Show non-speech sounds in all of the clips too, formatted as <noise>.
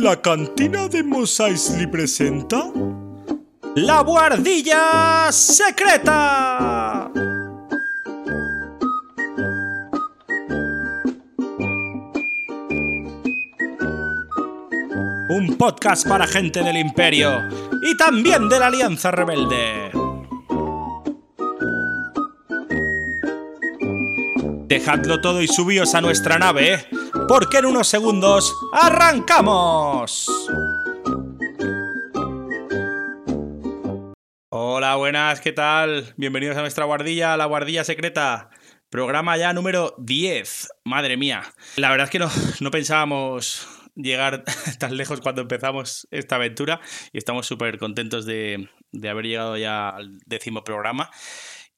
La cantina de Mos Eisley presenta. ¡La Guardilla Secreta! Un podcast para gente del Imperio y también de la Alianza Rebelde. Dejadlo todo y subíos a nuestra nave, porque en unos segundos arrancamos. Hola, buenas, ¿qué tal? Bienvenidos a nuestra guardilla, la guardilla secreta. Programa ya número 10. Madre mía. La verdad es que no, no pensábamos llegar <laughs> tan lejos cuando empezamos esta aventura y estamos súper contentos de, de haber llegado ya al décimo programa.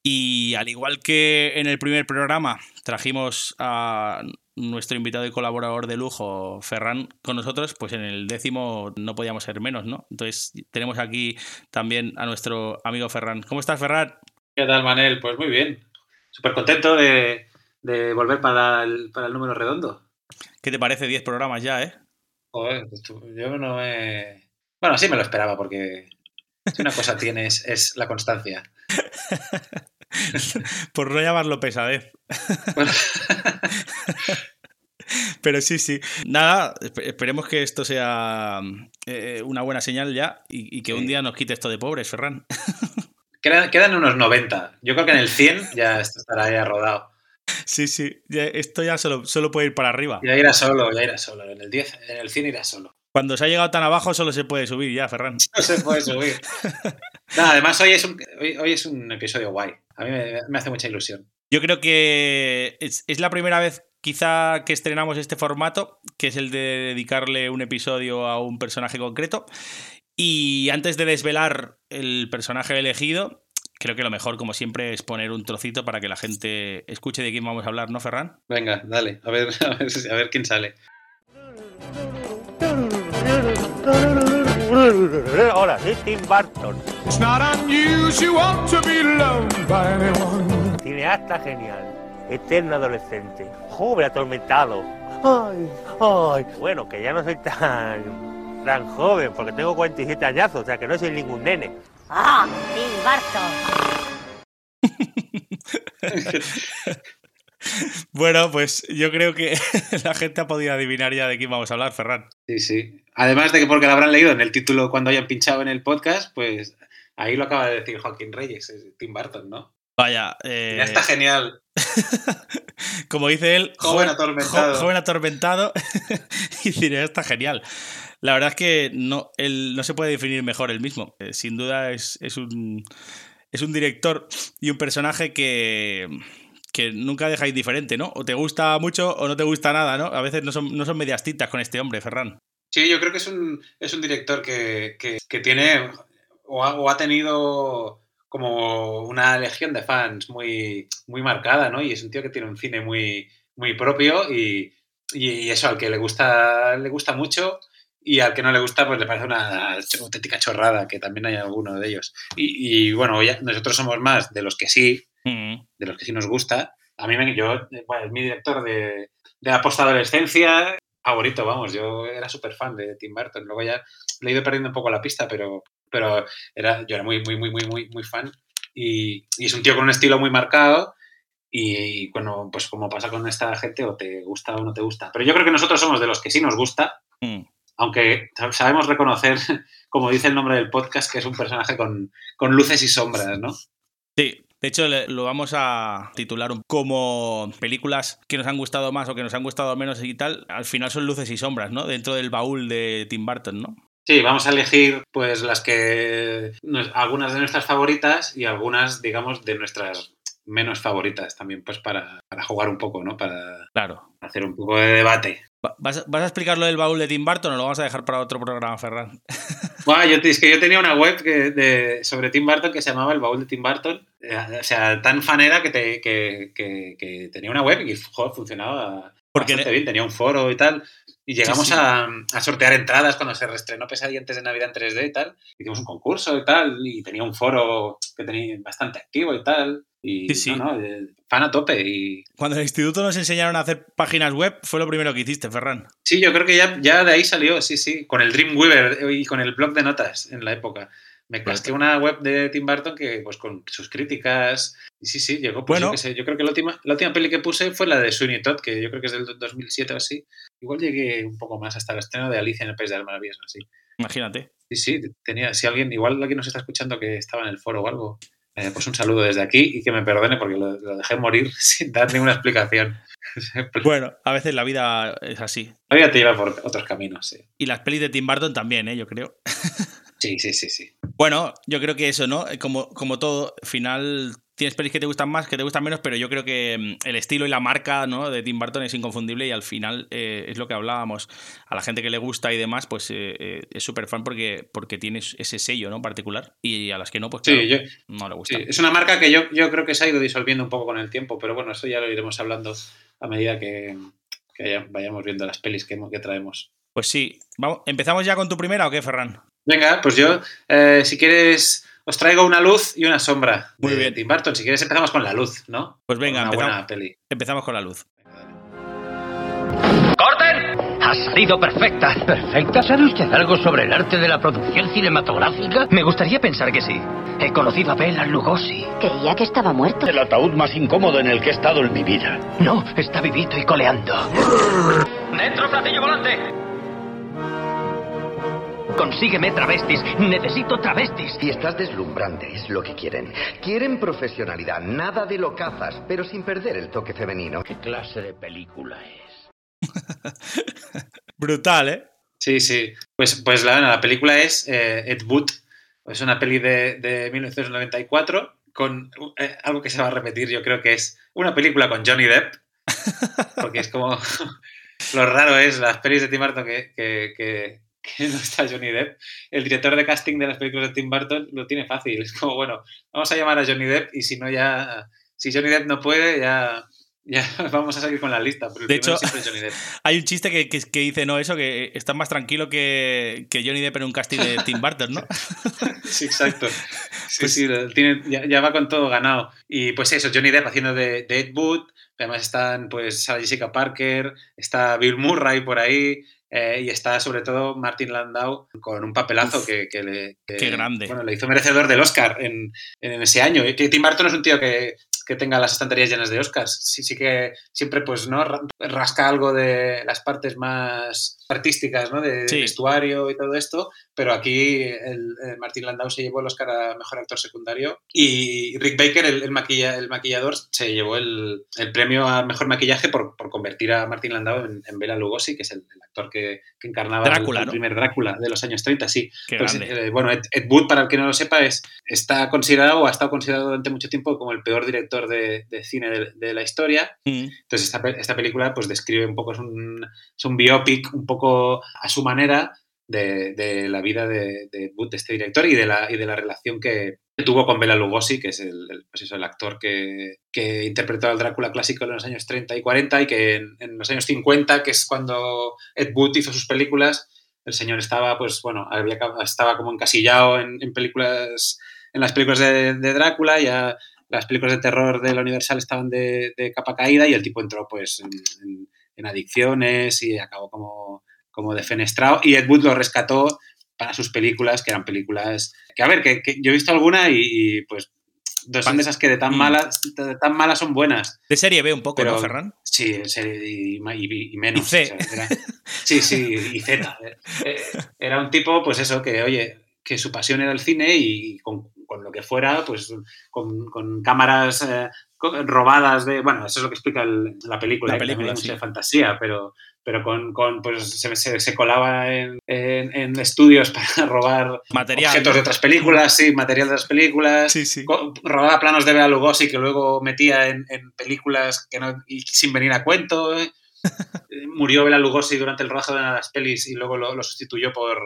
Y al igual que en el primer programa trajimos a nuestro invitado y colaborador de lujo, Ferran, con nosotros, pues en el décimo no podíamos ser menos, ¿no? Entonces tenemos aquí también a nuestro amigo Ferran. ¿Cómo estás, Ferran? ¿Qué tal, Manel? Pues muy bien. Súper contento de, de, volver para el, para el número redondo. ¿Qué te parece 10 programas ya, eh? Joder, yo no me... Bueno, sí me lo esperaba porque si una cosa tienes es la constancia. <laughs> <laughs> Por no llamarlo pesadez. <laughs> Pero sí, sí. Nada, esperemos que esto sea eh, una buena señal ya y, y que sí. un día nos quite esto de pobres, Ferran. <laughs> Quedan, quedan, unos 90. Yo creo que en el 100 ya esto estará ya rodado. Sí, sí. Ya, esto ya solo, solo puede ir para arriba. Ya irá solo, ya irá solo. En el 10, en el 100 irá solo. Cuando se ha llegado tan abajo solo se puede subir ya, Ferran. No se puede subir. no, además hoy es, un, hoy, hoy es un episodio guay. A mí me, me hace mucha ilusión. Yo creo que es, es, la primera vez quizá que estrenamos este formato, que es el de dedicarle un episodio a un personaje concreto. Y antes de desvelar el personaje elegido, creo que lo mejor, como siempre, es poner un trocito para que la gente escuche de quién vamos a hablar, ¿no, Ferran? Venga, dale, a ver, <laughs> a ver, a ver quién sale. <laughs> <laughs> Hola, soy Tim Burton. It's not unusual to be loved by anyone. Cineasta genial, eterno adolescente, joven atormentado. Ay, ay. Bueno, que ya no soy tan tan joven, porque tengo 47 añazos, o sea que no soy ningún nene. ¡Ah! Tim Burton. <laughs> Bueno, pues yo creo que <laughs> la gente ha podido adivinar ya de quién vamos a hablar, Ferran. Sí, sí. Además de que porque lo habrán leído en el título cuando hayan pinchado en el podcast, pues ahí lo acaba de decir Joaquín Reyes, Tim Burton, ¿no? Vaya. Eh... Ya está genial. <laughs> Como dice él, joven, joven atormentado. Jo joven atormentado <laughs> y cineasta genial. La verdad es que no, él no se puede definir mejor él mismo. Eh, sin duda es, es, un, es un director y un personaje que que nunca deja indiferente, ¿no? O te gusta mucho o no te gusta nada, ¿no? A veces no son, no son medias tintas con este hombre, Ferran. Sí, yo creo que es un, es un director que, que, que tiene o ha, o ha, tenido como una legión de fans muy, muy marcada, ¿no? Y es un tío que tiene un cine muy, muy propio y, y, eso, al que le gusta, le gusta mucho y al que no le gusta, pues le parece una auténtica chorrada, que también hay alguno de ellos. Y, y bueno, ya, nosotros somos más de los que sí, mm. de los que sí nos gusta. A mí, me, yo, bueno, es mi director de, de la postadolescencia favorito, vamos, yo era súper fan de Tim Burton. Luego ya le he ido perdiendo un poco la pista, pero, pero era, yo era muy, muy, muy, muy, muy, muy fan. Y, y es un tío con un estilo muy marcado. Y bueno, pues como pasa con esta gente, o te gusta o no te gusta. Pero yo creo que nosotros somos de los que sí nos gusta. Mm aunque sabemos reconocer, <laughs> como dice el nombre del podcast, que es un personaje con, con luces y sombras, ¿no? Sí, de hecho, lo vamos a titular como películas que nos han gustado más o que nos han gustado menos y tal. Al final son luces y sombras, ¿no? Dentro del baúl de Tim Burton, ¿no? Sí, vamos a elegir pues las que algunas de nuestras favoritas y algunas, digamos, de nuestras menos favoritas también, pues para, para jugar un poco, ¿no? Para claro. hacer un poco de debate. ¿Vas, ¿Vas, a explicar lo del baúl de Tim Burton o lo vamos a dejar para otro programa, Ferran? <laughs> Bueno, yo, es que yo tenía una web que, de, sobre Tim Burton que se llamaba El Baúl de Tim Burton. O sea, tan fanera que, te, que, que, que tenía una web y joder, funcionaba Porque bastante bien, tenía un foro y tal. Y llegamos sí, sí. A, a, sortear entradas cuando se reestrenó Pesadilla antes de Navidad en 3D y tal. Hicimos un concurso y tal. Y tenía un foro que tenía bastante activo y tal. Y Sí, sí. no, no, eh, fan a tope. Y Cuando en el instituto nos enseñaron a hacer páginas web, fue lo primero que hiciste, Ferran. sí, yo creo que ya, ya de ahí salió, sí, sí, con el Dreamweaver y con el blog de notas en la época. Me casqué una web de Tim Burton que, pues, con sus críticas. Y sí, sí, llegó. Pues, Bueno. yo, qué sé, yo creo que la última, la última peli que puse fue la de Sweeney Todd, que yo creo que es del 2007 o así. Igual llegué un poco más hasta el estreno de Alicia en el País de las Maravillas así. Imagínate. Sí, sí, tenía, si alguien, igual alguien nos está escuchando que estaba en el foro o algo, eh, pues un saludo desde aquí y que me perdone porque lo, lo dejé morir <laughs> sin dar ninguna explicación. <laughs> Bueno, a veces la vida es así. La vida te lleva por otros caminos, sí. Y las pelis de Tim Burton también, ¿eh? yo creo. <laughs> Sí, sí, sí, sí. Bueno, yo creo que eso, ¿no? Como, como todo, al final tienes pelis que te gustan más, que te gustan menos, pero yo creo que mm, el estilo y la marca ¿no? de Tim Burton es inconfundible y al final eh, es lo que hablábamos. A la gente que le gusta y demás, pues eh, eh, es súper fan porque, porque tienes ese sello ¿no? particular y a las que no, pues claro, Sí, yo, no le gusta. sí, es una marca que yo, yo creo que se ha ido disolviendo un poco con el tiempo, pero bueno, eso ya lo iremos hablando a medida que, que haya- vayamos viendo las pelis que, que traemos. Pues sí, vamos, ¿empezamos ya con tu primera o qué, Ferran? Venga, pues yo, si quieres, os traigo una luz y una sombra Muy de bien. Tim Burton. Si quieres, empezamos con la luz, ¿no? Pues venga, una empezamos. buena peli. Empezamos con la luz. ¡Corten! Ha salido perfecta. ¿Perfecta? ¿Sabe usted algo sobre el arte de la producción cinematográfica? Me gustaría pensar que sí. He conocido a Bela Lugosi. Creía que estaba muerto. El ataúd más incómodo en el que he estado en mi vida. No, está vivito y coleando. ¡Dentro, platillo volante! Consígueme travestis. Necesito travestis. Y estás deslumbrante, es lo que quieren. Quieren profesionalidad, nada de locazas, pero sin perder el toque femenino. ¿Qué clase de película es? <laughs> Brutal, ¿eh? Sí, sí. Pues, pues la, la película es eh, Ed Wood. Es una peli de, de 1994 con eh, algo que se va a repetir, yo creo que es una película con Johnny Depp. Porque es como... <laughs> Lo raro es las pelis de Tim Burton que, que, que- <laughs> que no está Johnny Depp. El director de casting de las películas de Tim Burton lo tiene fácil. Es como, bueno, vamos a llamar a Johnny Depp y si no ya... Si Johnny Depp no puede, ya... Ya <laughs> vamos a seguir con la lista. Pero De hecho- siempre es Johnny Depp. <laughs> Hay un chiste que, que, que dice, ¿no? Eso, que está más tranquilo que, que Johnny Depp en un casting de Tim Burton, ¿no? Sí, exacto. Sí, Pues- sí, tiene, ya, ya va con todo ganado. Y pues eso, Johnny Depp haciendo de, de Ed Wood, además están pues Sarah Jessica Parker, está Bill Murray por ahí, eh, y está sobre todo Martin Landau con un papelazo Uf, que, que le, que, qué grande. Bueno, le hizo merecedor del Oscar en, en ese año. Que Tim Burton es un tío que, que tenga las estanterías llenas de Oscars. Sí, sí que siempre pues no Ra- rasca algo de las partes más artísticas, ¿no? De Sí. vestuario y todo esto, pero aquí el, el Martin Landau se llevó el Oscar a Mejor Actor Secundario y Rick Baker, el, el, maquilla- el maquillador, se llevó el, el premio a Mejor Maquillaje por, por convertir a Martin Landau en, en Bela Lugosi, que es el, el actor que, que encarnaba Drácula, al ¿no? primer Drácula de los años 30, sí. Pues, eh, bueno, Ed, Ed Wood, para el que no lo sepa, es, está considerado o ha estado considerado durante mucho tiempo como el peor director de, de cine de, de la historia. Mm. Entonces, esta, esta película pues describe un poco, es un, es un biopic un poco a su manera de, de la vida de este director, y de la, y de la relación que, que tuvo con Bela Lugosi, que es el, el, pues eso, el actor que, que interpretó al Drácula clásico en los años 30 y 40 y que en, en los años 50, que es cuando Ed Wood hizo sus películas, el señor estaba, pues bueno, había, estaba como encasillado en, en películas, en las películas de, de, Drácula, ya las películas de terror de la Universal estaban de, de capa caída y el tipo entró pues en, en, en adicciones y acabó como, como defenestrado y Ed Wood lo rescató para sus películas, que eran películas que, a ver, que, que yo he visto alguna y, y pues son de esas que de tan malas, de tan malas son buenas. De serie B un poco, Pero, ¿no, Ferran? Sí, y, y, y menos. Y C. O sea, era, sí, sí, y Z. <laughs> Eh, Era un tipo, pues eso, que oye, que su pasión era el cine y con, con lo que fuera, pues con, con cámaras eh, robadas de. Bueno, eso es lo que explica el, la película. La película, hay sí. mucha fantasía, pero, pero con, con pues se, se, se colaba en, en, en, estudios <laughs> para robar material, objetos de otras películas, sí, material de otras películas. Sí, sí. Robaba planos de Bela Lugosi que luego metía en, en películas que no, y sin venir a cuento. ¿eh? <laughs> Murió Bela Lugosi durante el rodaje de una de las pelis y luego lo, lo sustituyó por,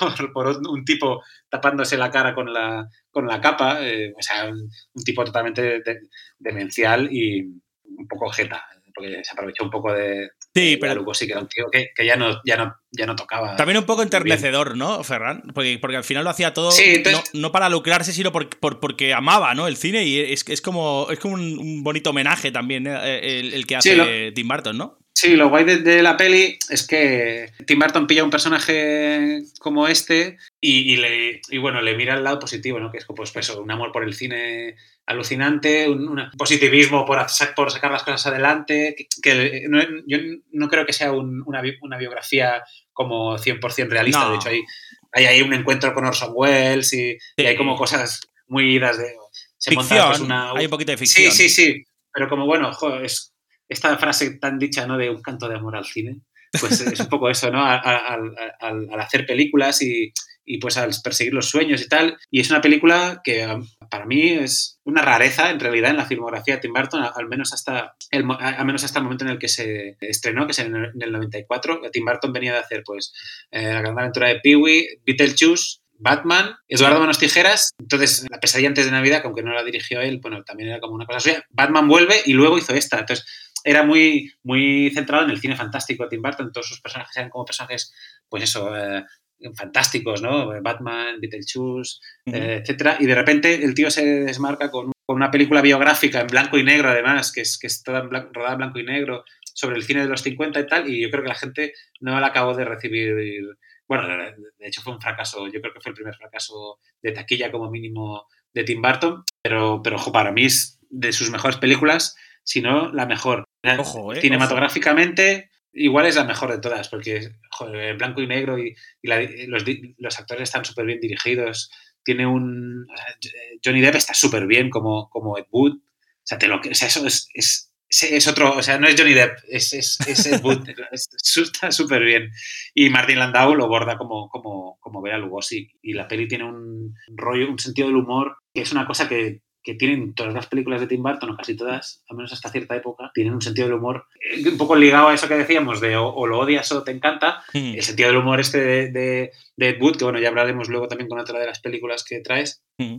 por, por un, tipo tapándose la cara con la, con la capa. Eh, o sea, un, un tipo totalmente de, demencial y un poco jeta, porque se aprovechó un poco de, Sí, pero- Lugosi, que era un tío que, que ya, no, ya, no, ya no tocaba. También un poco enternecedor, ¿no, Ferran? Porque, porque al final lo hacía todo Sí, entonces- no, no para lucrarse, sino por, por- porque amaba ¿no? el cine y es, es como, es como un, un bonito homenaje también ¿eh? el, el que hace Sí, lo- Tim Burton, ¿no? Sí, lo guay de, de la peli es que Tim Burton pilla un personaje como este y, y le, y bueno, le mira el lado positivo, ¿no? Que es pues, pues, un amor por el cine alucinante, un, un positivismo por, sacar las cosas adelante, que, que no- yo no creo que sea un- una, bi- una biografía como 100% realista, No. de hecho hay, hay ahí un encuentro con Orson Welles y, y hay como cosas muy idas de... Se monta, Ficción, pues, una, hay un poquito de ficción. Sí, sí, sí. Pero como bueno, jo, es esta frase tan dicha, ¿no? De un canto de amor al cine. Pues es un poco eso, ¿no? Al, al- al hacer películas y, y, pues al perseguir los sueños y tal. Y es una película que um, para mí es una rareza en realidad en la filmografía de Tim Burton, al menos hasta el, al menos hasta el momento en el que se estrenó, que es en el 94. Tim Burton venía de hacer pues eh, La gran aventura de Pee-wee, Beetlejuice, Batman, Eduardo Manos Tijeras, entonces La pesadilla antes de Navidad, que aunque no la dirigió él, bueno, también era como una cosa suya. Batman vuelve y luego hizo esta. Entonces era muy, muy centrado en el cine fantástico de Tim Burton, todos sus personajes eran como personajes, pues eso, eh, fantásticos, ¿no? Batman, Beetlejuice, Ujú. eh, etcétera. Y de repente el tío se desmarca con, con una película biográfica en blanco y negro, además, que es, que es toda en rodada en blanco y negro, sobre el cine de los 50 y tal, y yo creo que la gente no la acabó de recibir. Bueno, de de hecho fue un fracaso, yo creo que fue el primer fracaso de taquilla como mínimo de Tim Burton, pero, pero ojo, para mí es de sus mejores películas, si no la mejor. Ojo, eh, Cinematográficamente, igual es la mejor de todas, porque joder, blanco y negro y, y la- los, actores están súper bien dirigidos. Tiene un. o sea, Johnny Depp está súper bien como, como Ed Wood. O sea, te lo, que- o sea, eso es, es, es- otro. O sea, no es Johnny Depp, es, es, es Ed Wood. <laughs> Es- está súper bien. Y Martin Landau lo borda como, como, como Bela Lugosi. Y la peli tiene un rollo, un sentido del humor, que es una cosa que, que tienen todas las películas de Tim Burton, o casi todas, al menos hasta cierta época, tienen un sentido del humor eh, un poco ligado a eso que decíamos de o, o lo odias o te encanta. Mm. El sentido del humor este de, de, de Ed Wood, que bueno, ya hablaremos luego también con otra de las películas que traes. Mm.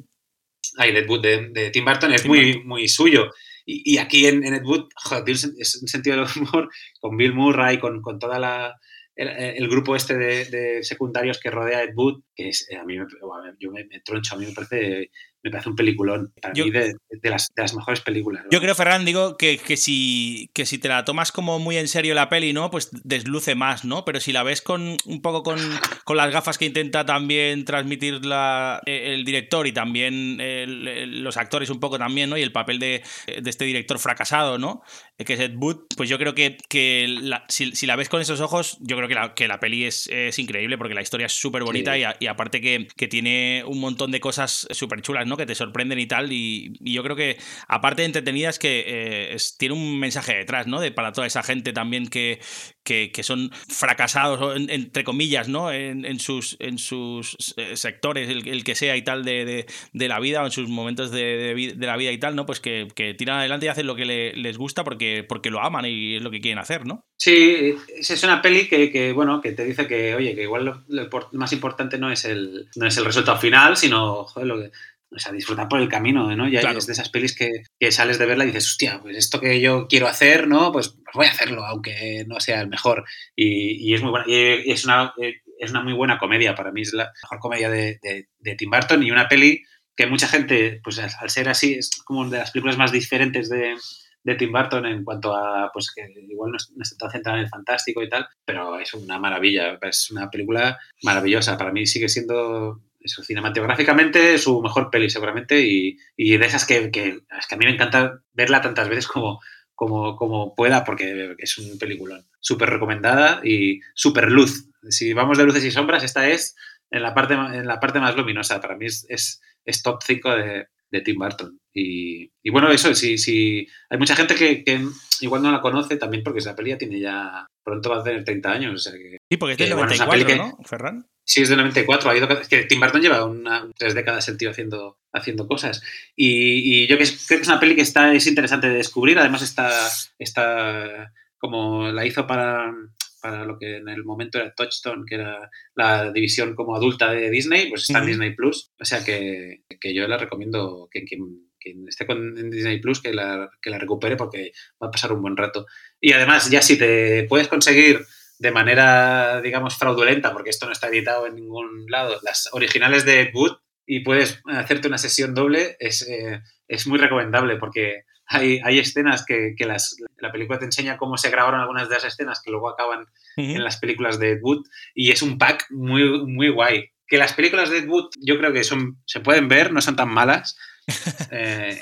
Ay, Ed Wood, de, de Tim Burton, es Tim muy, Burton. muy suyo. Y, y aquí en, en Ed Wood, joder, tiene un, es un sentido del humor <laughs> con Bill Murray, con, con toda la... El, el grupo este de, de secundarios que rodea Ed Wood, que es, eh, a mí me, yo me, me troncho, a mí me parece, me parece un peliculón. Para Yo- mí, de, de las, de las mejores películas. ¿no? Yo creo, Ferran, digo que, que, si, que si te la tomas como muy en serio la peli, ¿no? Pues desluce más, ¿no? Pero si la ves con un poco con, <laughs> con las gafas que intenta también transmitir la, eh, el director y también el- los actores un poco también, ¿no? Y el papel de, de este director fracasado, ¿no? Que es Ed Wood, pues yo creo que, que la- si, si la ves con esos ojos, yo creo que la, que la peli es, es increíble porque la historia es súper bonita Sí. y, a- y aparte que, que tiene un montón de cosas súper chulas, ¿no? Que te sorprenden y tal. Y, y yo creo que, aparte de entretenida, es que eh, es- tiene un mensaje detrás, ¿no? De, para toda esa gente también que, que, que son fracasados, entre comillas, ¿no? En, en sus, en sus eh, sectores, el, el que sea y tal, de, de- de la vida o en sus momentos de, de la vida y tal, ¿no? Pues que, que tiran adelante y hacen lo que le- les gusta porque, porque lo aman y es lo que quieren hacer, ¿no? Sí, es una peli que, que, bueno, que te dice que, oye, que igual lo, más importante no es el, no es el resultado final, sino, joder, lo que, o sea, disfrutar por el camino, ¿no? Ya Claro. es de esas pelis que, que sales de verla y dices, hostia, pues esto que yo quiero hacer, ¿no? Pues, pues voy a hacerlo, aunque no sea el mejor. Y, y es muy buena, y es una, es una muy buena comedia, para mí es la mejor comedia de, de- de Tim Burton y una peli que mucha gente, pues al, al ser así, es como de las películas más diferentes de, de Tim Burton en cuanto a, pues que igual no, es- no está tan centrada en el fantástico y tal, pero es una maravilla, es una película maravillosa. Para mí sigue siendo cinematográficamente su mejor peli seguramente y, y de esas que, que, es que a mí me encanta verla tantas veces como, como, como pueda porque es un peliculón. Súper recomendada y súper luz. Si vamos de luces y sombras, esta es en la parte, en la parte más luminosa. Para mí es, es, es top 5 de, de Tim Burton. Y, y bueno, eso, si, si hay mucha gente que, que igual no la conoce también porque esa peli ya tiene ya, pronto va a tener 30 años. O sea que, Sí, porque es del Que, bueno, es una 94, peli que- ¿no, Ferran? Sí, es del 94. Ha ido, es que Tim Burton lleva una, tres décadas el tío haciendo, haciendo cosas. Y, y yo que es- creo que es una peli que está, es interesante de descubrir. Además, está, está como la hizo para, para lo que en el momento era Touchstone, que era la división como adulta de Disney, pues está en. Disney Plus. O sea que, que yo la recomiendo que quien, quien esté con, en Disney Plus que la, que la recupere porque va a pasar un buen rato. Y además, ya si te puedes conseguir de manera, digamos, fraudulenta, porque esto no está editado en ningún lado, las originales de Ed Wood y puedes hacerte una sesión doble, es, eh, es muy recomendable porque hay, hay escenas que, que las, la película te enseña cómo se grabaron algunas de las escenas que luego acaban en las películas de Ed Wood y es un pack muy, muy guay. Que las películas de Ed Wood yo creo que son, se pueden ver, no son tan malas. <laughs> Eh,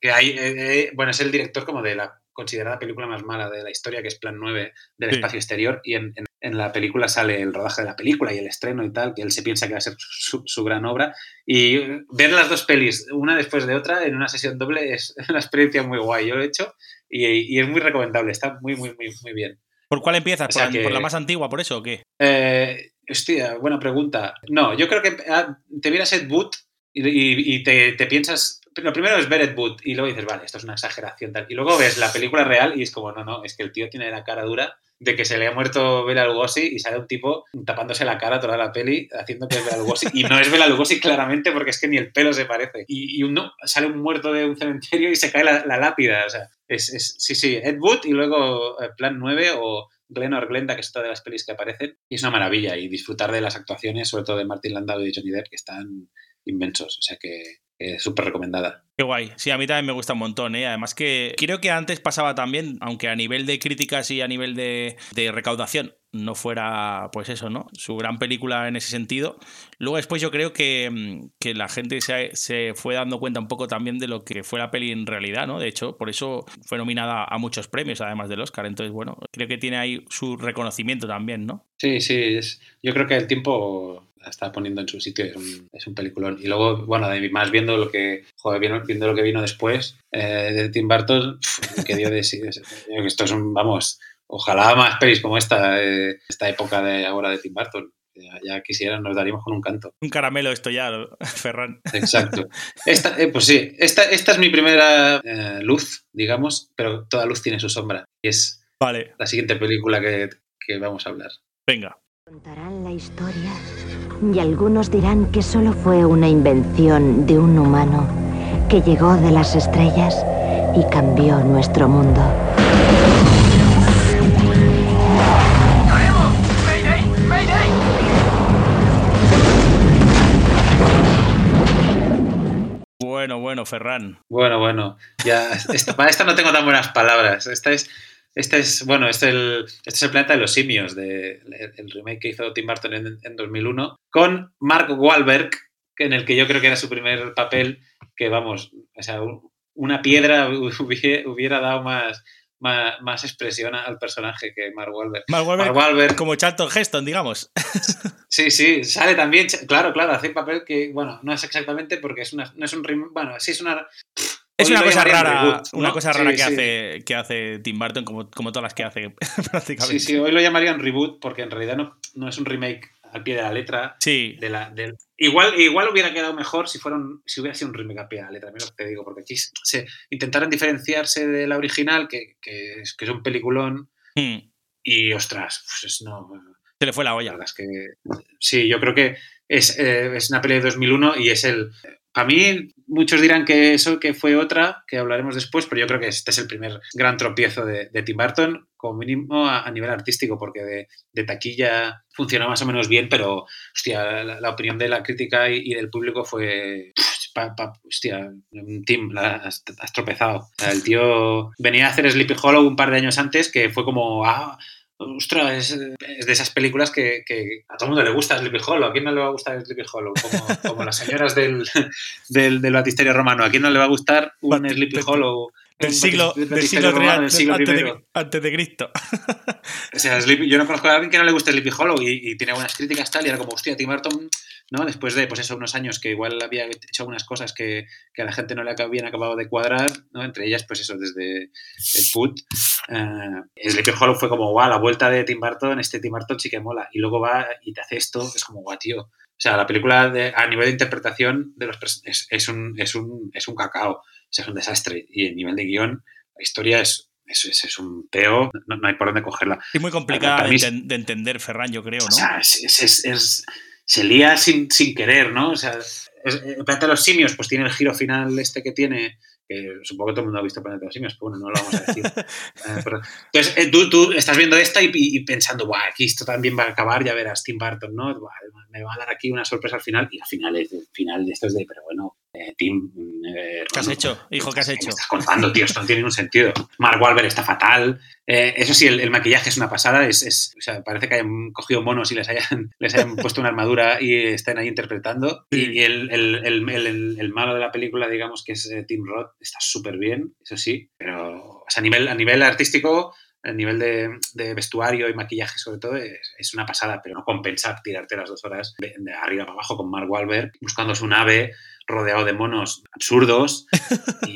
que hay, eh, eh, bueno, es el director como de la considerada película más mala de la historia, que es Plan 9 del Sí. espacio exterior, y en, en- en la película sale el rodaje de la película y el estreno y tal, que él se piensa que va a ser su, su gran obra. Y ver las dos pelis, una después de otra, en una sesión doble, es <laughs> una experiencia muy guay. Yo lo he hecho y, y es muy recomendable, está muy, muy, muy, muy bien. ¿Por cuál empiezas? O sea ¿Por, la- que- por la más antigua, por eso o qué? Eh, hostia, buena pregunta. No, yo creo que ah, te miras Ed Wood y, y- y te, te piensas. Lo primero es ver Ed Wood y luego dices, vale, esto es una exageración. Tal. Y luego ves la película real y es como, no, no, es que el tío tiene la cara dura de que se le ha muerto Bela Lugosi y sale un tipo tapándose la cara toda la peli haciendo que es Bela Lugosi. Y no es Bela Lugosi claramente porque es que ni el pelo se parece. Y, uno sale un muerto de un cementerio y se cae la, lápida. O sea, es, es- sí, sí, Ed Wood y luego eh, Plan 9 o Glenn or Glenda, que es otra de las pelis que aparecen. Y es una maravilla. Y disfrutar de las actuaciones, sobre todo de Martin Landau y de Johnny Depp, que están inmensos. O sea que eh, súper recomendada. Qué guay. Sí, a mí también me gusta un montón, ¿eh? Además que creo que antes pasaba también, aunque a nivel de críticas y a nivel de, de recaudación no fuera, pues eso, ¿no? Su gran película en ese sentido. Luego después yo creo que, mm, que la gente se, se fue dando cuenta un poco también de lo que fue la peli en realidad, ¿no? De hecho, por eso fue nominada a muchos premios, además del Oscar. Entonces, bueno, creo que tiene ahí su reconocimiento también, ¿no? Sí, sí. Es, yo creo que el tiempo la está poniendo en su sitio. Es un, es un peliculón. Y luego, bueno, además viendo lo que, joder, viendo, lo que vino después eh, de Tim Burton, que dio de <laughs> sí. es- Esto es un, vamos, ojalá más pelis como esta, eh, esta época de ahora de Tim Burton. Ya, ya quisieran, nos daríamos con un canto. Un caramelo esto ya, <laughs> Ferran. Exacto. <laughs> Esta, eh, pues sí, esta, esta es mi primera eh, luz, digamos, pero toda luz tiene su sombra. Y es Vale, la siguiente película que, que vamos a hablar. venga. Contarán la historia y algunos dirán que solo fue una invención de un humano que llegó de las estrellas y cambió nuestro mundo. Bueno, bueno, Ferran. Bueno, bueno, ya, para esta no tengo tan buenas palabras. Esta es, es bueno, este es, el, este es el planeta de los simios, de, el, remake que hizo Tim Burton en, en 2001, con Mark Wahlberg, en el que yo creo que era su primer papel, que vamos, o sea, un- una piedra <laughs> hubiera dado más, más, más expresión al personaje que Mark Wahlberg. Mark Wahlberg, Mark Wahlberg, como Charlton Heston, digamos. <laughs> Sí, sí, sale también, claro, claro, hace papel que, bueno, no es exactamente porque es una, no es un bueno, sí es una... Es una cosa rara, reboot, una cosa Sí, rara que, sí. hace, que hace Tim Burton, como, como todas las que hace <laughs> prácticamente. Sí, sí, hoy lo llamarían reboot porque en realidad no, no es un remake al pie de la letra. Sí, De la, igual, igual hubiera quedado mejor si, fuera un- si hubiera sido un remake al pie de la letra, mira lo que te digo, porque aquí se intentaron diferenciarse de la original, que, que es, que es un peliculón, Mm, y ostras, pues es no, se le fue la La olla. verdad es que sí, yo creo que es, eh, es una peli de 2001 y es el... Para mí, muchos dirán que eso que fue otra, que hablaremos después, pero yo creo que este es el primer gran tropiezo de, de Tim Burton, como mínimo a, a nivel artístico, porque de, de taquilla funcionó más o menos bien, pero hostia, la, la opinión de la crítica y, y del público fue... pa- pa- hostia, Tim, la has, has tropezado. El tío venía a hacer Sleepy Hollow un par de años antes, que fue como... Ah, Ostras, es, de esas películas que, que a todo el mundo le gusta Sleepy Hollow. ¿A quién no le va a gustar Sleepy Hollow? Como, <laughs> como las señoras del, del, del batisterio romano. ¿A quién no le va a gustar un Bat- Sleepy Hollow? Del siglo, del siglo, romano del siglo antes, de, antes de Cristo. O sea, Sleepy- yo no conozco a alguien que no le guste Sleepy Hollow y, y tiene buenas críticas tal, y era como, hostia, Tim Burton, ¿no? Después de, pues eso, unos años que igual había hecho algunas cosas que, que a la gente no le habían acabado de cuadrar, ¿no? Entre ellas, pues eso, desde el Put. eh, Sleepy Hollow fue como, guau, la vuelta de Tim Burton, este Tim Burton sí que mola. Y luego va y te hace esto, es como, guau, tío. O sea, la película de- a nivel de interpretación de los es, es un, es, un, es un cacao, o sea, es un desastre. Y el nivel de guion, la historia es, es, es, es un peo, no, no hay por dónde cogerla. Es muy complicada de, mí- enten- de entender, Ferran, yo creo, O ¿no? sea, es- es- es- se lía sin, sin querer, ¿no? O sea, es- el planeta de los simios, pues tiene el giro final este que tiene que supongo que todo el mundo ha visto Planeta de los Simios, pero bueno, no lo vamos a decir. <laughs> Eh, pero- entonces, eh, tú, tú estás viendo esta y, y pensando, Buah, aquí esto también va a acabar, ya verás, Tim Burton, ¿no? Buah, me va a dar aquí una sorpresa al final, y al final, es, al final esto es de, pero bueno, eh, Tim... eh, ¿Qué has hecho, hijo? ¿Qué has ¿Qué hecho? me estás contando, tío? Esto no tiene ningún sentido. Mark Wahlberg está fatal. Eh, eso sí, el, el maquillaje es una pasada. Es, es- o sea, parece que hayan cogido monos y les hayan, <laughs> les hayan puesto una armadura y estén ahí interpretando. Y, Sí. y el, el- el- el- el- el malo de la película, digamos, que es eh, Tim Roth, está súper bien, eso sí. Pero o sea, a, nivel, a nivel artístico, a nivel de, de vestuario y maquillaje, sobre todo, es, es una pasada, pero no compensa tirarte las dos horas de, de arriba para abajo con Mark Wahlberg buscando su nave rodeado de monos absurdos. <laughs>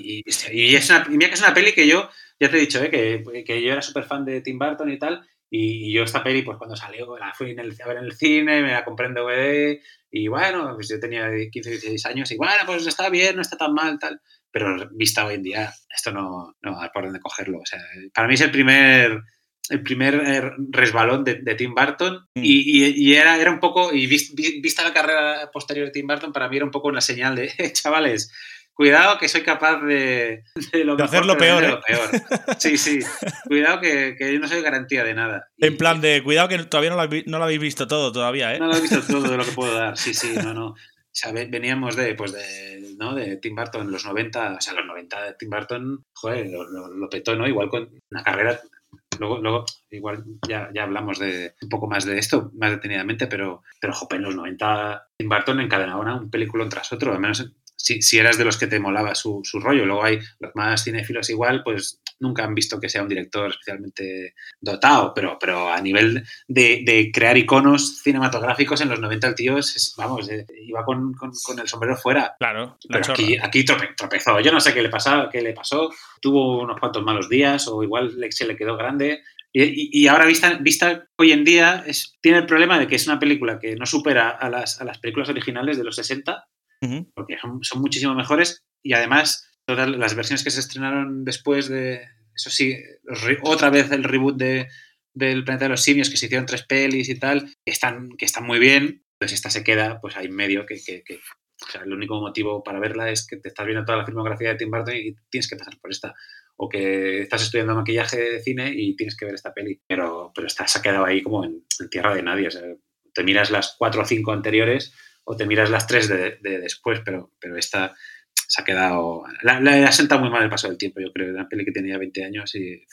Y, es una, y mira que es una peli que yo, ya te he dicho, ¿eh? que, que yo era súper fan de Tim Burton y tal. Y, y yo esta peli, pues cuando salió, la fui en el- a ver en el cine, me la compré en DVD. Y bueno, pues yo tenía 15 16 años y bueno, pues está bien, no está tan mal, tal. Pero vista hoy en día, esto no, no hay por dónde cogerlo. O sea, para mí es el primer, el primer eh, resbalón de, de Tim Burton Mm. y, y- y era, era un poco, y vis- vi- vista la carrera posterior de Tim Burton, para mí era un poco una señal de, "Eh, <laughs> chavales, cuidado que soy capaz de, de lo De mejor, hacerlo pero peor, ¿eh? lo peor. Sí, sí, <laughs> cuidado que, que yo no soy garantía de nada. Y- En plan de, cuidado que todavía no lo, habéis- no lo habéis visto todo todavía, ¿eh? no lo he visto todo de lo que <laughs> puedo dar, sí, sí, no, no. O sea, ve- veníamos de, pues de, ¿no? de Tim Burton en los 90, o sea, los 90 de Tim Burton, joder, lo, lo- lo petó, ¿no? Igual con una carrera, luego, luego igual ya, ya hablamos de un poco más de esto, más detenidamente, pero, pero jope, en los 90 Tim Burton encadenaba un peliculón tras otro, al menos si, si eras de los que te molaba su, su rollo. Luego hay los más cinéfilos igual, pues nunca han visto que sea un director especialmente dotado, pero, pero a nivel de, de crear iconos cinematográficos en los 90 el tío, es- vamos, eh, iba con, con- con el sombrero fuera. Claro, la Pero chorra. aquí, aquí trope- tropezó. Yo no sé qué le, pasaba, qué le pasó. Tuvo unos cuantos malos días o igual le- se le quedó grande. Y, y- ahora vista, vista hoy en día es, tiene el problema de que es una película que no supera a las, a las películas originales de los 60 Ujú. porque son, son muchísimo mejores y además todas las versiones que se estrenaron después de, eso sí, otra vez el reboot de, del Planeta de los Simios, que se hicieron tres pelis y tal, que están, que están muy bien, pues esta se queda pues en medio, que, que- que- o sea, el único motivo para verla es que te estás viendo toda la filmografía de Tim Burton y tienes que pasar por esta. O que estás estudiando maquillaje de cine y tienes que ver esta peli. Pero, pero esta se ha quedado ahí como en, en tierra de nadie. O sea, te miras las cuatro o cinco anteriores o te miras las tres de, de después, pero, pero esta se ha quedado. La ha sentado muy mal el paso del tiempo, yo creo. Una peli que tenía 20 años y.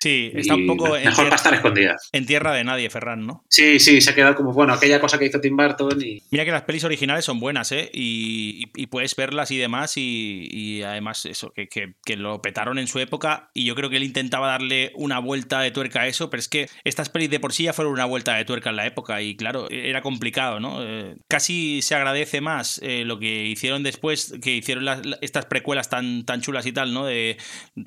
Sí, está un poco mejor para estar escondida. en tierra de nadie, Ferran, ¿no? Sí, sí, se ha quedado como, bueno, aquella cosa que hizo Tim Burton y. Mira que las pelis originales son buenas, ¿eh? Y, y- y puedes verlas y demás, y, y además eso, que, que- que lo petaron en su época, y yo creo que él intentaba darle una vuelta de tuerca a eso, pero es que estas pelis de por sí ya fueron una vuelta de tuerca en la época, y claro, era complicado, ¿no? Eh, casi se agradece más eh, lo que hicieron después, que hicieron las- la- estas precuelas tan, tan chulas y tal, ¿no? De,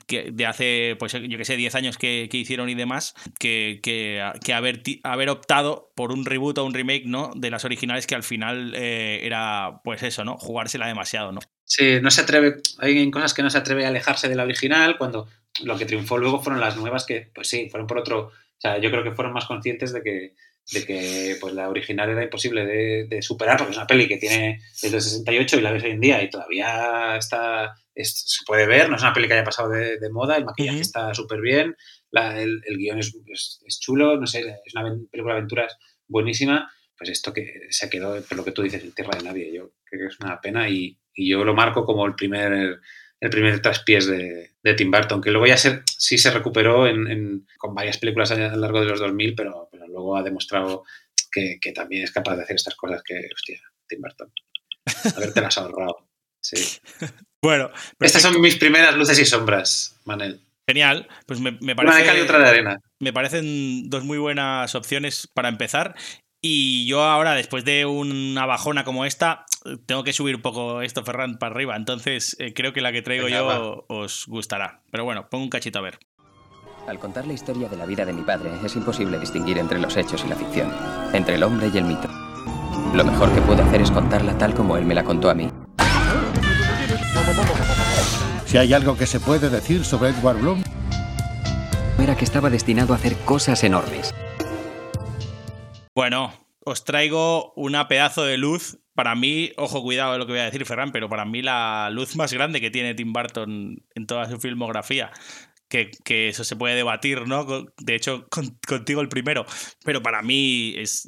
que, de hace, pues yo que sé, 10 años que, hicieron y demás, que, que, haber, haber optado por un reboot o un remake, ¿no? De las originales que al final eh, era, pues eso, ¿no? Jugársela demasiado, ¿no? Sí, no se atreve. Hay cosas que no se atreve a alejarse de la original, cuando lo que triunfó luego fueron las nuevas que, pues sí, fueron por otro. O sea, yo creo que fueron más conscientes de que, de que pues, la original era imposible de, de superar, porque es una peli que tiene desde el 68 y la ves hoy en día y todavía está. Es- se puede ver, no es una peli que haya pasado de, de moda, el maquillaje está súper bien, la- el, el guion es, es- es chulo, no sé, es una película de aventuras buenísima. Pues esto que se quedó, por lo que tú dices, en tierra de nadie, yo creo que es una pena y, y yo lo marco como el primer el primer traspiés de, de Tim Burton, que luego ya se, sí se recuperó en, en- con varias películas a lo largo de los 2000, pero, pero luego ha demostrado que, que también es capaz de hacer estas cosas que, hostia, Tim Burton, haberte las ahorrado. Sí. <laughs> Bueno, Estas son mis primeras luces y sombras, Manel. genial. Pues me, me Una de cal y parece, otra de arena. me parecen dos muy buenas opciones para empezar. Y yo ahora, después de una bajona como esta, tengo que subir un poco esto, Ferran, para arriba. Entonces, eh, creo que la que traigo Venga, yo os gustará. Pero bueno, pongo un cachito a ver. Al contar la historia de la vida de mi padre, es imposible distinguir entre los hechos y la ficción, entre el hombre y el mito. Lo mejor que puedo hacer es contarla tal como él me la contó a mí. Si hay algo que se puede decir sobre Edward Bloom, Era que estaba destinado a hacer cosas enormes. Bueno, os traigo una pedazo de luz para mí, ojo, cuidado de lo que voy a decir, Ferran, pero para mí la luz más grande que tiene Tim Burton en toda su filmografía que, eso se puede debatir, ¿no? De hecho, contigo el primero, pero para mí es,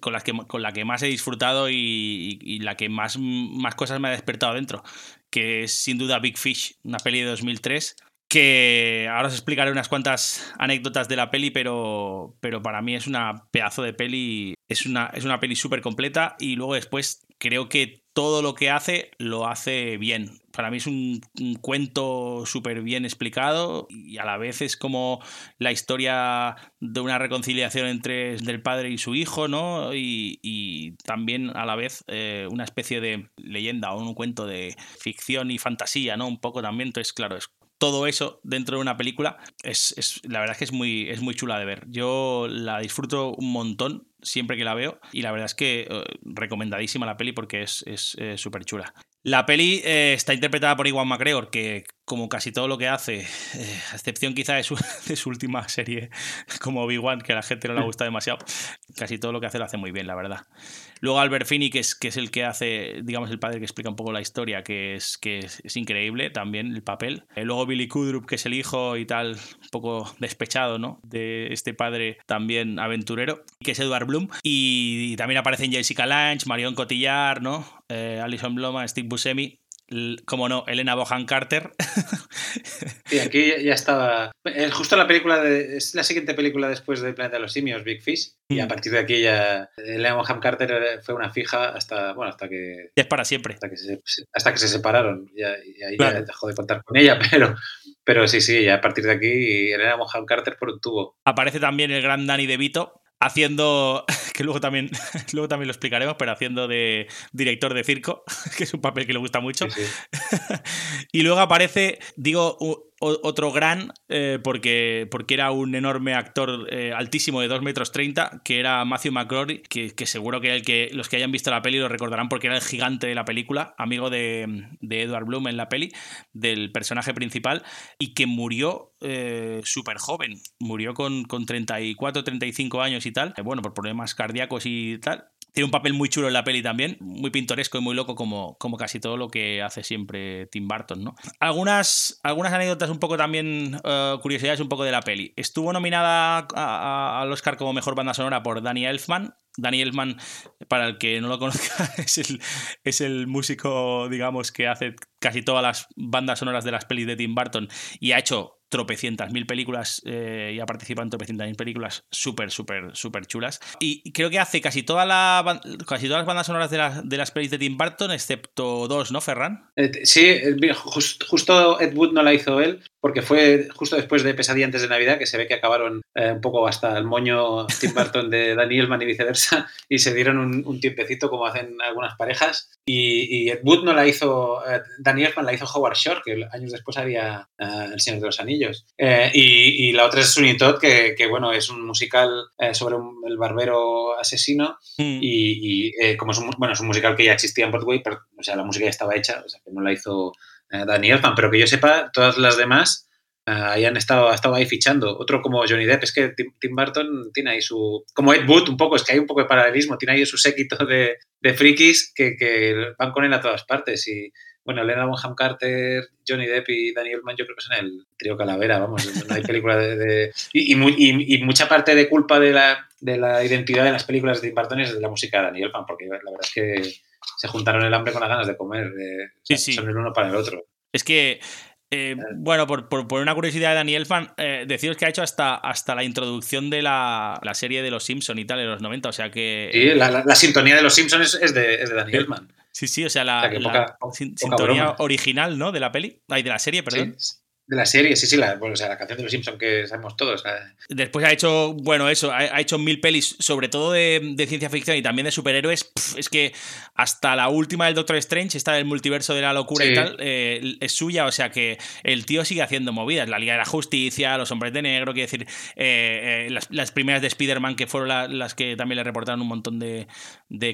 con, la que, con la que más he disfrutado y, la que más, más cosas me ha despertado dentro, que es sin duda Big Fish, una peli de 2003 que ahora os explicaré unas cuantas anécdotas de la peli, pero, pero para mí es una pedazo de peli, es una, es una peli súper completa y luego después creo que todo lo que hace lo hace bien. Para mí es un, cuento súper bien explicado y a la vez es como la historia de una reconciliación entre el padre y su hijo, ¿no? Y, también a la vez eh, una especie de leyenda o un cuento de ficción y fantasía, ¿no? Un poco también. Entonces, claro, es todo eso dentro de una película es, la verdad es que es muy, es muy chula de ver. Yo la disfruto un montón siempre que la veo y la verdad es que eh, recomendadísima la peli porque es súper chula. La peli eh, está interpretada por Iwan McGregor, que como casi todo lo que hace, eh, a excepción quizá <laughs> de su, última serie como Obi-Wan, que a la gente no le gusta demasiado, casi todo lo que hace lo hace muy bien, la verdad. Luego Albert Finney, que es, que es el que hace, digamos, el padre que explica un poco la historia, que es, que es, increíble también el papel. Eh, luego Billy Kudrup, que es el hijo y tal, un poco despechado, ¿no? De este padre también aventurero, que es Edward Bloom. Y, también aparecen Jessica Lange, Marion Cotillard, ¿no? Alison Bloma, Steve Buscemi, como no, Elena Bohan Carter. <laughs> Y aquí ya estaba. Es justo la película de. Es la siguiente película después de Planeta de los Simios, Big Fish. Y a mm. partir de aquí ya. Elena Bohan Carter fue una fija hasta. Bueno, hasta que. Es para siempre. Hasta que se, hasta que se separaron. y ahí ya dejó de contar con ella, <laughs> pero. Pero sí, sí, ya a partir de aquí Elena Bohan Carter por un tubo. Aparece también el gran Danny DeVito, haciendo, <laughs> que luego también, <laughs> luego también lo explicaremos, pero haciendo de director de circo, <laughs> que es un papel que le gusta mucho. y luego aparece, digo, otro gran, eh, porque, porque era un enorme actor eh, altísimo de 2 metros 30, que era Matthew McCrory, que, seguro que, los que hayan visto la peli lo recordarán porque era el gigante de la película, amigo de, Edward Bloom en la peli, del personaje principal, y que murió eh, súper joven, murió con, con 34, 35 años y tal, bueno, por problemas cardíacos y tal, tiene un papel muy chulo en la peli también, muy pintoresco y muy loco como, como casi todo lo que hace siempre Tim Burton, ¿no? Algunas, algunas anécdotas un poco también, eh, curiosidades un poco de la peli. Estuvo nominada al Oscar como Mejor Banda Sonora por Danny Elfman, Danny Elfman, para el que no lo <laughs> conozca, es el, es el, músico, digamos, que hace casi todas las bandas sonoras de las pelis de Tim Burton y ha hecho tropecientas mil películas eh, y ha participado en tropecientas mil películas súper, súper, súper chulas. Y creo que hace casi, toda la, casi todas las bandas sonoras de, de las pelis de Tim Burton, excepto dos, ¿no, Ferran? Eh, sí, eh, justo Ed Wood no la hizo él, porque fue justo después de Pesadilla antes de Navidad, que se ve que acabaron un poco hasta el moño Tim Burton de <laughs> Daniel Elfman y viceversa, y se dieron un, tiempecito como hacen algunas parejas. Y, Ed Wood no la hizo, Daniel Elfman la hizo Howard Shore, que años después había El Señor de los Anillos eh, y, la otra es Sweeney Todd, que, bueno, es un musical eh, sobre el barbero asesino. Mm. Y, eh, como es un, bueno, es un musical que ya existía en Broadway, pero o sea, la música ya estaba hecha, o sea, que no la hizo Danny Elfman. Pero que yo sepa, todas las demás ahí han estado, estado ahí fichando. Otro como Johnny Depp, es que Tim, Burton tiene ahí su. Como Ed Wood, un poco, es que hay un poco de paralelismo, tiene ahí su séquito de, de frikis que, que, van con él a todas partes. Y bueno, Elena Bonham Carter, Johnny Depp y Daniel Mann, yo creo que son el trío Calavera, vamos, no hay película de... y, y, mucha parte de culpa de la, de la identidad de las películas de Tim Burton es de la música de Daniel Elfman, porque la verdad es que se juntaron el hambre con las ganas de comer, sí, sí. son el uno para el otro. Es que eh, bueno, por, por, una curiosidad de Daniel Fan, eh, deciros que ha hecho hasta, hasta la introducción de la, la serie de Los Simpsons y tal, en los 90, o sea que... Sí, la, la, sintonía de Los Simpsons es, de, es de Daniel Elfman. Sí, sí, o sea, la, sintonía original, ¿no? De la peli, ay, de la serie, perdón. De la serie, sí, sí, la, bueno, o sea, la canción de los Simpsons que sabemos todos. Después ha hecho, bueno, eso, ha, hecho mil pelis, sobre todo de, ciencia ficción y también de superhéroes. es que hasta la última del Doctor Strange, esta del multiverso de la locura y tal, eh, es suya. O sea que el tío sigue haciendo movidas. La Liga de la Justicia, Los Hombres de Negro, quiero decir, eh, eh, las, primeras de Spider-Man, que fueron las que también le reportaron un montón de,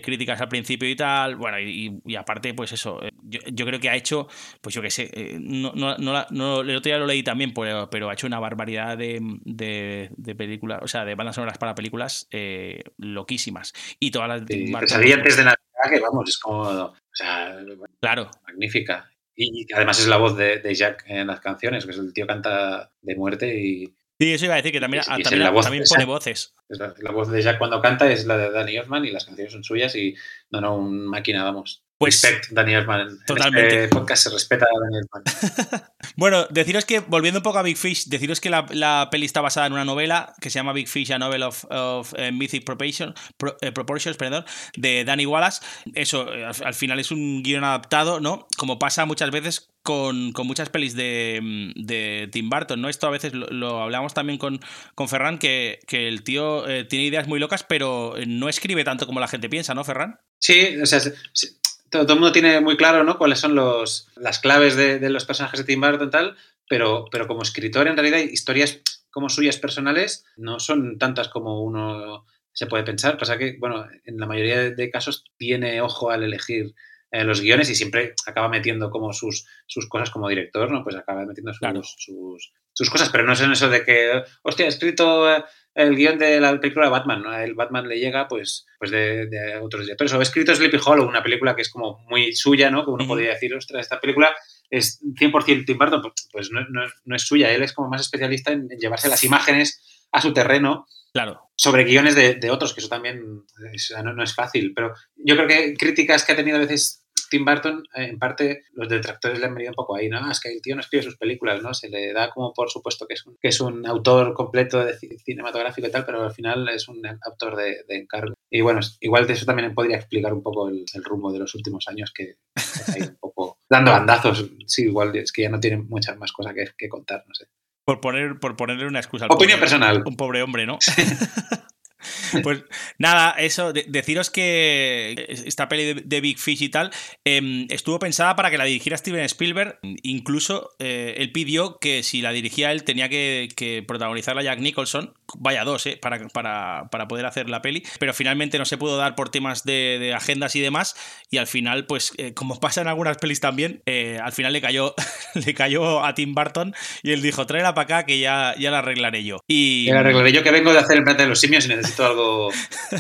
críticas al principio y tal. Bueno, y, aparte, pues eso, yo, creo que ha hecho, pues yo qué sé, no, no, no, no, ya lo leí también, pero, ha hecho una barbaridad de, de, películas, o sea, de bandas sonoras para películas eh, loquísimas. Y todas las. Sí, antes de Navidad que, vamos, es como, o sea, claro. magnífica. Y además es la voz de, de Jack en las canciones, que es el tío canta de muerte y, Sí, eso iba a decir que también, Y- también, voz también pone voces. es la, la voz de Jack cuando canta es la de Danny Elfman y las canciones son suyas y no, no, un máquina, vamos. Pues- Respect Danny Elfman. En Totalmente. este podcast se respeta a Elfman. <laughs> Bueno, deciros que, volviendo un poco a Big Fish, deciros que la, la peli está basada en una novela que se llama Big Fish, a novel of, of, eh, mythic pro- eh, proportions, perdón, de Danny Wallace. Eso, eh, al, al final es un guion adaptado, ¿no? Como pasa muchas veces con, con muchas pelis de, mm, de Tim Burton, ¿no? Esto a veces lo, lo hablamos también con, con Ferran, que, que el tío eh, tiene ideas muy locas, pero no escribe tanto como la gente piensa, ¿no, Ferran? Sí, o sea, se- se- todo, el mundo tiene muy claro ¿no? cuáles son los, las claves de, los personajes de Tim Burton tal, pero, pero como escritor, en realidad, historias como suyas personales no son tantas como uno se puede pensar. Pasa que, bueno, en la mayoría de casos tiene ojo al elegir eh, los guiones y siempre acaba metiendo como sus, sus cosas como director, ¿no? Pues acaba metiendo sus, Claro. sus, sus cosas, pero no es en eso de que, hostia, he escrito eh, el guion de la película Batman, ¿no? El Batman le llega, pues, pues de, de otros directores. O he escrito Sleepy Hollow, una película que es como muy suya, ¿no? Que uno podría decir, ostras, esta película es 100% Tim Burton, pues, pues no, no no es suya. Él es como más especialista en, en llevarse las imágenes a su terreno Claro. sobre guiones de, de otros, que eso también es- no, no es fácil. Pero yo creo que críticas que ha tenido a veces Tim Burton, eh, en parte los detractores le han venido un poco ahí, ¿no? Ah, es que el tío no escribe sus películas, ¿no? Se le da como por supuesto que es un, que es un autor completo de ci- cinematográfico y tal, pero al final es un autor de, de encargo. Y bueno, igual de eso también podría explicar un poco el, el rumbo de los últimos años que ido un poco dando <laughs> bandazos. Sí, igual es que ya no tiene muchas más cosas que, que contar, no sé. Por, poner, por ponerle una excusa al Opinión pobre- personal. Un pobre hombre, ¿no? <laughs> <laughs> Pues nada, eso, de- deciros que esta peli de, Big Fish y tal em, estuvo pensada para que la dirigiera Steven Spielberg. Incluso eh, él pidió que si la dirigía él tenía que, que protagonizarla Jack Nicholson. Vaya dos, ¿eh? Para, para, para poder hacer la peli. Pero finalmente no se pudo dar por temas de, agendas y demás. Y al final, pues, eh, como pasa en algunas pelis también, eh, al final le cayó, <laughs> le cayó a Tim Burton y él dijo: tráela para acá que ya, ya la arreglaré yo. Y, ahora arreglaré yo que vengo de hacer el planeta de los simios y necesito algo,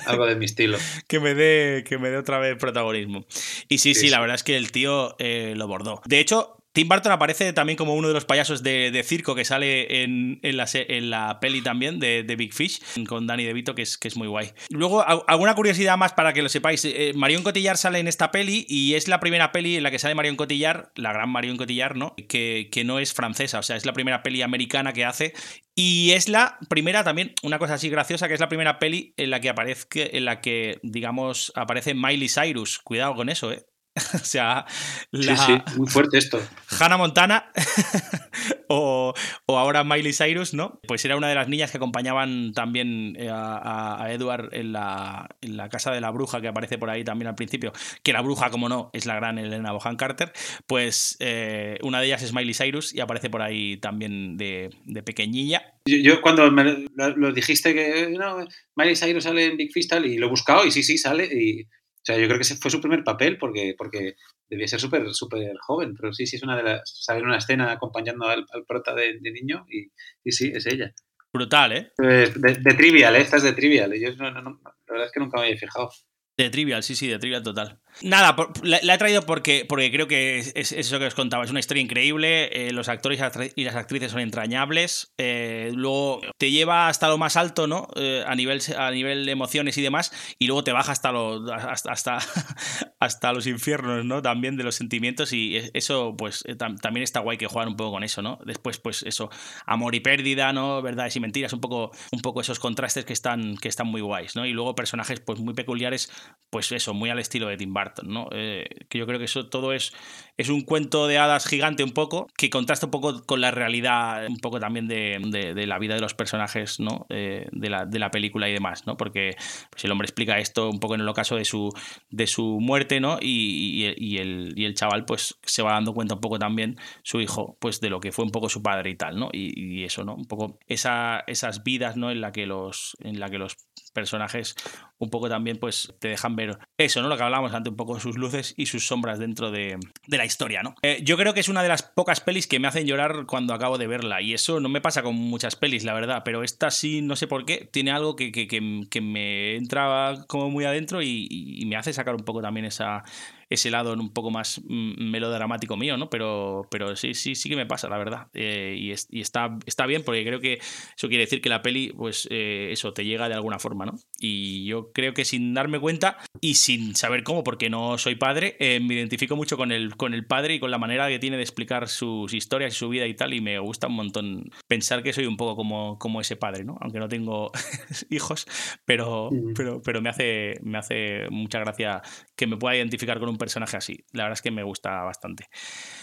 algo de mi estilo. <laughs> que me dé que me dé otra vez protagonismo. Y sí, sí, Sí, la verdad es que el tío eh, lo bordó. De hecho, Tim Burton aparece también como uno de los payasos de, circo que sale en, la, peli también de, Big Fish con Danny DeVito, que es, que es muy guay. Luego, al- alguna curiosidad más para que lo sepáis. Eh, Marion Cotillard sale en esta peli y es la primera peli en la que sale Marion Cotillard, la gran Marion Cotillard, ¿no? Que, que no es francesa, o sea, es la primera peli americana que hace y es la primera también, una cosa así graciosa, que es la primera peli en la que aparezca, en la que, digamos, aparece Miley Cyrus. Cuidado con eso, ¿eh? <laughs> o sea, la Sí, sí, muy fuerte esto. Hannah Montana <laughs> o, o ahora Miley Cyrus, ¿no? Pues era una de las niñas que acompañaban también eh, a, a- Edward en la, en la casa de la bruja que aparece por ahí también al principio, que la bruja, como no, es la gran Elena Bohan Carter, pues eh, una de ellas es Miley Cyrus y aparece por ahí también de, de pequeñilla. Yo, yo cuando me lo, lo dijiste que no, Miley Cyrus sale en Big Fish tal, y lo he buscado y sí, sí, sale. Y, sea, yo creo que ese fue su primer papel porque, porque debía ser súper súper joven, pero sí, sí, es una de las. Sale en una escena acompañando al, al prota de, de niño y, y sí, es ella. Brutal, ¿eh? Pues de, de Trivial, ¿eh? esta es de Trivial. Yo no, no, no, la verdad es que nunca me había fijado. De Trivial, sí, sí, de Trivial total. Nada, por- la, he traído porque, porque creo que es, es eso que os contaba. Es una historia increíble. eh, los actores y las actrices son entrañables. eh, luego te lleva hasta lo más alto, ¿no? Eh, a, nivel, a nivel de emociones y demás. Y luego te baja hasta, lo, hasta, hasta, <laughs> hasta los infiernos, ¿no? También de los sentimientos. Y es- eso, pues, tam- también está guay que juegan un poco con eso, ¿no? Después, pues, eso, amor y pérdida, ¿no? Verdades y mentiras. Un poco, un poco esos contrastes que están, que están muy guays, ¿no? Y luego personajes, pues, muy peculiares pues eso, muy al estilo de Tim Burton, ¿no? Eh, que yo creo que eso todo es, es un cuento de hadas gigante un poco, que contrasta un poco con la realidad, un poco también de, la vida de los personajes, ¿no? Eh, de, la, de la película y demás, ¿no? Porque pues, el hombre explica esto un poco en el ocaso de su, de su muerte, ¿no? Y, y- y el, y el chaval, pues, se va dando cuenta un poco también, su hijo, pues, de lo que fue un poco su padre y tal, ¿no? Y, y eso, ¿no? Un poco esa, esas vidas, ¿no? En la que los, en la que los personajes un poco también pues te dejan ver eso, ¿no? Lo que hablábamos antes, un poco sus luces y sus sombras dentro de, de la historia, ¿no? Eh, yo creo que es una de las pocas pelis que me hacen llorar cuando acabo de verla y eso no me pasa con muchas pelis, la verdad, pero esta sí, no sé por qué, tiene algo que, que, que, me entra como muy adentro y, me hace sacar un poco también esa, ese lado un poco más mm, melodramático mío, ¿no? Pero, pero sí, sí, sí que me pasa, la verdad. Eh, y, es, y está, está bien porque creo que eso quiere decir que la peli, pues eh, eso, te llega de alguna forma, ¿no? Y yo creo que sin darme cuenta y sin saber cómo, porque no soy padre, eh, me identifico mucho con el, con el padre y con la manera que tiene de explicar sus historias y su vida y tal, y me gusta un montón pensar que soy un poco como, como ese padre, ¿no? Aunque no tengo <laughs> hijos, pero, pero, pero me, hace, me hace mucha gracia que me pueda identificar con un personaje así. La verdad es que me gusta bastante.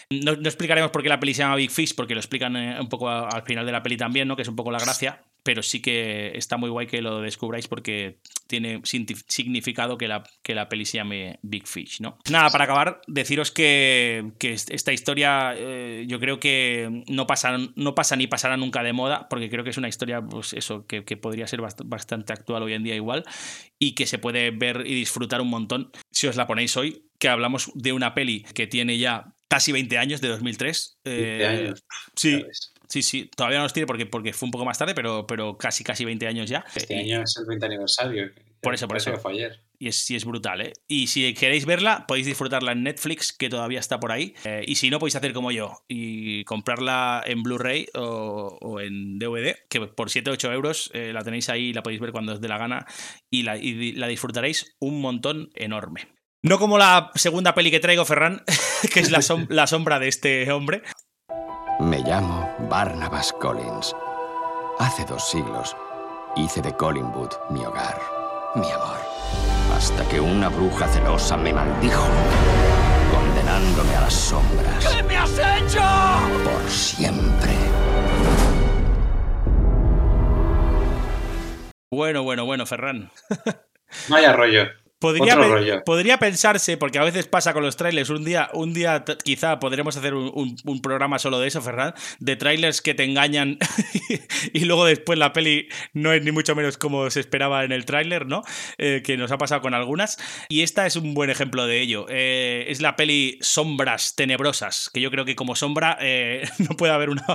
No, no explicaremos por qué la peli se llama Big Fish, porque lo explican eh, un poco al final de la peli también, ¿no? Que es un poco la gracia, pero sí que está muy guay que lo descubráis porque tiene significado que la, que la peli se llame Big Fish, ¿no? Nada, para acabar, deciros que, que esta historia eh, yo creo que no pasa, no pasa ni pasará nunca de moda, porque creo que es una historia, pues eso, que, que podría ser bastante actual hoy en día igual, y que se puede ver y disfrutar un montón si os la ponéis hoy, que hablamos de una peli que tiene ya casi 20 años, de 2003. 20 años. Sí. Sí, sí, todavía no los tiene porque, porque fue un poco más tarde, pero, pero casi, casi 20 años ya. Este año es el 20 aniversario. Por eso, por eso. Fue ayer. Y es, sí, es brutal, ¿eh? Y si queréis verla, podéis disfrutarla en Netflix, que todavía está por ahí. Eh, y si no, podéis hacer como yo y comprarla en Blu-ray o, o, en DVD, que por 7-8 euros eh, la tenéis ahí, la podéis ver cuando os dé la gana y la, y la disfrutaréis un montón enorme. No como la segunda peli que traigo, Ferran, <laughs> que es la, som la sombra de este hombre. Me llamo Barnabas Collins. Hace dos siglos hice de Collingwood mi hogar, mi amor. Hasta que una bruja celosa me maldijo, condenándome a las sombras. ¿Qué me has hecho? Por siempre. Bueno, bueno, bueno, Ferran. <laughs> Vaya rollo. Podría, pe podría, pensarse, porque a veces pasa con los trailers, un día, un día quizá podremos hacer un, un, un, programa solo de eso, Ferran, de trailers que te engañan <laughs> y luego después la peli no es ni mucho menos como se esperaba en el tráiler, ¿no? Eh, que nos ha pasado con algunas. Y esta es un buen ejemplo de ello. Eh, es la peli Sombras Tenebrosas, que yo creo que como sombra eh, <laughs> no puede haber una,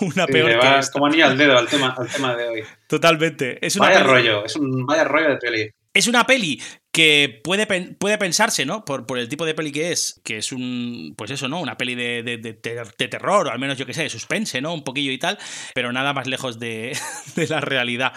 una sí, peor que esta. como anillo al dedo al tema, al tema de hoy. Totalmente. Es una vaya peli... rollo, es un vaya rollo de peli. Es una peli que puede, puede pensarse, ¿no? Por, por, el tipo de peli que es, que es un, pues eso, ¿no? Una peli de, de, terror, o al menos yo que sé, de suspense, ¿no? Un poquillo y tal, pero nada más lejos de, <laughs> la realidad.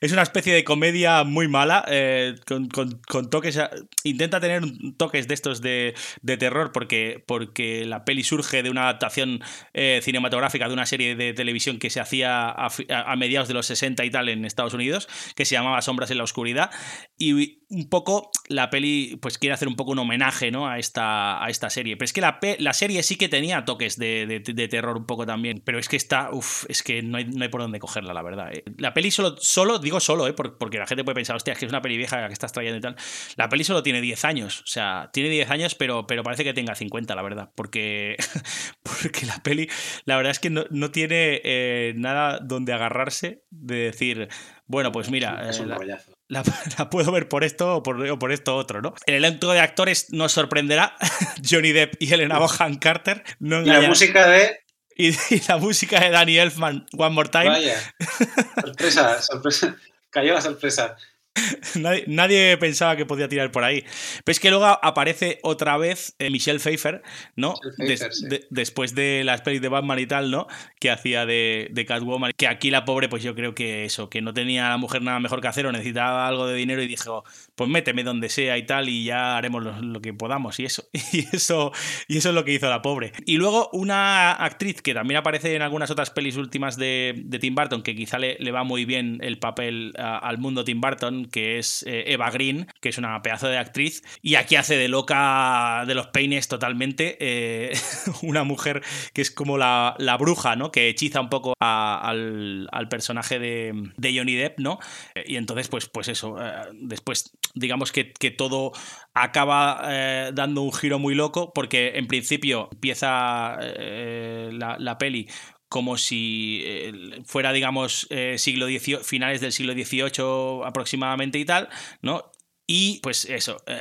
Es una especie de comedia muy mala, eh, con, con, con, toques, intenta tener toques de estos de, terror porque, porque la peli surge de una adaptación eh, cinematográfica de una serie de televisión que se hacía a, a mediados de los 60 y tal en Estados Unidos, que se llamaba Sombras en la Oscuridad, y un poco la peli pues quiere hacer un poco un homenaje ¿no? a, esta, a esta serie. Pero es que la, la serie sí que tenía toques de, de, de, terror un poco también. Pero es que está, uff, es que no hay, no hay por dónde cogerla, la verdad. ¿eh? La peli solo, solo, digo solo, ¿eh? porque la gente puede pensar, hostia, es que es una peli vieja que estás trayendo y tal. La peli solo tiene 10 años. O sea, tiene 10 años, pero, pero parece que tenga 50, la verdad. Porque, <laughs> porque la peli, la verdad es que no, no tiene eh, nada donde agarrarse de decir, bueno, pues mira, es un rollazo. la, <laughs> la, puedo ver por esto o por, o por, esto otro, ¿no? El elenco de actores nos sorprenderá. <laughs> Johnny Depp y Elena Bohan Carter. No y la música de. Y, y, la música de Danny Elfman, One More Time. Vaya. <laughs> Sorpresa, sorpresa. Cayó la sorpresa. <laughs> Nadie, nadie, pensaba que podía tirar por ahí. Pero es que luego aparece otra vez eh, Michelle Pfeiffer, ¿no? Pfeiffer, Des, sí. de, después de las pelis de Batman y tal, ¿no? Que hacía de, de, Catwoman. Que aquí la pobre, pues yo creo que eso, que no tenía a la mujer nada mejor que hacer o necesitaba algo de dinero y dijo, pues méteme donde sea y tal y ya haremos lo, lo que podamos y eso. <laughs> Y eso, y eso es lo que hizo la pobre. Y luego una actriz que también aparece en algunas otras pelis últimas de, de Tim Burton, que quizá le, le, va muy bien el papel al mundo Tim Burton, que es eh, Eva Green, que es una pedazo de actriz, y aquí hace de loca de los peines totalmente, eh, <laughs> una mujer que es como la, la, bruja, ¿no? Que hechiza un poco al, al, personaje de, de, Johnny Depp, ¿no? Y entonces, pues, pues eso, eh, después digamos que, que todo acaba eh, dando un giro muy loco, porque en principio empieza la, la peli como si eh, fuera, digamos, eh, siglo finales del siglo XVIII aproximadamente y tal, ¿no? Y pues eso, eh,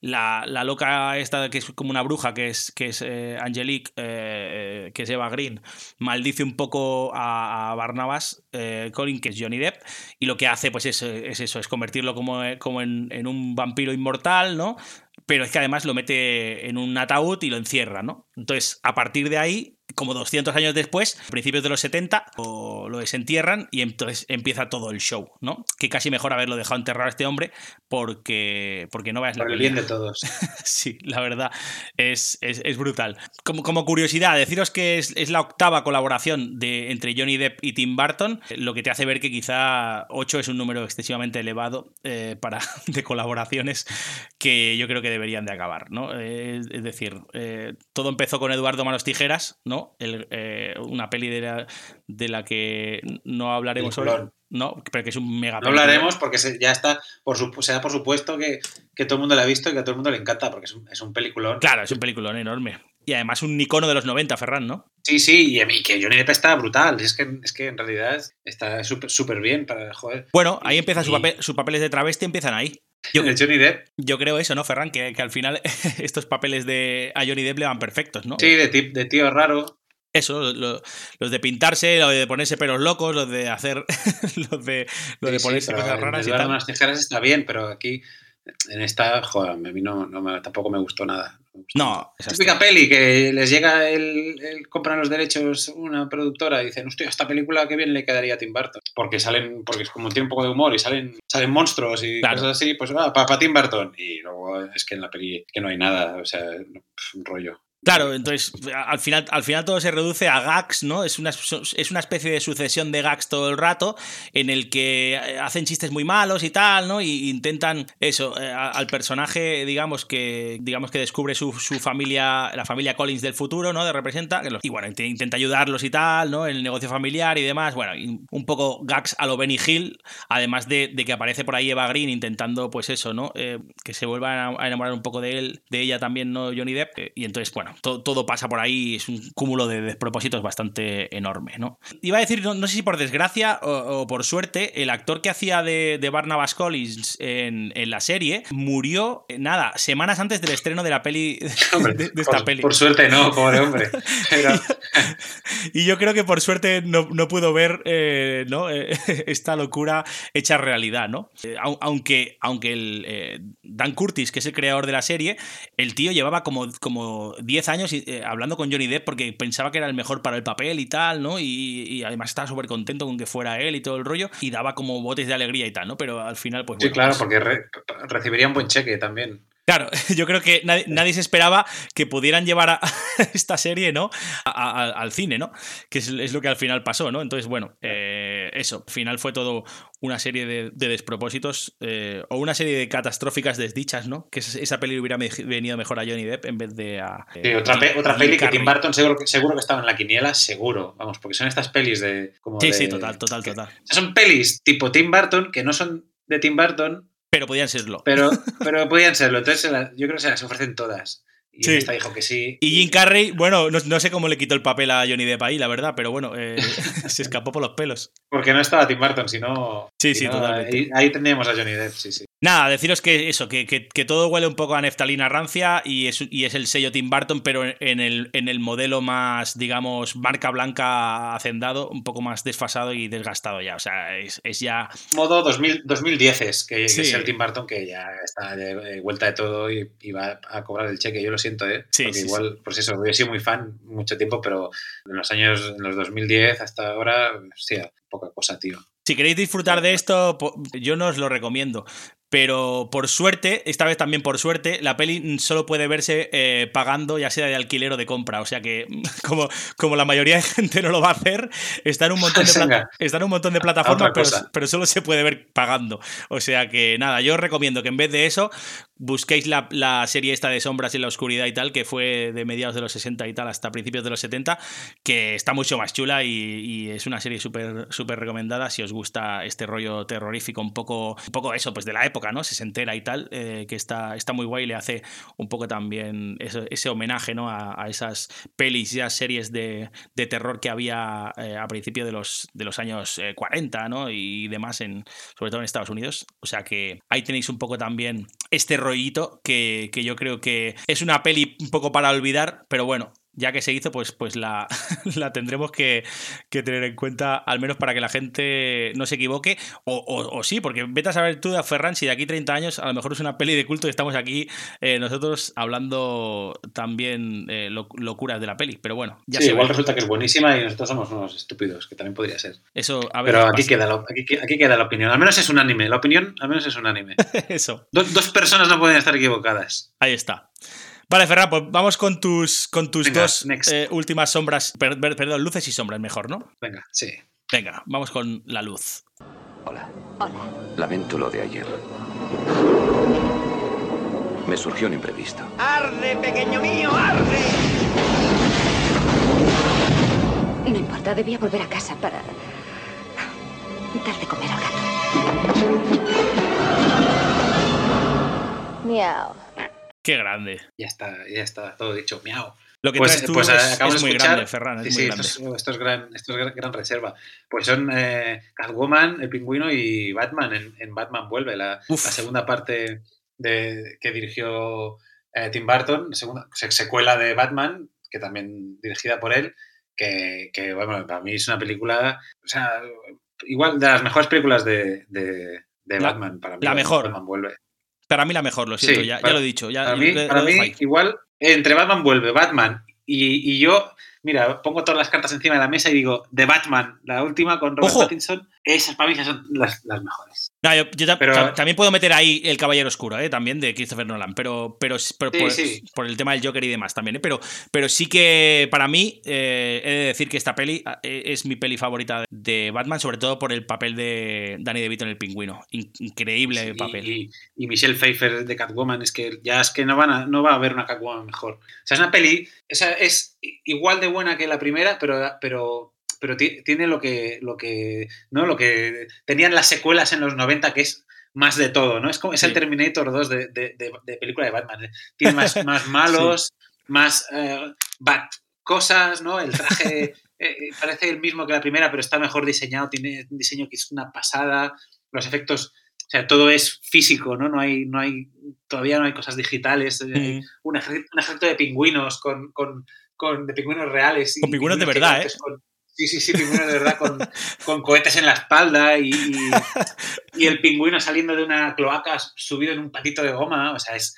la, la, loca esta que es como una bruja, que es, que es eh, Angelique, eh, que es Eva Green, maldice un poco a, Barnabas Colin, que es Johnny Depp, y lo que hace pues es, es eso, es convertirlo como, como en, en, un vampiro inmortal, ¿no? Pero es que además lo mete en un ataúd y lo encierra, ¿no? Entonces, a partir de ahí, como 200 años después, principios de los 70, lo, lo, desentierran y entonces empieza todo el show, ¿no? Que casi mejor haberlo dejado enterrar a este hombre porque, porque no la Por el bien de todos. <laughs> sí, la verdad, es, es, es, brutal. Como, como curiosidad, deciros que es, es, la octava colaboración de, entre Johnny Depp y Tim Burton, lo que te hace ver que quizá 8 es un número excesivamente elevado eh, para, <laughs> de colaboraciones que yo creo que deberían de acabar, ¿no? Eh, es decir, eh, todo empezó con Eduardo Manos Tijeras, ¿no? El, eh, una peli de la, de la, que no hablaremos hoy. No, pero que es un mega No hablaremos porque se, ya está, por su, se da por supuesto que, que, todo el mundo la ha visto y que a todo el mundo le encanta porque es un, es un peliculón. Claro, es un peliculón enorme. Y además un icono de los 90, Ferran, ¿no? Sí, sí, y que Johnny Depp está brutal. Es que, es que en realidad está súper súper bien para joder. Bueno, ahí empieza y... su papel, sus papeles de travesti empiezan ahí. Yo, Johnny Depp. Yo creo eso, ¿no, Ferran? Que, que, al final <laughs> estos papeles de a Johnny Depp le van perfectos, ¿no? Sí, de, de tío raro. Eso, lo, los de pintarse, los de ponerse pelos locos, los de hacer. <laughs> los de, los de sí, ponerse sí, cosas raras y tal. unas tijeras está bien, pero aquí, en esta, joder, a mí no, no me, tampoco me gustó nada. No, esa típica peli que les llega el, el, compran los derechos una productora y dicen, hostia, esta película que bien le quedaría a Tim Burton. Porque salen, porque es como tiene un poco de humor y salen, salen monstruos y Claro. cosas así, pues va, para, para Tim Burton. Y luego es que en la peli que no hay nada, o sea, un rollo. Claro, entonces al final, al final todo se reduce a gags, ¿no? Es una, es una especie de sucesión de gags todo el rato en el que hacen chistes muy malos y tal, ¿no? Y intentan eso, eh, al personaje, digamos que digamos que descubre su, su, familia, la familia Collins del futuro, ¿no? De representa, y bueno, intenta ayudarlos y tal, ¿no? En el negocio familiar y demás, bueno, un poco gags a lo Benny Hill, además de, de, que aparece por ahí Eva Green intentando, pues eso, ¿no? Eh, que se vuelva a enamorar un poco de él, de ella también, ¿no? Johnny Depp, eh, y entonces, bueno, todo, todo, pasa por ahí, es un cúmulo de despropósitos bastante enorme, ¿no? Iba a decir, no, no sé si por desgracia o, o, por suerte, el actor que hacía de, de Barnabas Collins en, en, la serie murió, eh, nada, semanas antes del estreno de la peli, <laughs> hombre, de, de, esta por, peli. Por suerte no, pobre hombre. <laughs> Y yo creo que por suerte no, no pudo ver eh, ¿no? <laughs> esta locura hecha realidad, ¿no? Eh, aunque, aunque el eh, Dan Curtis, que es el creador de la serie, el tío llevaba como, como 10 años eh, hablando con Johnny Depp porque pensaba que era el mejor para el papel y tal, ¿no? Y, y además estaba súper contento con que fuera él y todo el rollo y daba como botes de alegría y tal, ¿no? Pero al final, pues... Sí, claro, pues, porque re recibiría un buen cheque también. Claro, <laughs> yo creo que nadie, nadie, se esperaba que pudieran llevar <laughs> a esta serie, ¿no? A, a, al cine, ¿no? Que es, es, lo que al final pasó, ¿no? Entonces, bueno, eh, eso, al final fue todo una serie de, de despropósitos eh, o una serie de catastróficas desdichas, ¿no? Que esa peli hubiera venido mejor a Johnny Depp en vez de a... Eh, sí, otra, pe otra peli que Tim Burton seguro, seguro que estaba en la quiniela, seguro, vamos, porque son estas pelis de... Como sí, de, sí, total, total, que, total. O sea, son pelis tipo Tim Burton que no son de Tim Burton, pero podían serlo. Pero, <laughs> pero podían serlo. Entonces yo creo que se las ofrecen todas. Y sí. esta dijo que sí. Y Jim Carrey, bueno, no, no, sé cómo le quitó el papel a Johnny Depp ahí, la verdad, pero bueno, eh, <laughs> se escapó por los pelos. Porque no estaba Tim Burton, sino. Sí, sí, totalmente. Ahí, ahí teníamos a Johnny Depp, sí, sí. Nada, deciros que eso, que, que, que, todo huele un poco a neftalina rancia y es, y es el sello Tim Burton, pero en el, en el modelo más, digamos, marca blanca hacendado, un poco más desfasado y desgastado ya. O sea, es, es ya. Modo 2000, 2010 es, que, sí. es el Tim Burton que ya está de vuelta de todo y, y, va a cobrar el cheque. Yo lo siento, ¿eh? Sí, Porque sí, igual, pues eso, he sido muy fan mucho tiempo, pero en los años, en los 2010 hasta ahora, hostia, poca cosa, tío. Si queréis disfrutar de esto, yo no os lo recomiendo. Pero por suerte, esta vez también por suerte, la peli solo puede verse eh, pagando, ya sea de alquiler o de compra. O sea que, <laughs> como, como la mayoría de gente no lo va a hacer, está en un montón de, <laughs> está en un montón de plataformas, pero, pero, solo se puede ver pagando. O sea que nada, yo os recomiendo que en vez de eso, busquéis la, la, serie esta de Sombras en la Oscuridad y tal, que fue de mediados de los 60 y tal hasta principios de los 70, que está mucho más chula y, y es una serie súper súper recomendada si os gusta este rollo terrorífico, un poco, un poco eso, pues de la época, Se entera y tal, eh, que está, está muy guay y le hace un poco también ese, homenaje, ¿no? A, esas pelis, ya series de, de terror que había eh, a principios de los, de los años 40, ¿no? Y demás, en, sobre todo en Estados Unidos. O sea que ahí tenéis un poco también este rollito que, que yo creo que es una peli un poco para olvidar, pero bueno, ya que se hizo, pues, pues la, <laughs> la tendremos que, que, tener en cuenta, al menos para que la gente no se equivoque. O, o, o, sí, porque vete a saber tú, Ferran, si de aquí 30 años a lo mejor es una peli de culto y estamos aquí eh, nosotros hablando también eh, lo, locuras de la peli. Pero bueno, ya Sí, igual ve. resulta que es buenísima y nosotros somos unos estúpidos, que también podría ser. Eso, a ver. Pero aquí queda, la, aquí, aquí, queda la opinión. Al menos es un anime. La opinión, al menos es un anime. <laughs> Eso. Dos, dos personas no pueden estar equivocadas. Ahí está. Vale, Ferran, pues vamos con tus, con tus Venga, dos eh, últimas sombras, per, per, perdón, luces y sombras, mejor, ¿no? Venga, sí. Venga, vamos con la luz. Hola. Hola. Lamento lo de ayer. Me surgió un imprevisto. ¡Arde, pequeño mío, arde! No importa, debía volver a casa para dar de comer al gato. Miau. Qué grande. Ya está, ya está todo dicho. Miau. Lo que pues, tú pues, es, muy escuchar, grande, Ferran, es sí, muy sí, grande. Esto, es, esto, es gran, esto es gran, gran reserva. Pues son eh, Catwoman, El Pingüino y Batman en, en Batman Vuelve, la, la, segunda parte de, que dirigió eh, Tim Burton, segunda, secuela de Batman, que también dirigida por él, que, que, bueno, para mí es una película, o sea, igual de las mejores películas de, de, de la, Batman, para mí. La mejor. Batman Vuelve. Para mí la mejor, lo siento, Sí, ya, para- ya lo he dicho. Ya, para mí, para mí igual, entre Batman vuelve, Batman y, y yo, mira, pongo todas las cartas encima de la mesa y digo, de Batman, la última con Robert Ojo. Pattinson, esas para mí son las, las mejores. No, yo, Pero- ta- también puedo meter ahí el Caballero Oscuro, ¿eh? también de Christopher Nolan, pero, pero, pero Sí, por, sí. por el tema del Joker y demás también. ¿eh? Pero, pero sí que para mí eh, he de decir que esta peli eh, es mi peli favorita de Batman, sobre todo por el papel de Danny DeVito en El Pingüino. In- increíble papel. Y, y Michelle Pfeiffer de Catwoman, es que ya es que no, van a, no va a haber una Catwoman mejor. O sea, es una peli, o sea, es igual de buena que la primera, pero, pero, pero ti- tiene lo que, lo que, ¿no? Lo que tenían las secuelas en los 90, que es más de todo, ¿no? Es como es el. Terminator 2 de, de, de- de película de Batman. ¿eh? Tiene más, <laughs> más malos, más eh, bat cosas, ¿no? El traje <laughs> eh, parece el mismo que la primera, pero está mejor diseñado, tiene un diseño que es una pasada, los efectos, o sea, todo es físico, ¿no? No hay, no hay, todavía no hay cosas digitales, eh, hay un, ejército, un ejército de pingüinos con, con, con- de pingüinos reales. Con pingüinos de verdad, gigantes con- Sí, sí, sí, pingüinos de verdad con, con cohetes en la espalda y, y, y el pingüino saliendo de una cloaca subido en un patito de goma. O sea, es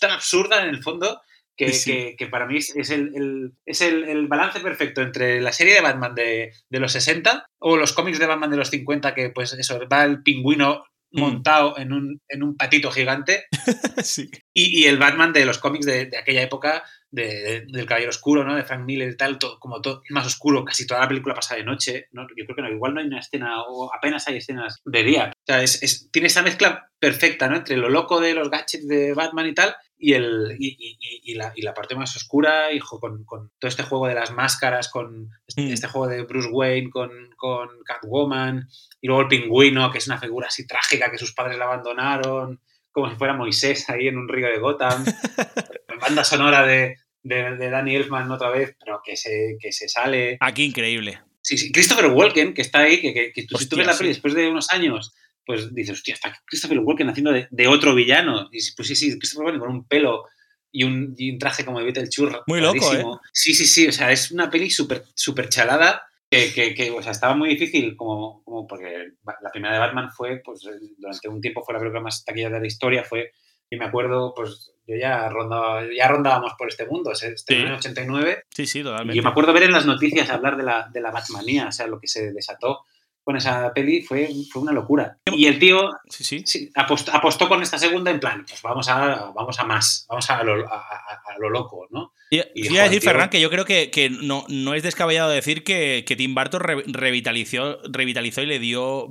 tan, absurda en el fondo que, Sí, sí. que- que para mí es, el, el- es el, el balance perfecto entre la serie de Batman de, de los 60 o los cómics de Batman de los 50, que pues eso, va el pingüino. Montado en, un, en un patito gigante, <laughs> sí. y, y el Batman de los cómics de, de aquella época, de, de- del Caballero Oscuro, ¿no? De Frank Miller y tal, todo, como todo más oscuro, casi toda la película pasa de noche. ¿no? Yo creo que no, igual no hay una escena, o apenas hay escenas de día. O sea, es, es- tiene esa mezcla perfecta, ¿no? Entre lo loco de los gadgets de Batman y tal, y, el, y, y- y- y la, y la parte más oscura, hijo, con, con todo este juego de las máscaras, con este, Mm. este juego de Bruce Wayne, con, con Catwoman, y luego el pingüino, que es una figura así trágica que sus padres la abandonaron, como si fuera Moisés ahí en un río de Gotham. <laughs> Banda sonora de, de, de Danny Elfman otra vez, pero que se, que se sale. Aquí increíble. Sí, sí. Christopher Walken, que está ahí, que, que, que tú, si tú ves la sí. peli después de unos años, pues dices, hostia, está Christopher Walken haciendo de, de otro villano. Y pues sí, sí, Christopher Walken con un pelo y un, y un traje como de Beetlejuice. Muy loco, rarísimo. Sí, sí, sí, o sea, es una peli súper súper chalada que, que, que, o sea, estaba muy difícil como, como porque la primera de Batman fue, pues durante un tiempo fue la película más taquillera de la historia, fue, y me acuerdo, pues yo ya rondaba, ya rondábamos por este mundo, estrenó Sí. en 89, Sí, sí, y totalmente. yo me acuerdo ver en las noticias hablar de la, de la Batmanía, o sea, lo que se desató, con esa peli fue, fue una locura. Y el tío sí, sí. apostó, apostó, con esta segunda en plan, pues vamos a, vamos a más, vamos a lo, a, a lo loco, ¿no? Y, y decir, tío, Ferran, que yo creo que, que no, no, es descabellado decir que, que Tim Burton re, revitalizó, revitalizó y le dio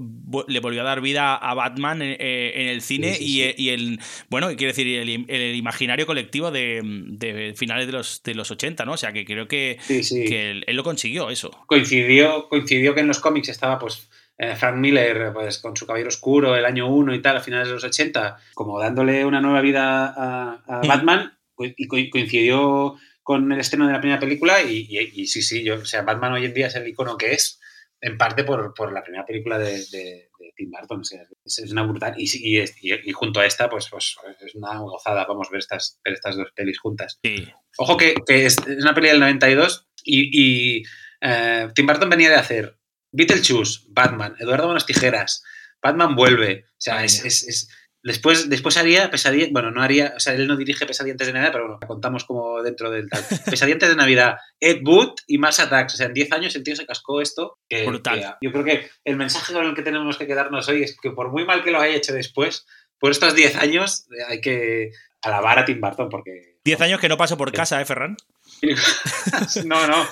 le volvió a dar vida a Batman en, en el cine y, y, el bueno, quiero decir, el, el imaginario colectivo de, de, finales de los, de los 80, ¿no? O sea que creo que, que él, él, lo consiguió, eso. Coincidió, coincidió que en los cómics estaba pues eh, Frank Miller pues, con su Caballero Oscuro el año 1 y tal, a finales de los 80, como dándole una nueva vida a, a Batman, y coincidió con el estreno de la primera película y, y, y, sí, sí, yo, o sea, Batman hoy en día es el icono que es, en parte por, por la primera película de, de, de, Tim Burton, o sea, es, es una brutal, y, y, junto a esta, pues, pues es una gozada, vamos a ver estas, ver estas dos pelis juntas. Sí. Ojo que, que es, es, una peli del 92 y, eh, Tim Burton venía de hacer Beetlejuice, Batman, Eduardo Buenas Tijeras, Batman vuelve, o sea, es, es, es Después, después haría Pesadilla, bueno, no haría, o sea, él no dirige Pesadilla antes de Navidad, pero bueno, la contamos como dentro del tal. <laughs> Pesadilla antes de Navidad, Ed Wood y Mars Attacks. O sea, en 10 años el tío se cascó esto. Que, Brutal. Que, yo creo que el mensaje con el que tenemos que quedarnos hoy es que por muy mal que lo haya hecho después, por estos 10 años hay que alabar a Tim Burton porque... 10 años que no paso por casa, ¿eh, Ferran? <laughs> no, no.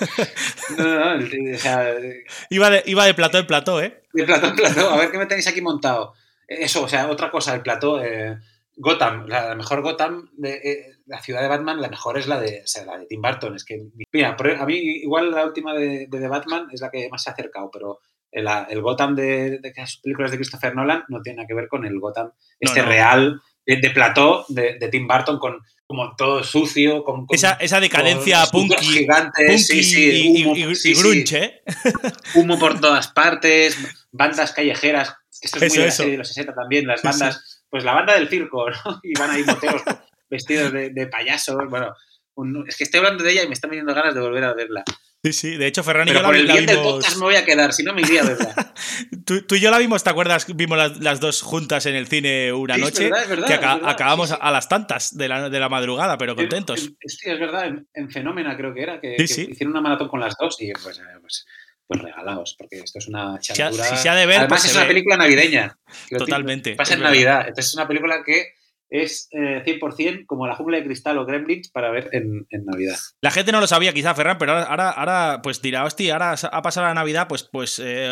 no, no o sea, iba, de, iba de plató en plató, ¿eh? De plató en plató. A ver qué me tenéis aquí montado. Eso, o sea, otra cosa, el plató. Eh, Gotham, la, mejor Gotham de eh, la ciudad de Batman, la mejor es la de, o sea, la de Tim Burton. Es que, mira, a mí igual la última de, de, Batman es la que más se ha acercado, pero el, el Gotham de, las películas de Christopher Nolan no tiene nada que ver con el Gotham este no. real de, de, plató de, de, Tim Burton con como todo sucio, con, con esa, esa, decadencia punky, gigantes, punky sí, sí, humo, y, y, sí, y grunge, ¿eh? <laughs> humo por todas partes, bandas callejeras esto es eso, muy de la serie de los 60 también, las bandas, pues la banda del circo, ¿no? <laughs> Y van ahí moteros <laughs> vestidos de, de payasos, bueno, un, es que estoy hablando de ella y me están viniendo ganas de volver a verla. Sí, sí, de hecho Ferran y Pero yo por la, el la bien vimos... del podcast me voy a quedar, si no me iría a verla. <laughs> tú, tú, y yo la vimos, ¿te acuerdas? Vimos las, las dos juntas en el cine una sí, noche, es verdad, es verdad, que aca es verdad, acabamos sí, a las tantas de la, de la madrugada, pero contentos. En, en, sí, es verdad, en, en, Fenómena creo que era, que, que hicieron una maratón con las dos y pues, eh, pues pues regalaos, porque esto es una charadura. Si, si se ha de ver, Además, pues es una ve. película navideña. Totalmente. Pasa en Navidad. Entonces, es una película que es eh, 100% como La Jungla de Cristal o Gremlins para ver en, en, Navidad. La gente no lo sabía, quizá, Ferran, pero ahora, ahora pues dirá, hostia, ahora ha pasado la Navidad, pues, pues eh,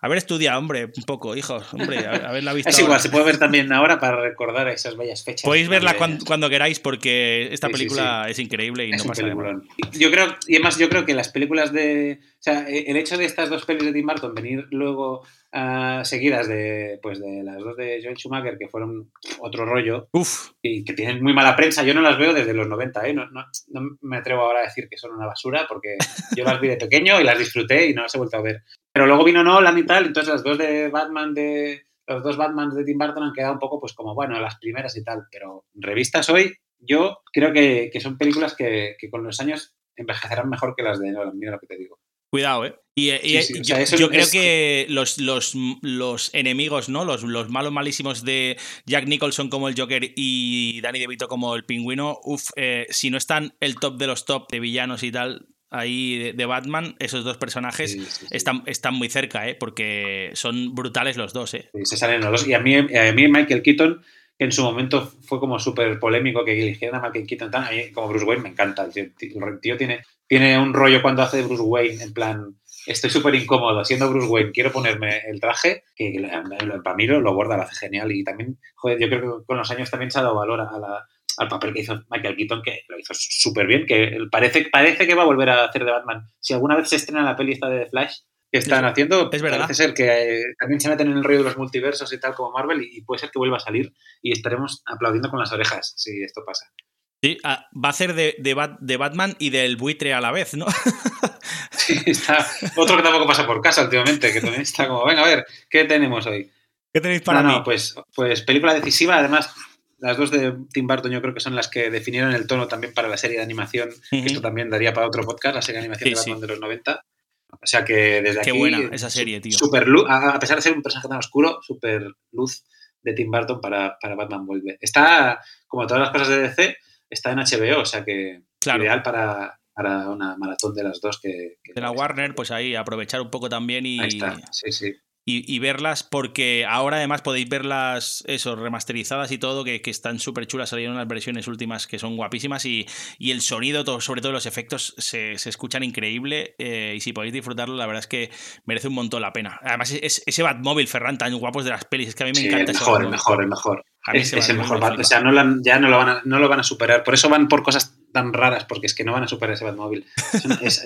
haber estudiado, hombre, un poco, hijo, hombre, haberla visto. <laughs> es igual, ahora. se puede ver también ahora para recordar esas bellas fechas. Podéis verla cuando, cuando, queráis, porque esta sí, película sí, sí. es increíble y es no pasa nada. Yo creo, y además, yo creo que las películas de. O sea, el hecho de estas dos pelis de Tim Burton venir luego uh, seguidas de, pues de las dos de Joel Schumacher, que fueron otro rollo, Uf. y que tienen muy mala prensa. Yo no las veo desde los 90, ¿eh? no, no, no, me atrevo ahora a decir que son una basura, porque <laughs> yo las vi de pequeño y las disfruté y no las he vuelto a ver. Pero luego vino Nolan y tal, entonces las dos de Batman de. Los dos Batman de Tim Burton han quedado un poco, pues como, bueno, las primeras y tal, pero revistas hoy, yo creo que, que son películas que, que con los años envejecerán mejor que las de Nolan, mira lo que te digo. Cuidado, ¿eh? Y, y sí, sí. yo, o sea, yo creo que los, los, los, enemigos, ¿no? Los, los, malos malísimos de Jack Nicholson como el Joker y Danny DeVito como el pingüino, uff, eh, si no están el top de los top de villanos y tal, ahí de, de Batman, esos dos personajes sí, están, están muy cerca, ¿eh? Porque son brutales los dos, ¿eh? se salen los dos. Y a mí, a mí Michael Keaton en su momento fue como súper polémico que eligieran a Michael Keaton. Mí, como Bruce Wayne, me encanta. El tío, tiene, tiene un rollo cuando hace de Bruce Wayne, en plan, estoy súper incómodo siendo Bruce Wayne, quiero ponerme el traje, que para mí lo, lo borda, lo hace genial. Y también, joder, yo creo que con los años también se ha dado valor a al papel que hizo Michael Keaton, que lo hizo súper bien, que parece, parece que va a volver a hacer de Batman. Si alguna vez se estrena la peli esta de The Flash, que están es, haciendo, es verdad. parece ser que eh, también se meten en el rollo de los multiversos y tal como Marvel y, y, puede ser que vuelva a salir y estaremos aplaudiendo con las orejas si esto pasa. Sí, ah, va a ser de, de, Bat, de, Batman y del buitre a la vez, ¿no? <laughs> sí, está otro que tampoco pasa por casa últimamente, que también está como, venga, a ver, ¿qué tenemos hoy? ¿Qué tenéis para no, mí? No, pues, pues película decisiva, además las dos de Tim Burton yo creo que son las que definieron el tono también para la serie de animación, uh -huh. esto también daría para otro podcast, la serie de animación sí, de Batman sí. de los 90. O sea que desde Qué aquí. buena esa serie, tío. Super luz, a pesar de ser un personaje tan oscuro, super luz de Tim Burton para, para Batman vuelve. Está, como todas las cosas de DC, está en HBO, o sea que claro. ideal para, para una maratón de las dos que. que de la Warner, pues ahí aprovechar un poco también y. Ahí está, sí, sí. Y, y verlas porque ahora además podéis verlas, eso, remasterizadas y todo, que, que están súper chulas, salieron unas versiones últimas que son guapísimas y, y el sonido, todo, sobre todo los efectos, se, se escuchan increíble eh, y si podéis disfrutarlo, la verdad es que merece un montón la pena. Además, es, ese Batmóvil, Ferran, tan guapos de las pelis, es que a mí me Sí, encanta el mejor, el mejor, el mejor. A mí Es, es el mejor me Bat- O sea, no han- ya no lo, van a, no lo van a superar. Por eso van por cosas tan raras, porque es que no van a superar ese Batmóvil. Es,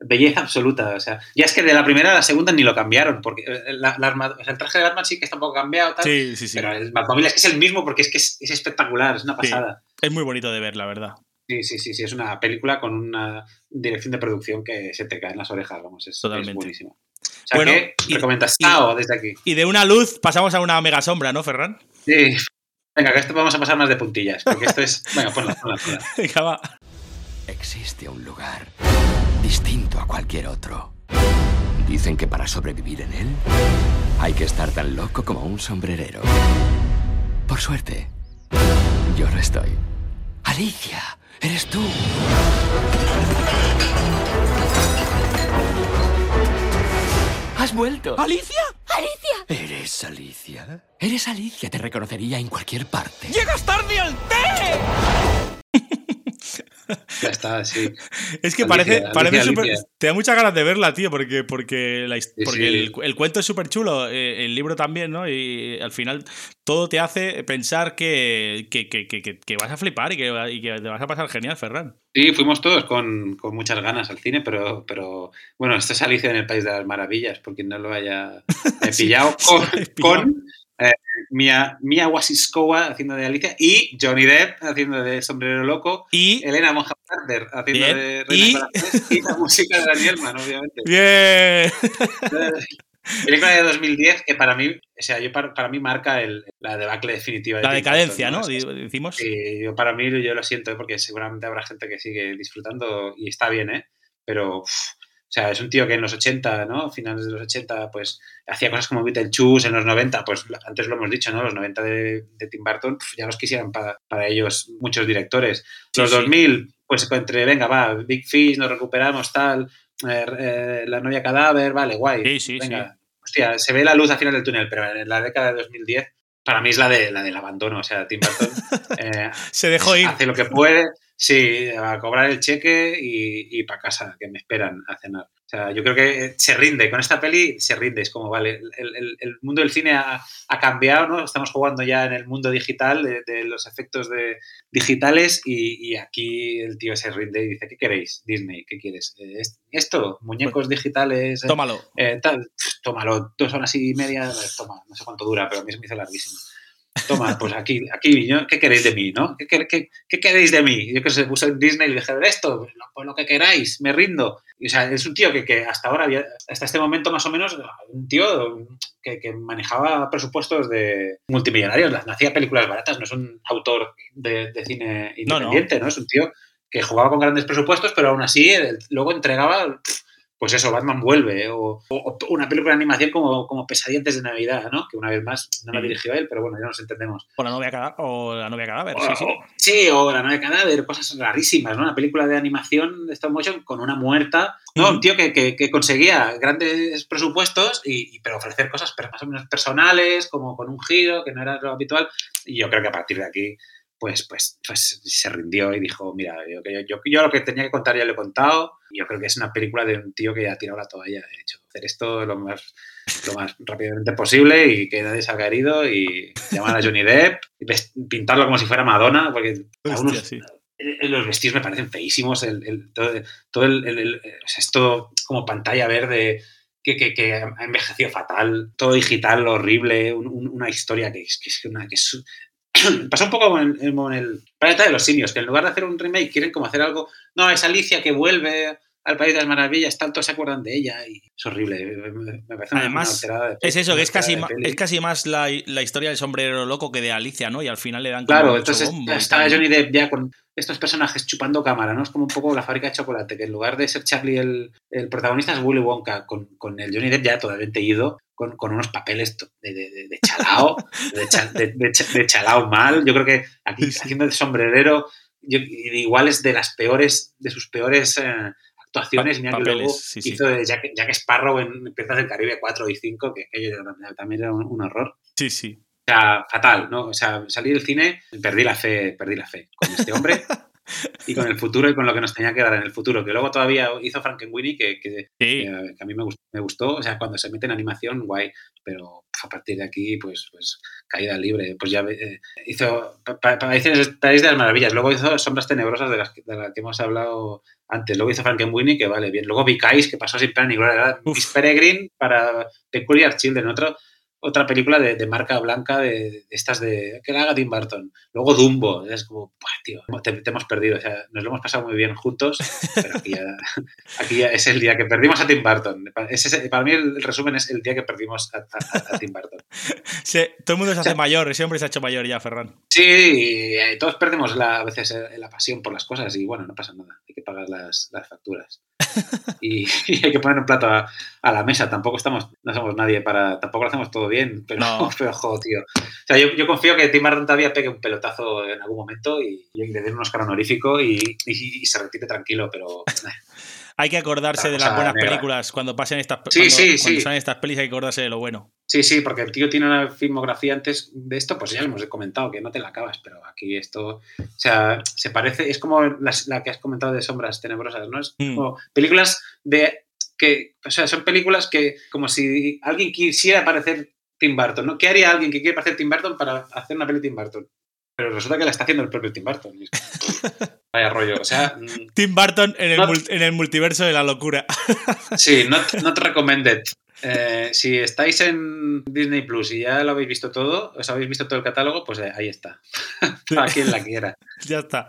es- es, eh, belleza absoluta. O sea, ya es que de la primera a la segunda ni lo cambiaron, porque eh, la, la arma- o sea, el traje de Batman sí que está un poco cambiado, tal, Sí, sí, sí. pero el Batmóvil es que es el mismo porque es que es, es espectacular, es una Sí. pasada. Es muy bonito de ver, la verdad. Sí, sí, sí, sí, es una película con una dirección de producción que se te cae en las orejas, vamos, es, es Totalmente. buenísima. O sea Bueno, que y- recomiendas y- Tao desde aquí. Y de una luz pasamos a una mega sombra, ¿no, Ferran? Sí. Venga, que esto vamos a pasar más de puntillas, porque esto es... <laughs> Venga, ponla, ponla, ponla. Venga, va. Existe un lugar distinto a cualquier otro. Dicen que para sobrevivir en él hay que estar tan loco como un sombrerero. Por suerte, yo lo estoy. Alicia, eres tú. ¿Has vuelto? ¿Alicia? ¡Alicia! ¿Eres Alicia? Eres Alicia, te reconocería en cualquier parte. ¡Llegas tarde al té! Está, sí. <laughs> Es que Alicia, parece, Alicia. Te da muchas ganas de verla, tío, porque, porque, la his- Sí, porque sí. El, el cuento es súper chulo, eh, el libro también, ¿no? Y al final todo te hace pensar que, que, que- que- vas a flipar y que, y que te vas a pasar genial, Ferran. Sí, fuimos todos con, con muchas ganas al cine, pero, pero bueno, esto es Alicia en el País de las Maravillas, porque no lo haya <laughs> pillado con, <laughs> con eh, Mia, Mia haciendo de Alicia y Johnny Depp haciendo de Sombrero Loco y Elena Bonham Carter haciendo Bien. de Reina Y- y la música de Daniel Mann, obviamente. ¡Bien! <laughs> Película de 2010 que para mí, o sea, yo para, para mí marca el, la debacle definitiva. de La decadencia, ¿no? Decimos. Sí, yo para mí yo lo siento, ¿eh? porque seguramente habrá gente que sigue disfrutando y está bien, ¿eh? Pero, uf, o sea, es un tío que en los 80, ¿no? Finales de los 80, pues hacía cosas como Beetlejuice, en los 90, pues antes lo hemos dicho, ¿no? Los 90 de, de Tim Burton, ya los quisieran para, para ellos muchos directores. Sí, los sí. 2000, pues entre, venga, va, Big Fish, nos recuperamos, tal, eh, eh, La novia cadáver, vale, guay. Sí, sí, venga. Hostia, se ve la luz al final del túnel, pero en la década de 2010 para mí es la, de, la del abandono. O sea, Tim Burton <laughs> eh, Se dejó ir. hace lo que puede, sí, a cobrar el cheque y, y para casa, que me esperan a cenar. O sea, yo creo que eh, se rinde, con esta peli se rinde, es como, vale, el, el- el mundo del cine ha, ha cambiado, ¿no? Estamos jugando ya en el mundo digital, de, de los efectos de, digitales y, y aquí el tío se rinde y dice, ¿qué queréis, Disney? ¿Qué quieres? Eh, es- ¿Esto? ¿Muñecos digitales? eh, Tómalo. eh, tal, tómalo, dos horas y media, toma, no sé cuánto dura, pero a mí se me hizo larguísimo. Toma, pues aquí, aquí. ¿qué queréis de mí, no? ¿Qué, qué- qué- qué queréis de mí? Yo que se puso en Disney y le dije, esto, pues lo que queráis, me rindo. Y, o sea, es un tío que, que hasta ahora, había, hasta este momento más o menos, un tío que, que manejaba presupuestos de multimillonarios, no hacía películas baratas, no es un autor de, de cine No, no. independiente, ¿no? Es un tío que jugaba con grandes presupuestos, pero aún así el- luego entregaba pues eso, Batman vuelve, o, o una película de animación como, como Pesadillas de Navidad, ¿no? Que una vez más no la Sí. dirigió él, pero bueno, ya nos entendemos. O la novia cadáver. O la novia cadáver, O, sí, sí. o- sí, o La Nueva Cadáver, cosas rarísimas, ¿no? Una película de animación de stop motion con una muerta. No, un tío que, que- que conseguía grandes presupuestos, y, y- pero ofrecer cosas más o menos personales, como con un giro, que no era lo habitual. Y yo creo que a partir de aquí, pues, pues, pues se rindió y dijo, mira, yo, yo, yo, yo lo que tenía que contar ya lo he contado. Yo creo que es una película de un tío que ha tirado la toalla, de hecho. Hacer esto lo más, lo más rápidamente posible y que nadie salga herido y llamar a Johnny Depp y pintarlo como si fuera Madonna, porque Hostia, sí. eh, los vestidos me parecen feísimos, el, el- todo, todo el, el- el- o sea, es todo como pantalla verde que, que- que ha envejecido fatal, todo digital, horrible, un- un- una historia que que es una... Que es, <clears throat> pasa un poco como en, en el planeta de los simios, que en lugar de hacer un remake quieren como hacer algo, no, es Alicia que vuelve al País de las Maravillas, tanto se acuerdan de ella y es horrible, me, parece una- una Además, alterada de es eso, que es casi, peli. es casi más la, la historia del sombrero loco que de Alicia, ¿no? Y al final le dan como Claro, entonces ¿no? Johnny Depp ya con estos personajes chupando cámara, ¿no? Es como un poco la fábrica de chocolate, que en lugar de ser Charlie el, el protagonista es Willy Wonka, con, con el Johnny Depp ya totalmente ido, con, con unos papeles de, de, chalao, <laughs> de, cha- de- de cha- de chalao mal. Yo creo que aquí haciendo de sombrerero, yo- igual es de las peores, de sus peores eh, actuaciones, mira que papeles, luego sí, hizo de Jack, Jack Sparrow en Piezas del Caribe 4 y 5, que aquello también era un, un horror. Sí, sí. O sea, fatal, ¿no? O sea, salí del cine, perdí la fe, perdí la fe con este hombre <laughs> y con el futuro y con lo que nos tenía que dar en el futuro. Que luego todavía hizo Frankenweenie, que, que, Sí. que- que a mí me gustó, me gustó. O sea, cuando se mete en animación, guay. Pero a partir de aquí, pues, pues caída libre. Pues ya eh, hizo pa- pa- Países País de las Maravillas. Luego hizo Sombras Tenebrosas de las, que- de las que hemos hablado antes. Luego hizo Frankenweenie, que vale bien. Luego Vicais, que pasó sin plan ni gloria. Miss Peregrine para Peculiar Children. Otro, otra película de, de marca blanca de, de estas de que la haga Tim Burton. Luego Dumbo, es como, "Buah, tío, te, te hemos perdido. O sea, nos lo hemos pasado muy bien juntos, pero aquí ya, <laughs> aquí ya es el día que perdimos a Tim Burton. Ese para mí el resumen es el día que perdimos a, a- a Tim Burton. <laughs> Sí, todo el mundo se hace mayor, ese hombre se ha hecho mayor ya, Ferran. Sí, eh, todos perdemos la, a veces eh, la pasión por las cosas y bueno, no pasa nada, hay que pagar las, las facturas. <laughs> Y, y hay que poner un plato a, a la mesa. Tampoco estamos, no somos nadie para, tampoco lo hacemos todo bien, pero, No. <laughs> pero joder, tío. O sea, yo, yo confío que Tim Burton todavía pegue un pelotazo en algún momento y, y le den un Oscar honorífico y, y- se retire tranquilo, pero <laughs> Hay que acordarse La de las buenas negra. películas cuando pasen estas Sí, cuando, sí, cuando sí. salen estas pelis hay que acordarse de lo bueno. Sí, sí, porque el tío tiene una filmografía antes de esto, pues ya lo hemos comentado, que no te la acabas, pero aquí esto, o sea, se parece, es como las- la, que has comentado de Sombras Tenebrosas, ¿no? Es Mm. como películas de, que, o sea, son películas que, como si alguien quisiera parecer Tim Burton, ¿no? ¿Qué haría alguien que quiere parecer Tim Burton para hacer una peli Tim Burton? Pero resulta que la está haciendo el propio Tim Burton. <laughs> Vaya rollo, o sea, mm, Tim Burton en el, en el multiverso de la locura. <laughs> Sí, not, not recommended. Eh, si estáis en Disney Plus y ya lo habéis visto todo, os habéis visto todo el catálogo, pues eh, ahí está. Para <laughs> quien la quiera. ya está.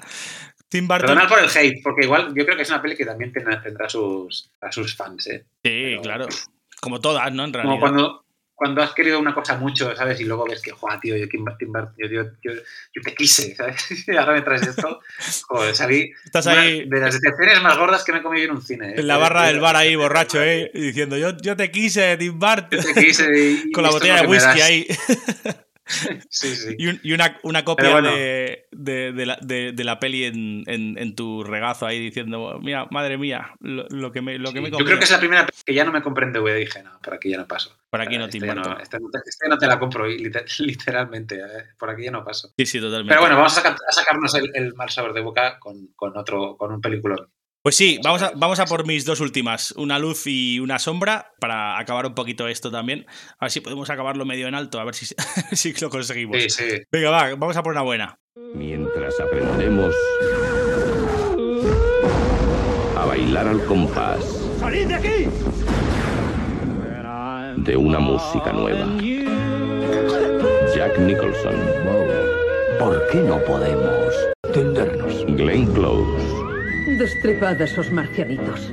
Tim Burton. Perdonad por el hate, porque igual yo creo que es una peli que también tendrá, tendrá sus, a sus fans. ¿eh? Sí, claro. Como todas, ¿no? En realidad. Como cuando, cuando has querido una cosa mucho, ¿sabes? Y luego ves que, joder, tío, yo, yo, yo, yo, te quise, ¿sabes? Y <laughs> ahora me traes esto. Joder, salí. Estás ahí- De las decepciones más gordas que me he comido en un cine. ¿eh? En la barra del bar ahí, <laughs> borracho, ¿eh? Diciendo, yo, yo te quise, Tim Burton. Yo te quise y- <laughs> Con la y botella de whisky ahí. Sí, sí. Y, un- y una, una copia bueno. de, de- de la, de- la peli en, en- en tu regazo ahí diciendo, mira, madre mía, lo, lo que me, lo que me Yo creo comido". que es la primera que ya no me compré en DVD. Dije, no, por aquí ya no paso. Por aquí no, Este no, Burton. este no te, este no te la compro, <laughs> literalmente. eh, Por aquí ya no paso. Sí, sí, totalmente. Pero bueno, vamos a, a sacarnos el, el mal sabor de boca con, con otro, con un peliculón. Pues sí, vamos a, vamos a por mis dos últimas, una luz y una sombra, para acabar un poquito esto también. A ver si podemos acabarlo medio en alto, a ver si, <laughs> si lo conseguimos. Sí, sí. Venga, va, vamos a por una buena. Mientras aprendemos a bailar al compás ¡Salid de aquí! de una música nueva. Jack Nicholson. ¿Por qué no podemos tendernos? Glenn Close. Destripad a esos marcianitos.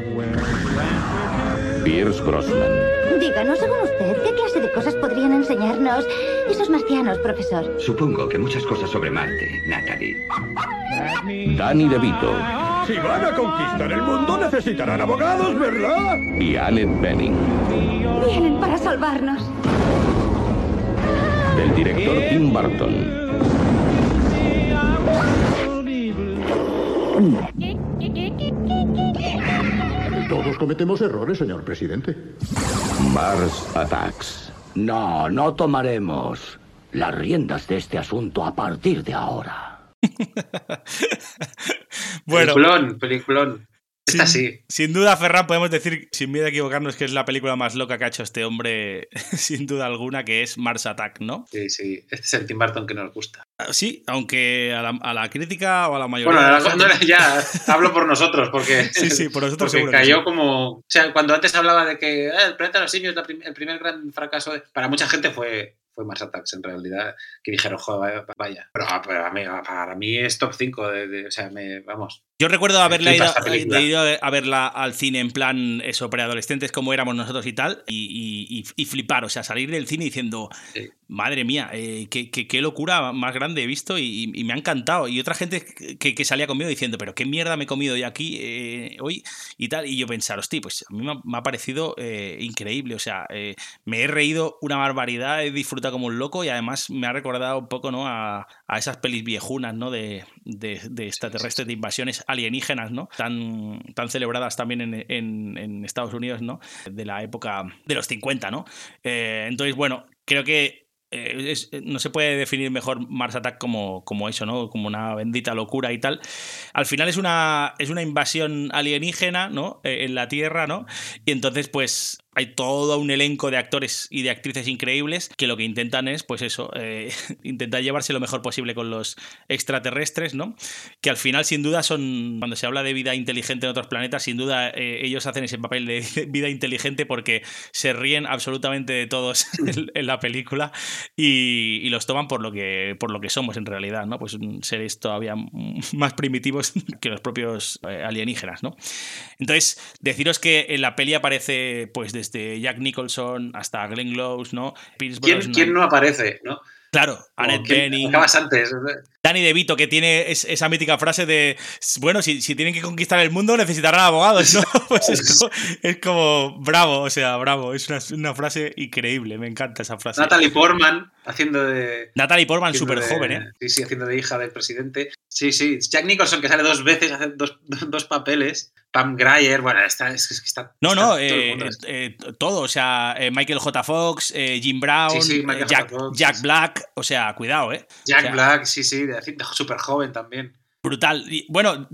Pierce Brosnan. Díganos, según usted, ¿qué clase de cosas podrían enseñarnos esos marcianos, profesor? Supongo que muchas cosas sobre Marte, Natalie. Danny DeVito. Si van a conquistar el mundo necesitarán abogados, ¿verdad? Y Annette Bening. Vienen para salvarnos. Del director Tim Burton. Todos cometemos errores, señor presidente. Mars Attacks. No, no tomaremos las riendas de este asunto a partir de ahora. <laughs> Bueno. Peliculón, peliculón. Esta sí. Sin duda, Ferran, podemos decir, sin miedo a equivocarnos, que es la película más loca que ha hecho este hombre, <laughs> sin duda alguna, que es Mars Attack, ¿no? Sí, sí. Este es el Tim Burton que nos gusta. Ah, Sí, aunque a la, a la crítica o a la mayoría. Bueno, la no, ya hablo por nosotros, porque, <laughs> Sí, sí, por nosotros porque cayó sí. como. O sea, cuando antes hablaba de que "Ah, el planeta de los simios es el primer gran fracaso, de-". para mucha gente fue, fue Mars Attacks en realidad, que dijeron, joder, vaya. vaya". Pero, ah, pero para mí es top 5, de, de- o sea, me, vamos. Yo recuerdo haberla flipa ido, de ido a verla al cine en plan eso, preadolescentes como éramos nosotros y tal, y, y- y flipar, o sea, salir del cine diciendo, madre mía, eh, qué, qué- qué locura más grande he visto y, y me ha encantado. Y otra gente que, que salía conmigo diciendo, pero qué mierda me he comido yo aquí eh, hoy y tal. Y yo pensar, hostia, pues a mí me ha, me ha parecido eh, increíble, o sea, eh, me he reído una barbaridad, he disfrutado como un loco y además me ha recordado un poco, ¿no? A, a esas pelis viejunas, ¿no? De, de, de extraterrestres, de invasiones alienígenas, ¿no? Tan, tan celebradas también en, en, en Estados Unidos, ¿no? De la época de los 50, ¿no? Eh, entonces, bueno, creo que eh, es- no se puede definir mejor Mars Attack como, como eso, ¿no? Como una bendita locura y tal. Al final es una, es una invasión alienígena, ¿no? Eh, en la Tierra, ¿no? Y entonces, pues, hay todo un elenco de actores y de actrices increíbles que lo que intentan es, pues eso, eh, <laughs> intentar llevarse lo mejor posible con los extraterrestres, ¿no? Que al final, sin duda, son, cuando se habla de vida inteligente en otros planetas, sin duda eh, ellos hacen ese papel de <laughs> vida inteligente porque se ríen absolutamente de todos <laughs> en, la película y, los toman por lo, que, por lo que somos en realidad, ¿no? Pues seres todavía más primitivos que los propios eh, alienígenas, ¿no? Entonces, deciros que en la peli aparece, pues, desde Jack Nicholson hasta Glenn Close, ¿no? Pierce ¿Quién, quién no aparece? ¿no? Claro, Annette Bening. Acabas antes. Danny DeVito, que tiene es- esa mítica frase de, bueno, si, si tienen que conquistar el mundo necesitarán abogados, ¿no? <laughs> Pues es como, es como, bravo, o sea, bravo, es una, una frase increíble, me encanta esa frase. Natalie Portman haciendo de. Natalie Portman, súper de- joven, ¿eh? Sí, sí, haciendo de hija del presidente. Sí, sí. Jack Nicholson, que sale dos veces, hace dos, <laughs> dos papeles. Pam Grier, bueno, está, es, que está. No, está no, todo el eh, mundo. eh, todo, o sea, eh, Michael J. Fox, eh, Jim Brown, Sí, sí, eh, Michael Jack, J. Fox, Jack Black, o sea, cuidado, ¿eh? Jack O sea, Black, sí, sí, de, <laughs> súper joven también. Brutal. Bueno,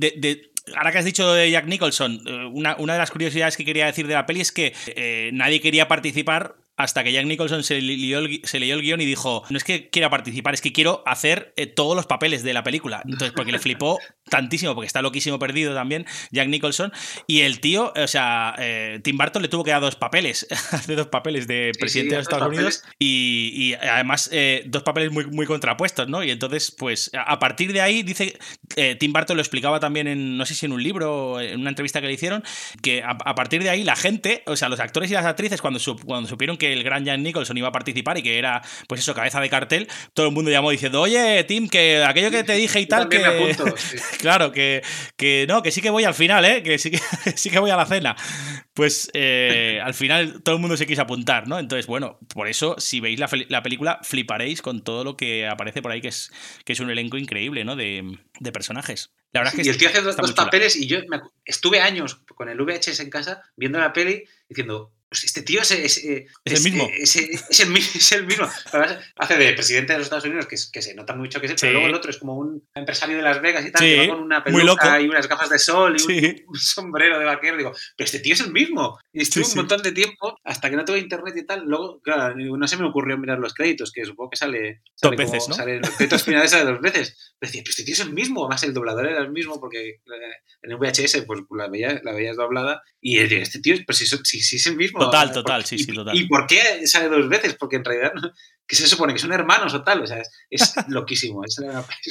ahora que has dicho de Jack Nicholson, eh, una, una de las curiosidades que quería decir de la peli es que eh, nadie quería participar hasta que Jack Nicholson se leyó, el, se leyó el guion y dijo, no es que quiera participar, es que quiero hacer eh, todos los papeles de la película. Entonces, porque le flipó <laughs> tantísimo, porque está loquísimo perdido también, Jack Nicholson. Y el tío, o sea, eh, Tim Burton le tuvo que dar dos papeles, <laughs> hace dos papeles de presidente de hace Estados dos Unidos y, y además eh, dos papeles muy, muy contrapuestos, ¿no? Y entonces, pues a partir de ahí, dice, Tim Burton lo explicaba también en, no sé si en un libro o en una entrevista que le hicieron, que a, a partir de ahí la gente, o sea, los actores y las actrices, cuando, sup- cuando supieron que el gran Jack Nicholson iba a participar y que era, pues eso, cabeza de cartel, todo el mundo llamó diciendo, oye, Tim, que aquello que te dije y tal, que... me apunto, sí. <laughs> claro, que, que no, que sí que voy al final, ¿eh? Que sí que, <laughs> sí que voy a la cena. Pues eh, al final todo el mundo se quiso apuntar, ¿no? Entonces, bueno, por eso, si veis la, la película, fliparéis con todo lo que aparece por ahí, que es, que es un elenco increíble, ¿no? De, de personajes. La verdad es que y tío hace dos, dos papeles y yo me estuve años con el VHS en casa viendo la peli diciendo, "Pues este tío es, es, eh, Es el mismo. eh, Es, el, <laughs> es el mismo. Además, hace de presidente de los Estados Unidos, que, que se nota mucho que es él, Sí. pero luego el otro es como un empresario de Las Vegas y tal, Sí, que va con una peluca y unas gafas de sol y un, Sí. <laughs> un sombrero de vaquero. Digo, pero este tío es el mismo. Y estuve un montón de tiempo hasta que no tuve internet y tal. Luego, claro, no se me ocurrió mirar los créditos, que supongo que sale, Dos sale como- veces, ¿no? sale en los créditos <laughs> finales sale dos veces. Pero decía, pero este tío es el mismo. Además, el doblador era el mismo porque eh, en VHS pues la veías, la veías doblada. Y decía, este tío, pues si, si, si es el mismo. Total, ¿por- total, sí, y- sí, total. ¿Y por qué sale dos veces? Porque en realidad, <laughs> que se supone que son hermanos o tal. O sea, es, es <laughs> loquísimo. Es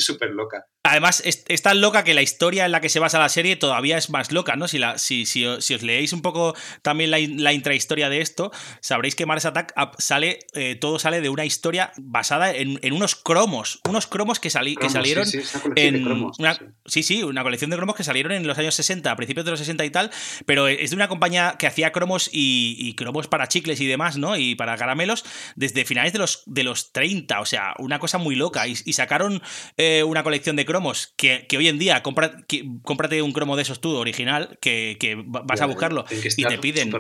súper <laughs> loca. Además, es, es tan loca que la historia en la que se basa la serie todavía es más loca, ¿no? Si, la, si, si, os- si os leéis un poco también la, la intrahistoria de esto, sabréis que Mars Attack sale, eh, todo sale de una historia basada en, en unos cromos, unos cromos que, sali- que salieron sí, sí, una colección de en cromos, una- sí. sí, sí, una colección de cromos que salieron en los años 60, a principios de los 60 y tal, pero es de una compañía que hacía cromos y, y cromos para chicles y demás, ¿no? Y para caramelos desde finales de los, de los 30, o sea, una cosa muy loca. Y, y sacaron eh, una colección de cromos que, que hoy en día, compra- que- cómprate un cromo de esos tú, original, que, que va- vas Ya, a buscarlo y te piden.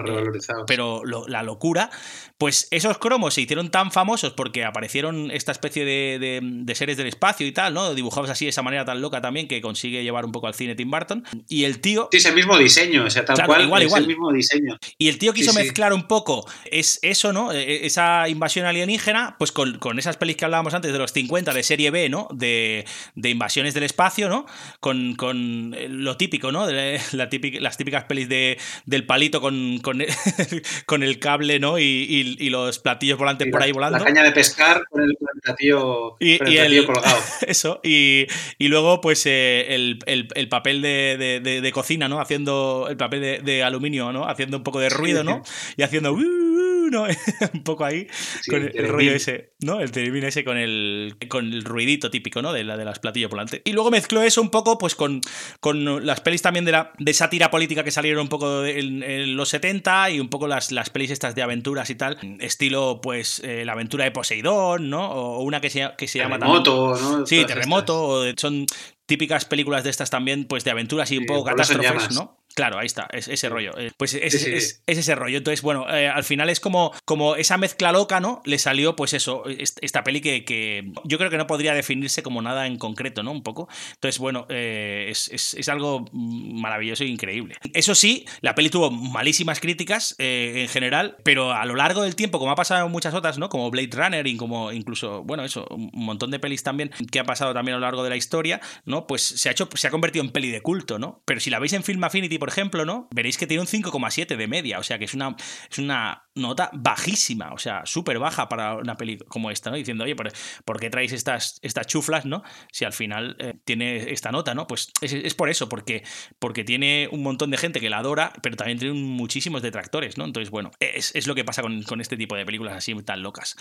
pero lo- la locura, pues esos cromos se hicieron tan famosos porque aparecieron esta especie de, de- de seres del espacio y tal, ¿no? Dibujados así de esa manera tan loca también que consigue llevar un poco al cine Tim Burton. Y el tío. Sí, es el mismo diseño. O sea, tal Claro, cual. igual, es igual. el mismo diseño. Y el tío quiso Sí, sí. mezclar un poco es eso, ¿no? E- Esa invasión alienígena, pues con, con esas pelis que hablábamos antes de los 50 de serie B, ¿no? De, de invasiones del espacio, ¿no? Con, con lo típico, ¿no? De la típica- las típicas pelis de, del palito con, con, <laughs> con el cable, ¿no? Y, y- y los platillos volantes Y por la- ahí volando. La caña de pescar con el, platillo, Y, con el platillo el- colgado. <laughs> Eso, y, y luego, pues, eh, el, el- el papel de, de- de- de cocina, ¿no? Haciendo el papel de, de aluminio, ¿no? Haciendo un poco de ruido, ¿no? Y haciendo. "Uh, uh", ¿no? <laughs> un poco ahí, Sí, con el el, rollo ese, ¿no? El terebín ese con el, con el ruidito típico, ¿no? De, la, de las platillos volantes. Y luego mezcló eso un poco, pues, con, con las pelis también de, la, de sátira política que salieron un poco en, en los 70 y un poco las, las pelis estas de aventuras y tal, estilo, pues, eh, la aventura de Poseidón, ¿no? O una que se, que se llama también... Terremoto, ¿no? Sí, Terremoto, son típicas películas de estas también, pues de aventuras y un Sí, poco catástrofes. ¿no? Claro, ahí está, es ese rollo. Eh, Pues es, Sí, sí, es- sí. es ese rollo. Entonces, bueno, eh, al final es como, como esa mezcla loca, ¿no? Le salió, pues eso, est- esta peli que, que yo creo que no podría definirse como nada en concreto, ¿no? Un poco. Entonces, bueno, eh, es, es- es algo maravilloso e increíble. Eso sí, la peli tuvo malísimas críticas eh, en general, pero a lo largo del tiempo, como ha pasado en muchas otras, ¿no? Como Blade Runner y como incluso, bueno, eso, un montón de pelis también que ha pasado también a lo largo de la historia, ¿no? Pues se ha hecho, se ha convertido en peli de culto, ¿no? Pero si la veis en Film Affinity, por ejemplo, ¿no? Veréis que tiene un 5,7 de media, o sea que es una, es una nota bajísima, o sea, súper baja para una peli como esta, ¿no? Diciendo, oye, ¿por, qué traéis estas, estas chuflas, ¿no? Si al final eh, tiene esta nota, ¿no? Pues es, es por eso, porque, porque tiene un montón de gente que la adora, pero también tiene muchísimos detractores, ¿no? Entonces, bueno, es, es lo que pasa con, con este tipo de películas así tan locas.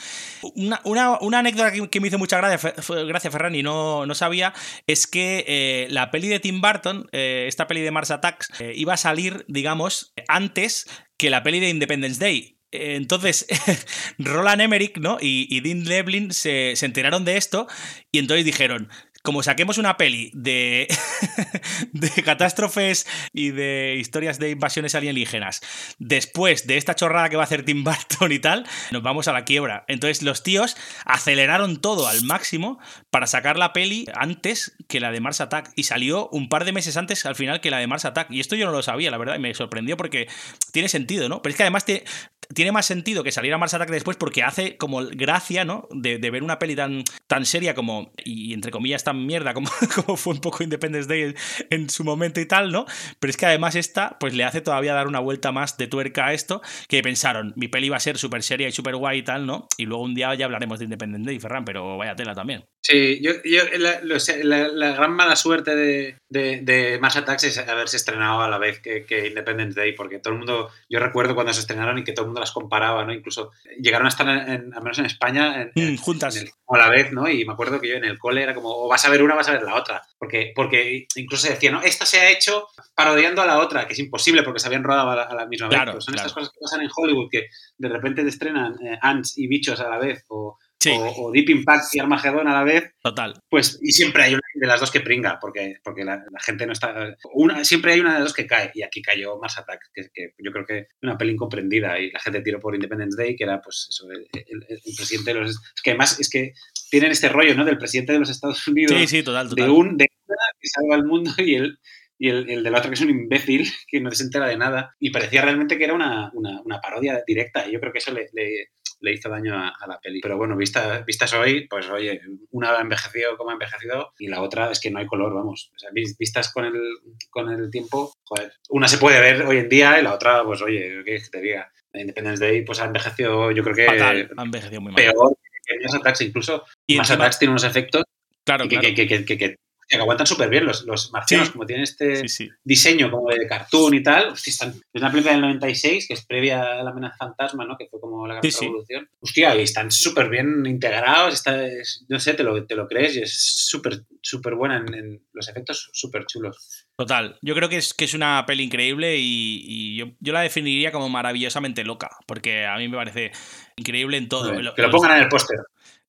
Una, una- anécdota que, me hizo mucha gracia, Fe- Fe- gracia Ferran, y no, no sabía, es que eh, la peli de Tim Burton, eh, esta peli de Mars Attacks, eh, iba a salir, digamos, antes que la peli de Independence Day. Entonces, <laughs> Roland Emmerich ¿no? y, y Dean Devlin se, se enteraron de esto y entonces dijeron, como saquemos una peli de, <laughs> de catástrofes y de historias de invasiones alienígenas después de esta chorrada que va a hacer Tim Burton y tal, nos vamos a la quiebra. Entonces los tíos aceleraron todo al máximo para sacar la peli antes que la de Mars Attack y salió un par de meses antes al final que la de Mars Attack. Y esto yo no lo sabía, la verdad, y me sorprendió porque tiene sentido, ¿no? Pero es que además te- tiene más sentido que saliera Mars Attack después porque hace como gracia, ¿no? De, ver una peli tan, tan seria como, y entre comillas tan mierda como, <laughs> como fue un poco Independence Day en, en su momento y tal, ¿no? Pero es que además esta, pues le hace todavía dar una vuelta más de tuerca a esto, que pensaron, mi peli va a ser súper seria y súper guay y tal, ¿no? Y luego un día ya hablaremos de Independence Day, Ferran, pero vaya tela también. Sí, yo, yo la, la- la gran mala suerte de, de, de Mars Attacks es haberse estrenado a la vez que, que Independence Day, porque todo el mundo, yo recuerdo cuando se estrenaron y que todo el mundo las comparaba, ¿no? Incluso llegaron a estar, en, al menos en España, en- Mm, juntas. en el- a la vez, ¿no? Y me acuerdo que yo en el cole era como, o vas a ver una, vas a ver la otra, porque, porque incluso se decía, no, esta se ha hecho parodiando a la otra, que es imposible porque se habían rodado a la, a la misma Claro, vez. Pues son claro. estas cosas que pasan en Hollywood, que de repente te estrenan eh, Ants y Bichos a la vez, o, Sí. o, o Deep Impact y Armagedón a la vez, Total. pues, y siempre hay una de las dos que pringa, porque, porque la, la gente no está. Una, siempre hay una de las dos que cae, y aquí cayó Mars Attack, que, que yo creo que es una peli incomprendida, y la gente tiró por Independence Day, que era, pues, eso, el, el- el presidente de los. Es que además es que tienen este rollo, ¿no? Del presidente de los Estados Unidos, Sí, sí, total, total. de un de una que salva al mundo y el. Y el, el del otro que es un imbécil que no se entera de nada. Y parecía realmente que era una, una, una parodia directa. Y yo creo que eso le, le- le hizo daño a, a la peli. Pero bueno, vista, vistas hoy, pues oye, una ha envejecido como ha envejecido y la otra es que no hay color, vamos. O sea, vis- vistas con el, con el tiempo, joder. Una se puede ver hoy en día y la otra, pues oye, ¿qué te diga? Independence Day, pues ha envejecido, yo creo que Fatal, ha envejecido muy mal. peor que Mars Attacks. Incluso Mars Attacks tiene unos efectos Claro, que, claro. que, que, que, que- aguantan súper bien los, los marcianos, Sí. como tienen este Sí, sí. diseño como de cartoon y tal. Hostia, están- es una película del 96 que es previa a la amenaza fantasma, ¿no? Que fue como la gran revolución. Hostia, y están súper bien integrados, está, es- no sé, te lo, te lo crees y es súper, súper buena en, en los efectos súper chulos. Total, yo creo que es, que es una peli increíble y, y yo, yo la definiría como maravillosamente loca, porque a mí me parece increíble en todo. Lo- que lo los- pongan en el póster.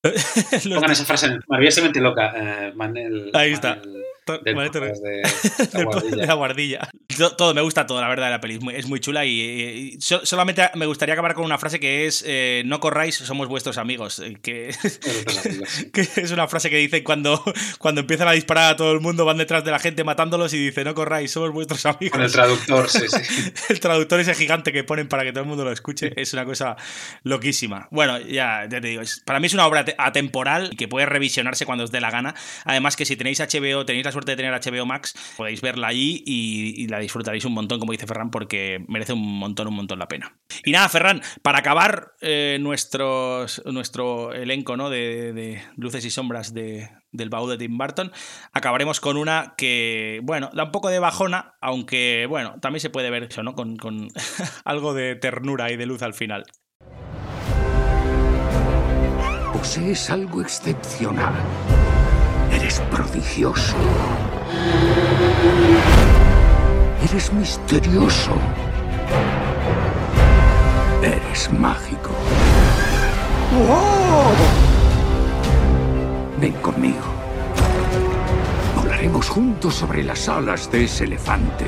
<laughs> Pongan esa frase maravillosamente loca. eh, Manel- Ahí está. Manel del podcast de, de <laughs> la guardilla. la guardilla. To- Todo, me gusta todo, la verdad, de la peli. Es muy, es muy chula y, y- y so- solamente me gustaría acabar con una frase que es eh, no corráis, somos vuestros amigos. eh, Que, <laughs> que es una frase que dice cuando, cuando empiezan a disparar a todo el mundo, van detrás de la gente matándolos y dice no corráis, somos vuestros amigos. Con el traductor, sí, sí. <laughs> el traductor ese gigante que ponen para que todo el mundo lo escuche es una cosa loquísima. Bueno, ya, ya te digo, para mí es una obra te- atemporal y que puede revisionarse cuando os dé la gana. Además que si tenéis HBO, tenéis suerte de tener HBO Max, podéis verla allí y, la disfrutaréis un montón, como dice Ferran, porque merece un montón, un montón la pena. Y nada, Ferran, para acabar eh, nuestro elenco ¿no? de, de luces y sombras de, del baúl de Tim Burton, acabaremos con una que, bueno, da un poco de bajona, aunque, bueno, también se puede ver eso, ¿no? Con, con <laughs> algo de ternura y de luz al final. Posees algo excepcional. Eres prodigioso. Eres misterioso. Eres mágico. ¡Wow! Ven conmigo. Volaremos juntos sobre las alas de ese elefante.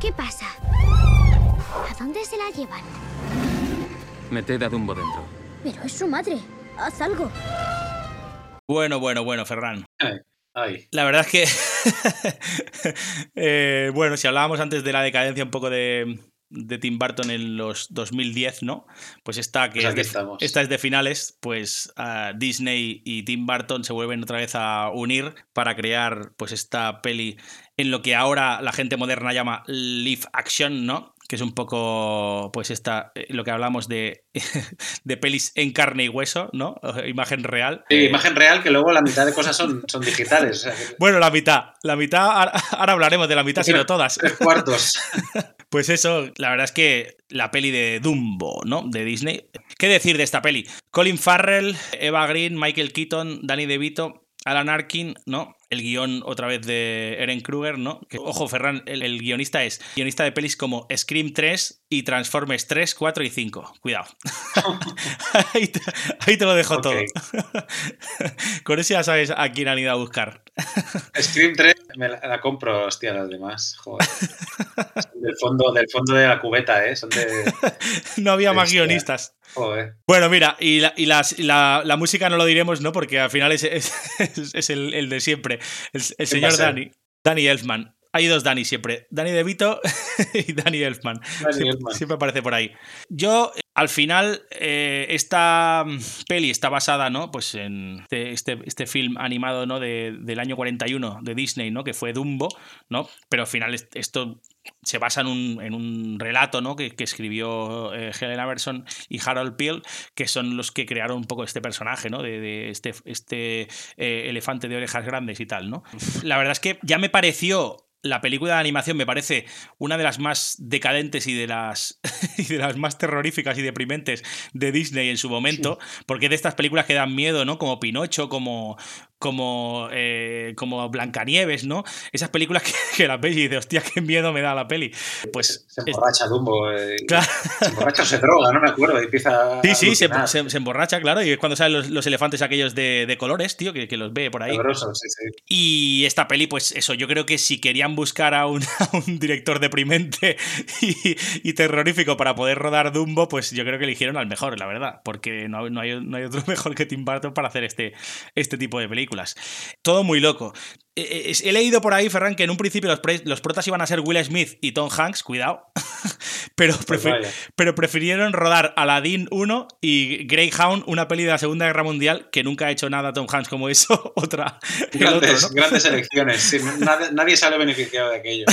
¿Qué pasa? ¿A dónde se la llevan? Meted a Dumbo dentro. Pero es su madre. Haz algo. Bueno, bueno, bueno, Ferran. Ay, ay. La verdad es que, <laughs> eh, bueno, si hablábamos antes de la decadencia un poco de, de Tim Burton en los 2010, ¿no? Pues esta que Pues aquí es de- estamos. esta es de finales, pues ah, Disney y Tim Burton se vuelven otra vez a unir para crear pues esta peli en lo que ahora la gente moderna llama live action, ¿no? Que es un poco, pues esta, eh, lo que hablamos de, <laughs> de pelis en carne y hueso, ¿no? Imagen real. Sí, imagen real que luego la mitad de cosas son, son digitales. <laughs> Bueno, la mitad. La mitad, ahora ahora hablaremos de la mitad, sino todas. Tres cuartos. <laughs> Pues eso, la verdad es que la peli de Dumbo, ¿no? De Disney. ¿Qué decir de esta peli? Colin Farrell, Eva Green, Michael Keaton, Danny DeVito, Alan Arkin, ¿no? El guion otra vez de Eren Kruger, ¿no? Que, ojo, Ferran, el, el guionista es guionista de pelis como Scream 3 y Transformers 3, 4 y 5. Cuidado. <laughs> <laughs> ahí, te, ahí te lo dejo todo. <laughs> Con eso ya sabes a quién han ido a buscar. Scream 3 me la, la compro, hostia, las demás. Joder. Son del fondo, del fondo de la cubeta, ¿eh? Son de. <laughs> No había más Hostia. guionistas. Joder. Bueno, mira, y, la, y las- la- la música no lo diremos, ¿no? Porque al final es, es- es- <laughs> es el, el de siempre. El, el señor? Dani. Dani Elfman. Hay dos Dani siempre. Dani DeVito <laughs> y Dani Elfman. Danny siempre, Elfman. siempre aparece por ahí. Yo, al final, eh, esta peli está basada, ¿no? Pues en este, este, este film animado, ¿no? De- del año 41 de Disney, ¿no? Que fue Dumbo, ¿no? Pero al final est- esto se basa en un, en un relato, ¿no? Que, que escribió eh, Helen Aberson y Harold Peel, que son los que crearon un poco este personaje, ¿no? De, de este, este eh, elefante de orejas grandes y tal, ¿no? La verdad es que ya me pareció la película de animación me parece una de las más decadentes y de las, <laughs> y de las más terroríficas y deprimentes de Disney en su momento, porque es de estas películas que dan miedo, ¿no? Como Pinocho, como, como, eh, como Blancanieves, ¿no? Esas películas que, <laughs> que las ves y dices, hostia, qué miedo me da la peli. Pues Se emborracha Dumbo. eh, <laughs> Claro. Se emborracha o se droga, no me acuerdo. Y empieza Sí, sí, se, alucinar. se- se emborracha, claro, y es cuando salen los, los elefantes aquellos de, de colores, tío, que, que los ve por ahí. Sabroso, sí, sí. Y esta peli, pues eso, yo creo que si querían buscar a un, <laughs> a un director deprimente y, y terrorífico para poder rodar Dumbo, pues yo creo que eligieron al mejor, la verdad, porque no, no hay, no hay otro mejor que Tim Burton para hacer este, este tipo de películas. Todo muy loco. Eh, eh, He leído por ahí, Ferran, que en un principio los, protas iban a ser Will Smith y Tom Hanks, cuidado, <laughs> pero, Pues vaya. pero prefirieron rodar Aladdin 1 y Greyhound, una peli de la Segunda Guerra Mundial, que nunca ha hecho nada Tom Hanks como eso, <laughs> otra. otro, Grandes, ¿no? grandes elecciones. sí, <laughs> nadie, nadie sale beneficiado de aquello.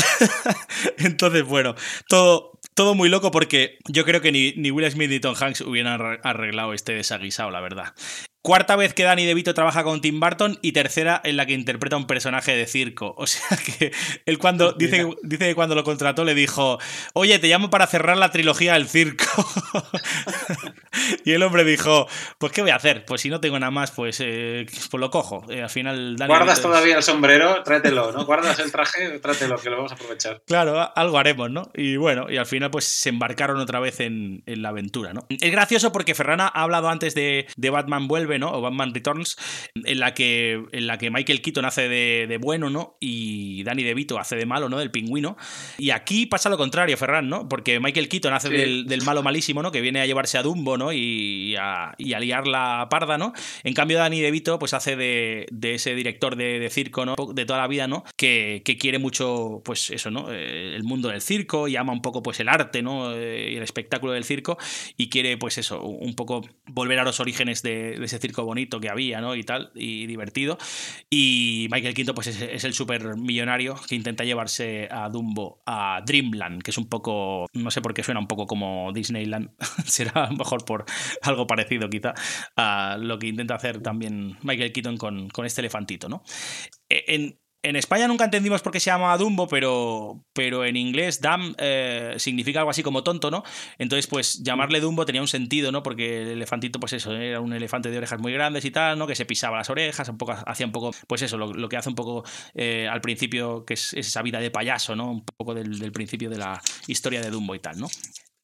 Entonces, bueno, todo, todo muy loco porque yo creo que ni, ni Will Smith ni Tom Hanks hubieran arre- arreglado este desaguisado, la verdad. Cuarta vez que Danny DeVito trabaja con Tim Burton y tercera en la que interpreta un personaje de circo. O sea <laughs> que él cuando dice, que- dice que cuando lo contrató le dijo, oye, te llamo para cerrar la trilogía del circo. <laughs> y el hombre dijo, pues ¿qué voy a hacer? Pues si no tengo nada más, pues, eh, pues lo cojo. Eh, al final Danny Guardas DeVito es- todavía el sombrero, tráetelo, ¿no? Guardas el traje, trátelo, que lo vamos a aprovechar. Claro, algo haremos, ¿no? Y bueno, y al final pues se embarcaron otra vez en, en la aventura, ¿no? Es gracioso porque Ferrana ha hablado antes de, de Batman Vuelve, ¿no? O Batman Returns, en la que, en la que Michael Keaton hace de, de bueno, ¿no? Y Danny DeVito hace de malo, ¿no? Del pingüino. Y aquí pasa lo contrario, Ferran, ¿no? Porque Michael Keaton hace Sí. del, del malo malísimo, ¿no? Que viene a llevarse a Dumbo, ¿no? Y a, y a liar la parda, ¿no? En cambio, Danny DeVito, pues hace de, de ese director de, de circo, ¿no? De toda la vida, ¿no? Que, que quiere mucho, pues eso, ¿no? Eh, El mundo del circo y ama un poco, pues el arte, ¿no? Eh, Y el espectáculo del circo y quiere, pues eso, un poco volver a los orígenes de, de ese circo bonito que había, ¿no? Y tal, y divertido. Y Michael Quinto, pues es, el super millonario que intenta llevarse a Dumbo a Dreamland, que es un poco, no sé por qué suena un poco como Disneyland, <laughs> será mejor por algo parecido quizá a lo que intenta hacer también Michael Keaton con, con este elefantito, ¿no? E, En, En España nunca entendimos por qué se llamaba Dumbo, pero, pero en inglés Dam eh, significa algo así como tonto, ¿no? Entonces, pues llamarle Dumbo tenía un sentido, ¿no? Porque el elefantito, pues eso, era un elefante de orejas muy grandes y tal, ¿no? Que se pisaba las orejas, un poco, hacía un poco, pues eso, lo, que hace un poco eh, al principio, que es, es esa vida de payaso, ¿no? Un poco del, del principio de la historia de Dumbo y tal, ¿no?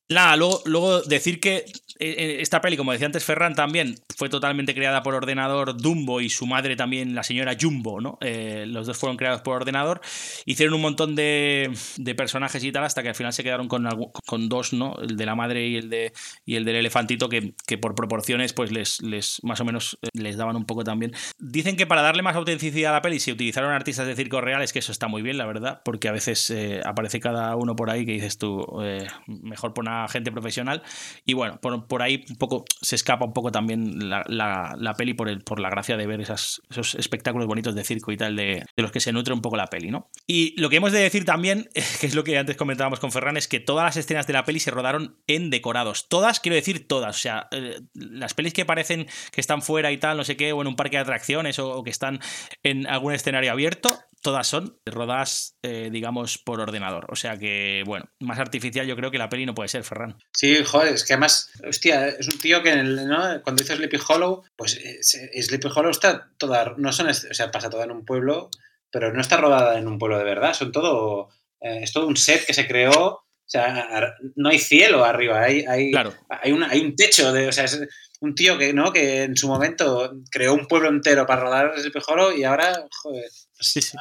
Nada, luego, luego decir que eh, esta peli, como decía antes Ferran, también fue totalmente creada por ordenador Dumbo y su madre también, la señora Jumbo, ¿no? Eh, los dos fueron creados por ordenador. Hicieron un montón de, personajes y tal, hasta que al final se quedaron con, con dos, ¿no? El de la madre y el, de, y el del elefantito, que, que por proporciones, pues les, les más o menos eh, les daban un poco también. Dicen que para darle más autenticidad a la peli se utilizaron artistas de circo reales, que eso está muy bien, la verdad, porque a veces eh, aparece cada uno por ahí que dices tú, eh, mejor poner gente profesional. Y bueno, por, por ahí un poco se escapa un poco también la, la, peli por, el, por la gracia de ver esos espectáculos bonitos de circo y tal, de, de, los que se nutre un poco la peli, ¿no? Y lo que hemos de decir también, <laughs> que es lo que antes comentábamos con Ferran, es que todas las escenas de la peli se rodaron en decorados. Todas, quiero decir todas. O sea, eh, las pelis que parecen que están fuera y tal, no sé qué, o en un parque de atracciones, o que están en algún escenario abierto, todas son rodadas, eh, digamos, por ordenador. O sea que, bueno, más artificial yo creo que la peli no puede ser, Ferran. Sí, joder, es que además, hostia, es un tío que el, ¿no? cuando hizo Sleepy Hollow, pues eh, Sleepy Hollow está toda, no son, o sea, pasa toda en un pueblo, pero no está rodada en un pueblo de verdad, son todo, eh, es todo un set que se creó, o sea, no hay cielo arriba, hay, hay, claro. hay, una, hay un techo, de, o sea, es un tío que, ¿no? que en su momento creó un pueblo entero para rodar Sleepy Hollow y ahora, joder,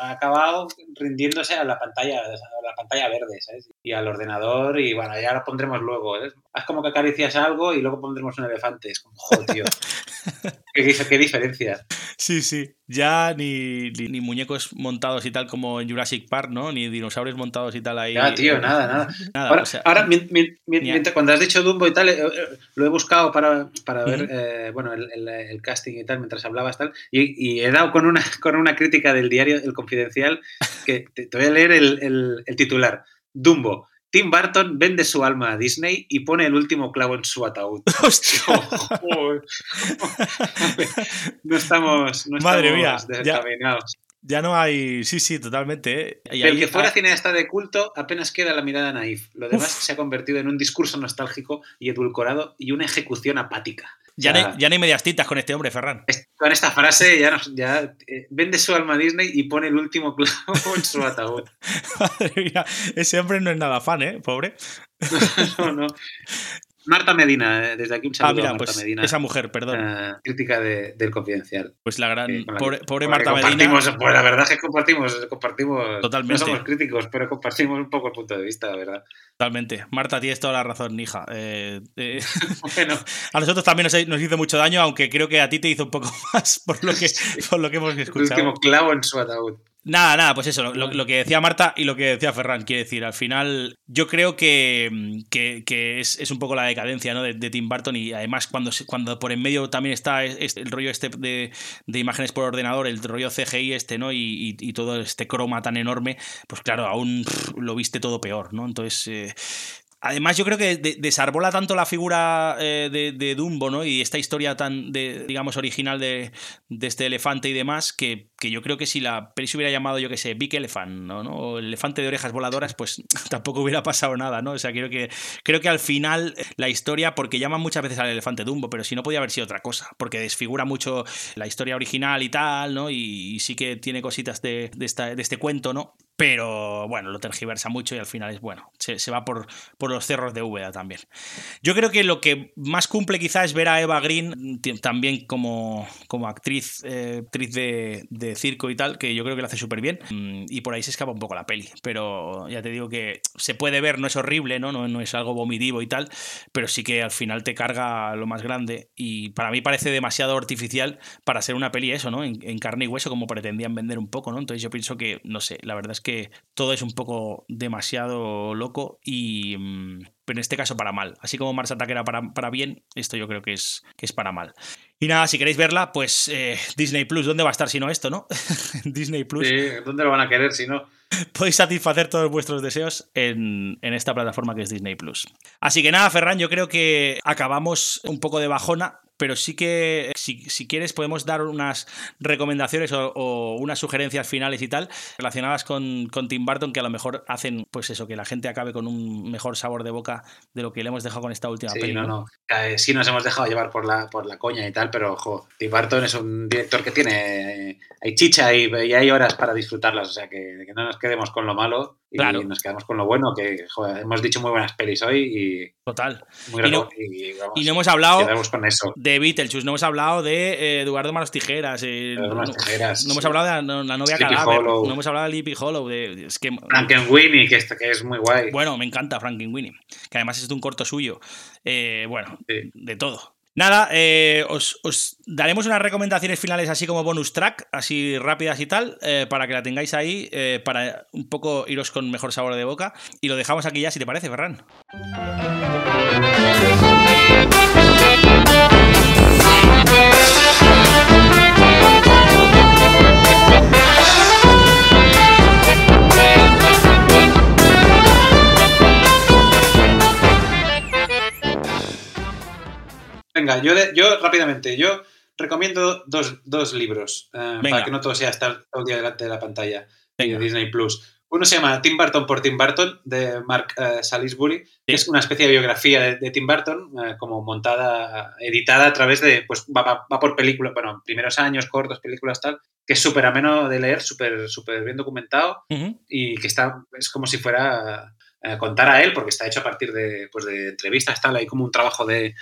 Ha acabado rindiéndose a la pantalla, a la pantalla verde, ¿sabes? Y al ordenador, y bueno, ya lo pondremos luego. ¿eh? Haz como que acaricias algo y luego pondremos un elefante. Es como, joder, tío. <laughs> ¿Qué, ¿Qué, diferencia? Sí, sí. Ya ni, ni, ni, muñecos montados y tal como en Jurassic Park, ¿no? Ni dinosaurios montados y tal ahí. Ya, tío, nada, nada. nada ahora, o sea, ahora mi, mi, mientras, cuando has dicho Dumbo y tal, eh, lo he buscado para, para ver, uh -huh. eh, bueno, el, el, el, casting y tal, mientras hablabas tal, y, y, he dado con una, <laughs> con una crítica del diario El Confidencial, que te, te voy a leer el, el titular. Dumbo, Tim Burton vende su alma a Disney y pone el último clavo en su ataúd. <laughs> Oh, <laughs> <laughs> no estamos, no Madre estamos mía, ya, ya, no hay. Sí, sí, totalmente. ¿eh? Y el que fuera ah, cineasta de culto apenas queda la mirada naif. Lo demás uf. se ha convertido en un discurso nostálgico y edulcorado y una ejecución apática. Ya, o sea, no hay, ya no hay medias tintas con este hombre, Ferran. Con esta frase ya, nos, ya eh, vende su alma a Disney y pone el último clavo en su <laughs> ataúd. Madre mía, ese hombre no es nada fan, ¿eh? Pobre. <laughs> no, no. Marta Medina, eh, desde aquí un saludo ah, mira, a Marta pues Medina. Esa mujer, perdón. Uh, crítica de, del Confidencial. Pues la gran. Eh, pobre, Marta Medina. Pues la verdad es que compartimos, compartimos. Totalmente. No somos críticos, pero compartimos un poco el punto de vista, la verdad. Totalmente. Marta, tienes toda la razón, hija. Eh, eh, <laughs> <laughs> bueno. A nosotros también nos, nos, hizo mucho daño, aunque creo que a ti te hizo un poco <laughs> más por lo que, por lo que hemos escuchado. El último clavo en su ataúd. Nada, nada, pues eso, lo, lo, que decía Marta y lo que decía Ferran, quiere decir, al final yo creo que, que, que es, es, un poco la decadencia ¿no? de, de, Tim Burton y además cuando, cuando por en medio también está este, el rollo este de, de, imágenes por ordenador, el rollo CGI este, ¿no? Y, y, y, todo este croma tan enorme, pues claro, aún lo viste todo peor, ¿no? Entonces... Eh, Además, yo creo que desarbola tanto la figura eh, de, de, Dumbo, ¿no? Y esta historia tan, de, digamos, original de, de, este elefante y demás, que, que, yo creo que si la peli se hubiera llamado, yo que sé, Big Elephant, ¿no? ¿no? O el elefante de orejas voladoras, pues <laughs> tampoco hubiera pasado nada, ¿no? O sea, creo que, creo que al final la historia, porque llaman muchas veces al elefante Dumbo, pero si no podía haber sido otra cosa, porque desfigura mucho la historia original y tal, ¿no? Y, sí que tiene cositas de, esta, de este cuento, ¿no? pero bueno, lo tergiversa mucho y al final es bueno, se, se, va por, por los cerros de Úbeda también. Yo creo que lo que más cumple quizás es ver a Eva Green también como, como actriz, eh, actriz de, circo y tal, que yo creo que lo hace súper bien mm, y por ahí se escapa un poco la peli, pero ya te digo que se puede ver, no es horrible, ¿no? No, es algo vomitivo y tal, pero sí que al final te carga lo más grande y para mí parece demasiado artificial para ser una peli eso, ¿no? En, en carne y hueso como pretendían vender un poco, ¿no? Entonces yo pienso que, no sé, la verdad es que todo es un poco demasiado loco y mm, pero en este caso para mal. Así como Mars Attack era para, para bien, esto yo creo que es, que es para mal. Y nada, si queréis verla, pues eh, Disney Plus, ¿dónde va a estar si no esto, no? <laughs> Disney Plus. Sí, ¿dónde lo van a querer si no? Podéis satisfacer todos vuestros deseos en, en, esta plataforma que es Disney Plus. Así que nada, Ferran, yo creo que acabamos un poco de bajona, pero sí que si, si quieres podemos dar unas recomendaciones o, o, unas sugerencias finales y tal relacionadas con, con, Tim Burton que a lo mejor hacen pues eso, que la gente acabe con un mejor sabor de boca de lo que le hemos dejado con esta última sí, película. No, no. Sí nos hemos dejado llevar por la, por la coña y tal, pero ojo, Tim Burton es un director que tiene hay chicha y, y hay horas para disfrutarlas, o sea que, que, no nos quedemos con lo malo y claro. nos quedamos con lo bueno, que joder, hemos dicho muy buenas pelis hoy y... Total. Muy y, no, y, vamos, y, no, hemos hablado con eso. de Beetlejuice, no hemos hablado de eh, Eduardo Manos Tijeras, eh, Manos no, Tijeras, no, hemos hablado de la, la novia Sleepy cadáver, Hollow. no hemos hablado de Sleepy Hollow, de, es que, Frankenweenie, que, que es muy guay. Bueno, me encanta Frankenweenie, que además es de un corto suyo. Eh, bueno, sí. de todo. Nada, eh, os, os, daremos unas recomendaciones finales así como bonus track, así rápidas y tal, eh, para que la tengáis ahí, eh, para un poco iros con mejor sabor de boca. Y lo dejamos aquí ya, si te parece, Ferran. Venga, yo, de, yo rápidamente, yo recomiendo dos, dos libros uh, para que no todo sea estar todo el día delante de la pantalla Venga. de Disney Plus. Uno se llama Tim Burton por Tim Burton, de Mark uh, Salisbury, sí. que es una especie de biografía de, de Tim Burton, uh, como montada, editada a través de, pues va, va, va por películas, bueno, primeros años, cortos, películas tal, que es súper ameno de leer, súper súper bien documentado -huh. y que está, es como si fuera contar a él, porque está hecho a partir de, pues de entrevistas, tal, hay como un trabajo de,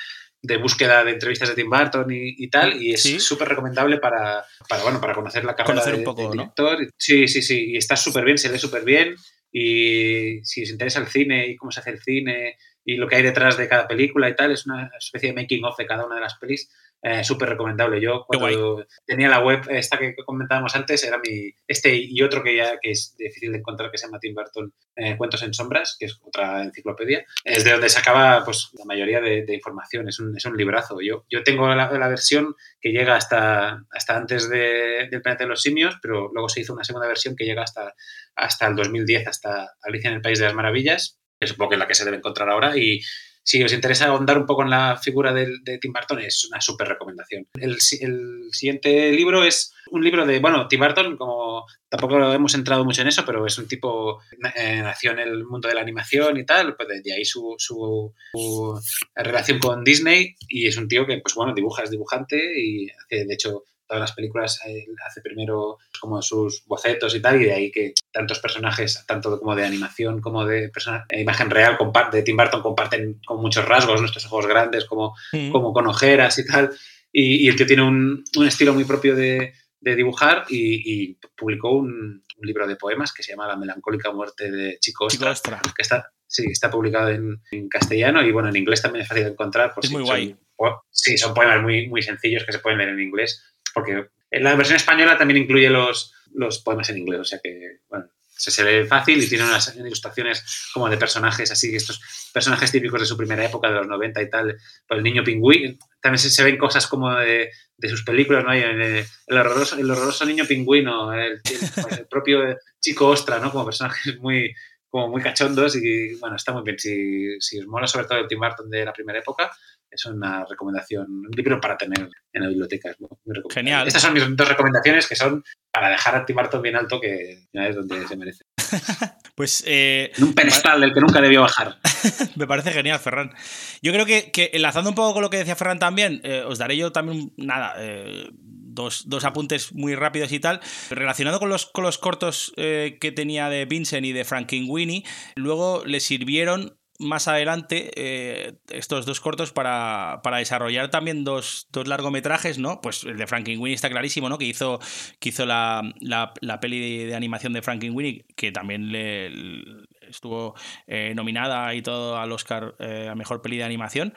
de búsqueda de entrevistas de Tim Burton y, y tal, y es súper ¿Sí? recomendable para, para, bueno, para conocer la carrera conocer de, un poco, del director. ¿no? Sí, sí, sí, y está súper bien, se lee súper bien, y si os interesa el cine y cómo se hace el cine y lo que hay detrás de cada película y tal, es una especie de making of de cada una de las pelis, eh, súper recomendable. Yo cuando tenía la web esta que comentábamos antes, era mi este y otro que ya que es difícil de encontrar que se llama Tim Burton eh, Cuentos en Sombras, que es otra enciclopedia, es de donde sacaba pues la mayoría de, de información, es un, es un, librazo. Yo, yo tengo la, la, versión que llega hasta, hasta antes de, del Planeta de los Simios, pero luego se hizo una segunda versión que llega hasta, hasta el 2010, hasta Alicia en el País de las Maravillas, que supongo que es la que se debe encontrar ahora, y si os interesa ahondar un poco en la figura de, Tim Burton, es una súper recomendación. El, siguiente libro es un libro de, bueno, Tim Burton, como tampoco hemos entrado mucho en eso, pero es un tipo, eh, nació en el mundo de la animación y tal, pues de, de ahí su, su, su, relación con Disney y es un tío que, pues bueno, dibuja, es dibujante y hace, de hecho, todas las películas eh, hace primero como sus bocetos y tal, y de ahí que tantos personajes, tanto como de animación como de persona, de imagen real, de Tim Burton comparten con muchos rasgos, nuestros ojos grandes, como, como con ojeras y tal, y, y el que tiene un, un, estilo muy propio de, de dibujar y, y publicó un, un, libro de poemas que se llama La melancólica muerte de Chico Ostra, que está, sí, está publicado en, en, castellano y bueno, en inglés también es fácil de encontrar. Pues, es muy son, guay. Sí, son poemas muy, muy sencillos que se pueden leer en inglés porque en la versión española también incluye los, los poemas en inglés, o sea que, bueno, se, se lee fácil y tiene unas ilustraciones como de personajes así, estos personajes típicos de su primera época, de los 90 y tal, pues el niño pingüí, también se, se ven cosas como de, de, sus películas, ¿no? El, el, horroroso, el horroroso niño pingüino, el, el, el <laughs> propio chico ostra, ¿no? Como personajes muy, como muy cachondos y bueno, está muy bien. Si, si os mola sobre todo el Tim Burton de la primera época, es una recomendación, un libro para tener en la biblioteca. Genial. Estas son mis dos recomendaciones que son para dejar a Tim Burton bien alto, que es donde se merece. <laughs> pues. Eh, en un pedestal del que nunca debió bajar. <laughs> me parece genial, Ferran. Yo creo que, que, enlazando un poco con lo que decía Ferran también, eh, os daré yo también, nada, eh, dos, dos, apuntes muy rápidos y tal. Relacionado con los, con los cortos eh, que tenía de Vincent y de Frankenweenie, luego le sirvieron más adelante eh, estos dos cortos para, para desarrollar también dos, dos, largometrajes, ¿no? Pues el de Frankenweenie está clarísimo, ¿no? Que hizo, que hizo la, la, peli de, animación de Frankenweenie, que también le, estuvo eh, nominada y todo al Oscar eh, a Mejor Peli de Animación.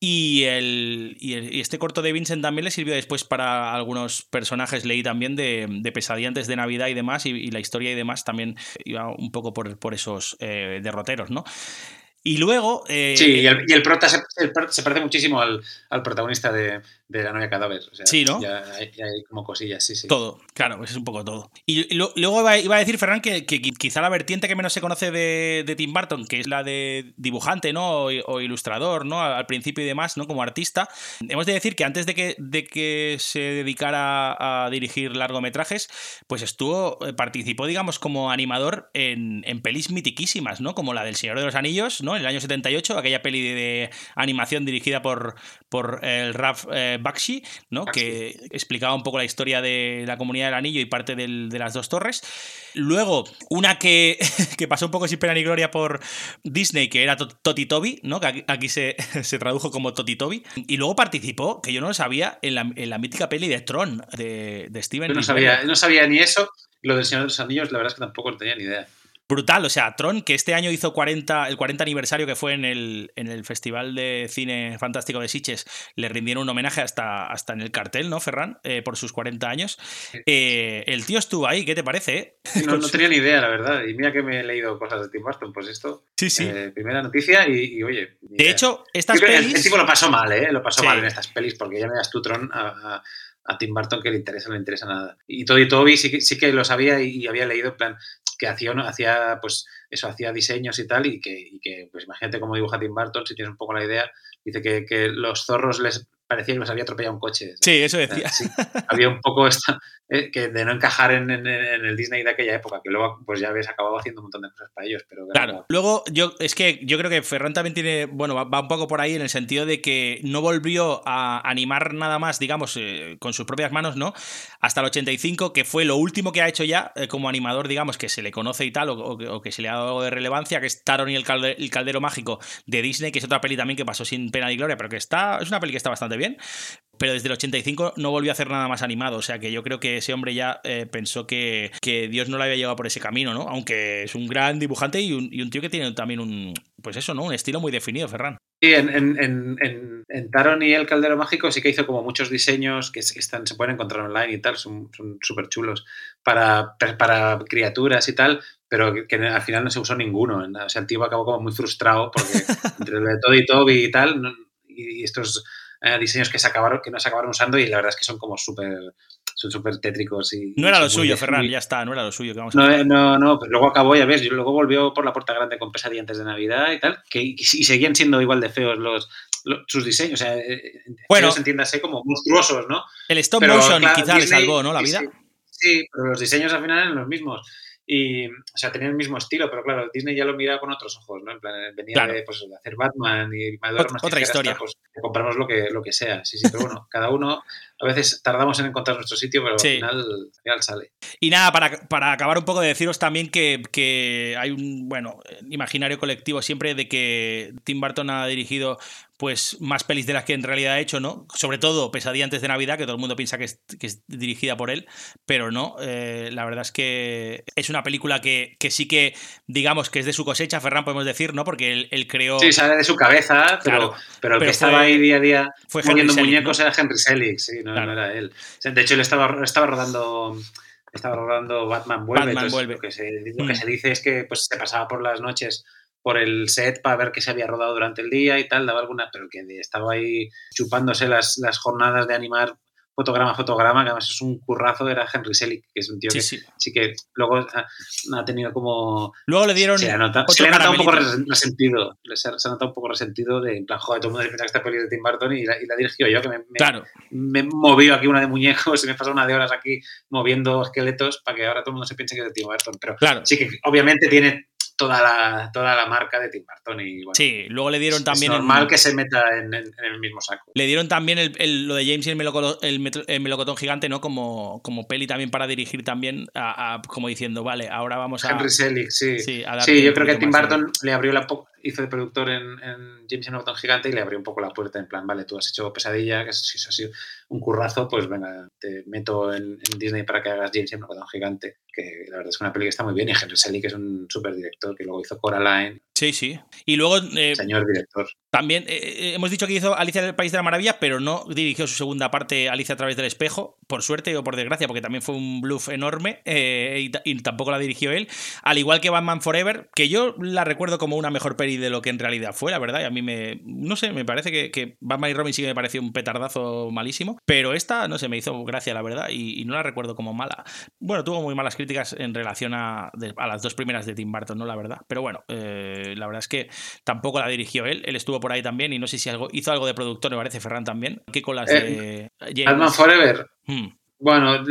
Y, el, y, este corto de Vincent también le sirvió después para algunos personajes, leí también de, de Pesadillas de Navidad y demás, y, y, la historia y demás también iba un poco por, por esos derroteros, ¿no? Y luego. Eh, sí, y el, y el prota se, el, se, parece muchísimo al, al protagonista de, de la novia cadáver. O sea, Sí, ¿no? Ya hay, ya hay como cosillas, sí, sí. Todo, claro, pues es un poco todo. Y, y lo- luego iba, iba a decir, Ferran, que, que qui- quizá la vertiente que menos se conoce de, de Tim Burton, que es la de dibujante, ¿no? O, o ilustrador, ¿no? Al principio y demás, ¿no? Como artista. Hemos de decir que antes de que, de que se dedicara a dirigir largometrajes, pues estuvo, eh, participó, digamos, como animador en, en pelis mitiquísimas, ¿no? Como la del Señor de los Anillos, ¿no? En el año 78, aquella peli de, de animación dirigida por, por el Ralph eh, Bakshi, ¿no? Que explicaba un poco la historia de la comunidad del anillo y parte del- de las dos torres. Luego, una que, <laughs> que pasó un poco sin pena ni gloria por Disney, que era To- Toti Toby, ¿no? Que aquí, aquí se, <laughs> se tradujo como Toti Toby. Y luego participó, que yo no lo sabía, en la, en la mítica peli de Tron, de, de Steven Yo no sabía, no sabía ni eso. Lo del Señor de los Anillos, la verdad es que tampoco tenía ni idea. Brutal, o sea, Tron, que este año hizo 40, el 40 aniversario que fue en el, en el Festival de Cine Fantástico de Sitges, le rindieron un homenaje hasta, hasta en el cartel, ¿no, Ferran? Eh, por sus 40 años. Eh, el tío estuvo ahí, ¿qué te parece? eh? No, no <laughs> tenía ni idea, la verdad. Y mira que me he leído cosas de Tim Burton, pues esto. Sí, sí. eh, primera noticia y, y, oye. De idea. hecho, estas Yo que el- pelis- El, tipo lo pasó mal, ¿eh? Lo pasó Sí. mal en estas pelis porque ya me das tu tron a, a- a Tim Burton que le interesa, no le interesa nada. Y Toby Toby sí que, sí que lo sabía y, había leído en plan que hacía, hacía pues eso, hacía diseños y tal y que, y que, pues imagínate cómo dibuja Tim Burton, si tienes un poco la idea, dice que, que los zorros les parecía que los había atropellado un coche. Sí, eso decía. Sí, había un poco esta, eh, que de no encajar en, en- en el Disney de aquella época, que luego pues ya habéis acabado haciendo un montón de cosas para ellos, pero Claro. Luego, yo es que yo creo que Ferran también tiene, bueno, va, va un poco por ahí en el sentido de que no volvió a animar nada más, digamos, eh, con sus propias manos, ¿no? Hasta el 85, que fue lo último que ha hecho ya eh, como animador, digamos, que se le conoce y tal, o, o que- o que se le ha dado algo de relevancia, que es Taron y el, calde- el caldero mágico de Disney, que es otra peli también que pasó sin pena ni gloria, pero que está, es una peli que está bastante bien. Pero desde el 85 no volvió a hacer nada más animado. O sea que yo creo que ese hombre ya eh, pensó que, que Dios no le había llevado por ese camino, ¿no? Aunque es un gran dibujante y un, y un tío que tiene también un. Pues eso, ¿no? Un estilo muy definido, Ferran. Sí, en, en, en, en- en Taron y el Caldero Mágico sí que hizo como muchos diseños que se, están, se pueden encontrar online y tal, son súper chulos, para, para criaturas y tal, pero que, que al final no se usó ninguno. O sea, el tío acabó como muy frustrado porque <laughs> entre lo de y Toby y tal, y estos eh, diseños que se acabaron, que no se acabaron usando, y la verdad es que son como súper son súper tétricos y No era lo suyo, Ferran, ya está, no era lo suyo. Que vamos a no, eh, no, no, pero luego acabó, ya ves, luego volvió por la puerta grande con pesadilla antes de Navidad y tal, que, y, seguían siendo igual de feos los, los- sus diseños, o sea, eh, Bueno. entiéndase como monstruosos, ¿no? El stop Pero, motion claro, quizá le salvó, ¿no? La vida. Sí, sí, pero los diseños al final eran los mismos. Y, o sea, tenían el mismo estilo, pero claro, Disney ya lo miraba con otros ojos, ¿no? En plan, venía Claro. de, pues, de hacer Batman y me Ot- otra historia. pues compramos lo que, lo que sea. Sí, sí, pero bueno, <laughs> cada uno, a veces tardamos en encontrar nuestro sitio, pero Sí. al, final, al final sale. Y nada, para, para acabar un poco de deciros también que, que hay un, bueno, imaginario colectivo siempre de que Tim Burton ha dirigido pues más pelis de las que en realidad ha hecho, ¿no? Sobre todo Pesadilla antes de Navidad, que todo el mundo piensa que es, que es dirigida por él, pero no, eh, la verdad es que es una película que, que sí que, digamos, que es de su cosecha, Ferran, podemos decir, ¿no? Porque él, él creó... Sí, sale de su cabeza, pero, Claro, pero el pero que estaba ahí día a día fue moviendo muñecos ¿no? era Henry Selick, sí, no, Claro. no era él. De hecho, él estaba, estaba rodando estaba rodando Batman Vuelve. Batman entonces, Vuelve. Lo, que se, lo que Mm. se dice es que pues, se pasaba por las noches por el set para ver qué se había rodado durante el día y tal, daba alguna, pero que estaba ahí chupándose las, las jornadas de animar fotograma a fotograma, que además es un currazo, era Henry Selick, que es un tío Sí, que sí. sí que luego ha, ha tenido como Luego le dieron se le nota, otro se le nota un poco resentido. Se, se nota un poco resentido de, en plan, joder, todo el mundo piensa que esta peli de Tim Burton y la, y la dirigió yo, que me, me, Claro. me he movido aquí una de muñecos <laughs> y me he pasado una de horas aquí moviendo esqueletos para que ahora todo el mundo se piense que es de Tim Burton. Pero Claro. sí que obviamente tiene toda la, toda la marca de Tim Burton y bueno, Sí, luego le dieron es también... en- normal que se meta en, en- en el mismo saco. Le dieron también el, el- lo de James y el, melocotón, el, melocotón gigante, ¿no? Como, como peli también para dirigir también, a- a- como diciendo, vale, ahora vamos a. Henry Selick, sí. Sí, Sí, yo creo que Tim de- Burton le abrió la hizo de productor en, en James Melocotón Gigante y le abrió un poco la puerta en plan, vale, tú has hecho Pesadilla, que si eso ha sido un currazo, pues venga, te meto en, en Disney para que hagas James Melocotón Gigante, que la verdad es que una peli que está muy bien y Henry Selick es un súper director que luego hizo Coraline, Sí, sí. Y luego eh, señor director. también eh, eh, hemos dicho que hizo Alicia en el País de la Maravilla, pero no dirigió su segunda parte, Alicia a través del espejo, por suerte o por desgracia, porque también fue un bluff enorme eh, y, y, tampoco la dirigió él. Al igual que Batman Forever, que yo la recuerdo como una mejor peli de lo que en realidad fue, la verdad. Y a mí me. No sé, me parece que, que Batman y Robin sí que me pareció un petardazo malísimo. Pero esta, no sé, me hizo gracia, la verdad. Y, y no la recuerdo como mala. Bueno, tuvo muy malas críticas en relación a, a las dos primeras de Tim Burton, ¿no? La verdad. Pero bueno, eh, la verdad es que tampoco la dirigió él. Él estuvo por ahí también y no sé si algo, hizo algo de productor, me parece Ferran también. ¿Qué con las eh, de. Batman Forever. Hmm. Bueno,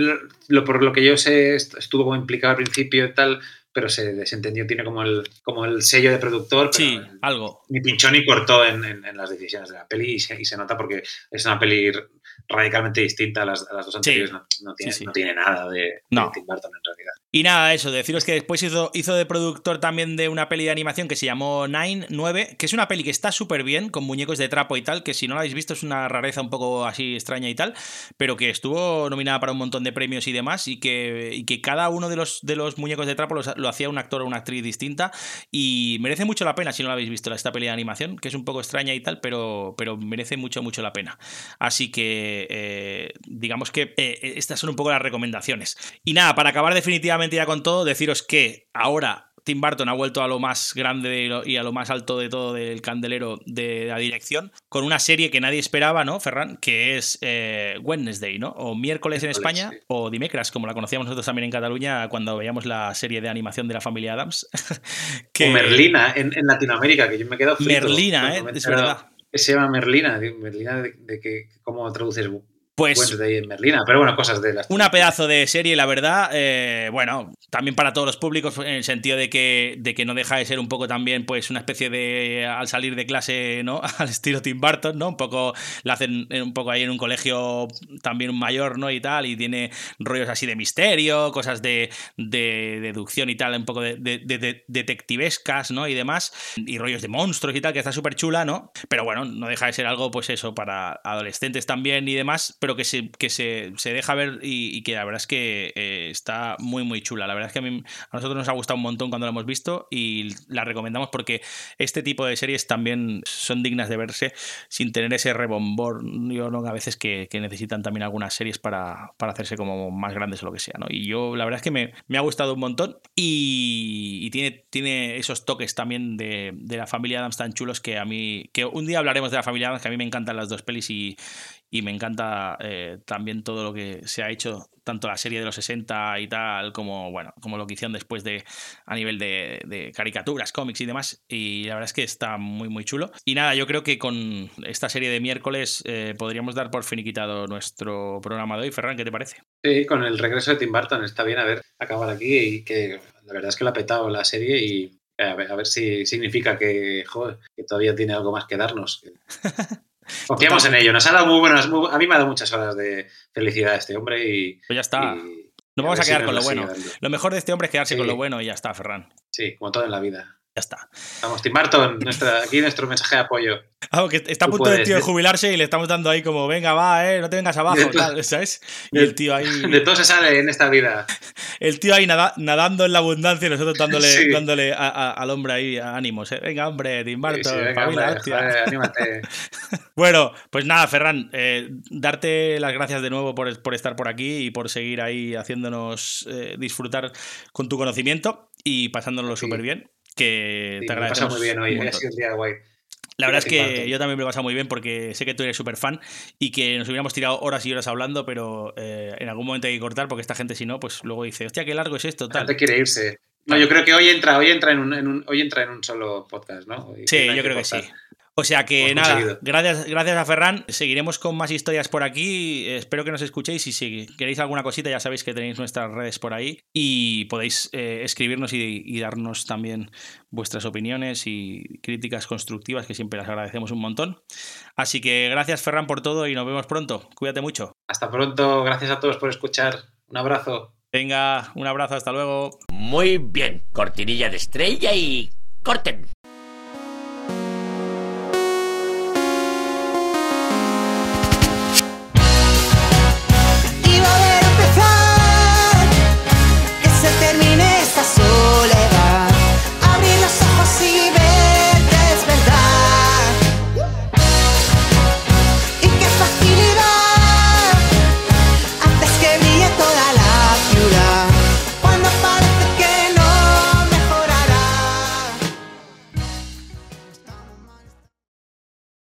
lo, por lo que yo sé, estuvo como implicado al principio y tal, pero se desentendió, tiene como el, como el sello de productor. Pero sí, algo. Ni pinchó ni cortó en, en, en, las decisiones de la peli y se, y se, nota porque es una peli radicalmente distinta a las, a las dos anteriores. Sí. No, no, tiene, sí, sí. no, tiene, nada de, no. de Tim Burton en realidad. Y nada, eso, deciros que después hizo, hizo de productor también de una peli de animación que se llamó Nine, 9, que es una peli que está súper bien, con muñecos de trapo y tal, que si no la habéis visto es una rareza un poco así extraña y tal, pero que estuvo nominada para un montón de premios y demás, y que, y que cada uno de los, de los muñecos de trapo los, lo hacía un actor o una actriz distinta, y merece mucho la pena si no la habéis visto esta peli de animación, que es un poco extraña y tal, pero, pero merece mucho, mucho la pena. Así que, eh, digamos que eh, estas son un poco las recomendaciones. Y nada, para acabar definitivamente ya con todo, deciros que ahora Tim Burton ha vuelto a lo más grande y a lo más alto de todo del candelero de la dirección, con una serie que nadie esperaba, ¿no, Ferran? Que es eh, Wednesday, ¿no? O miércoles en España, sí. o Dimecras, como la conocíamos nosotros también en Cataluña cuando veíamos la serie de animación de la familia Adams. <laughs> que... O Merlina en, en, Latinoamérica, que yo me quedo frito. Merlina, ¿eh? Es verdad. Se llama Merlina, Merlina de, de que, ¿cómo traduces pues de en Merlina, pero bueno, cosas de las. Una pedazo de serie, la verdad. Eh, bueno, también para todos los públicos, en el sentido de que, de que no deja de ser un poco también, pues, una especie de. al salir de clase, ¿no? <laughs> Al estilo Tim Burton, ¿no? Un poco. La hacen un poco ahí en un colegio también un mayor, ¿no? Y tal, y tiene rollos así de misterio, cosas de, de deducción y tal, un poco de, de, de, detectivescas, ¿no? Y demás, y rollos de monstruos y tal, que está súper chula, ¿no? Pero bueno, no deja de ser algo, pues eso, para adolescentes también y demás pero que se, que se, se deja ver y, que la verdad es que eh, está muy, muy chula. La verdad es que a, mí, a nosotros nos ha gustado un montón cuando la hemos visto y la recomendamos porque este tipo de series también son dignas de verse sin tener ese rebombor, yo ¿no? a veces que, que, necesitan también algunas series para, para, hacerse como más grandes o lo que sea. ¿no? Y yo la verdad es que me, me ha gustado un montón y, y, tiene, tiene esos toques también de, de la familia Adams tan chulos que a mí, que un día hablaremos de la familia Adams, que a mí me encantan las dos pelis y, y me encanta eh, también todo lo que se ha hecho, tanto la serie de los 60 y tal, como bueno, como lo que hicieron después de a nivel de, de, caricaturas, cómics y demás. Y la verdad es que está muy, muy chulo. Y nada, yo creo que con esta serie de miércoles eh, podríamos dar por finiquitado nuestro programa de hoy. Ferran, ¿qué te parece? Sí, con el regreso de Tim Burton está bien a ver acabar aquí y que la verdad es que lo ha petado la serie y a ver, a ver si significa que, joder, que todavía tiene algo más que darnos. <laughs> Confiamos en ello. Nos ha dado muy buenas. Muy, a mí me ha dado muchas horas de felicidad este hombre y. Pues ya está. Y, Nos vamos a, a quedar con lo bueno. Lo mejor de este hombre es quedarse sí. con lo bueno y ya está, Ferran. Sí, como todo en la vida. Ya está. Vamos, Tim Burton, nuestra, aquí nuestro mensaje de apoyo. Ah, que está a punto del tío de jubilarse y le estamos dando ahí como, venga, va, eh, no te vengas abajo, tal, ¿sabes? Y el tío ahí. <laughs> De todo se sale en esta vida. <laughs> El tío ahí nada, nadando en la abundancia y nosotros dándole, sí. dándole a, a, al hombre ahí ánimos, ¿eh? Venga, hombre, Tim Burton, sí, sí, venga, familia, hombre, joder, anímate. <laughs> bueno, pues nada, Ferran, eh, darte las gracias de nuevo por, por, estar por aquí y por seguir ahí haciéndonos eh, disfrutar con tu conocimiento y pasándonoslo súper bien que sí, te agradecemos. Me muy bien hoy, ha sido un día guay. La verdad es que yo también me lo he pasado muy bien porque sé que tú eres súper fan y que nos hubiéramos tirado horas y horas hablando, pero eh, en algún momento hay que cortar porque esta gente si no, pues luego dice, hostia, qué largo es esto. Tal. La gente quiere irse. No, yo creo que hoy entra, hoy entra en un, en un hoy entra en un solo podcast, ¿no? Hoy sí, yo creo que sí. O sea que nada, gracias, gracias a Ferran. Seguiremos con más historias por aquí. Espero que nos escuchéis y si queréis alguna cosita ya sabéis que tenéis nuestras redes por ahí y podéis eh, escribirnos y, y, darnos también vuestras opiniones y críticas constructivas que siempre las agradecemos un montón. Así que gracias Ferran por todo y nos vemos pronto. Cuídate mucho. Hasta pronto. Gracias a todos por escuchar. Un abrazo. Venga, un abrazo. Hasta luego. Muy bien. Cortinilla de estrella y corten.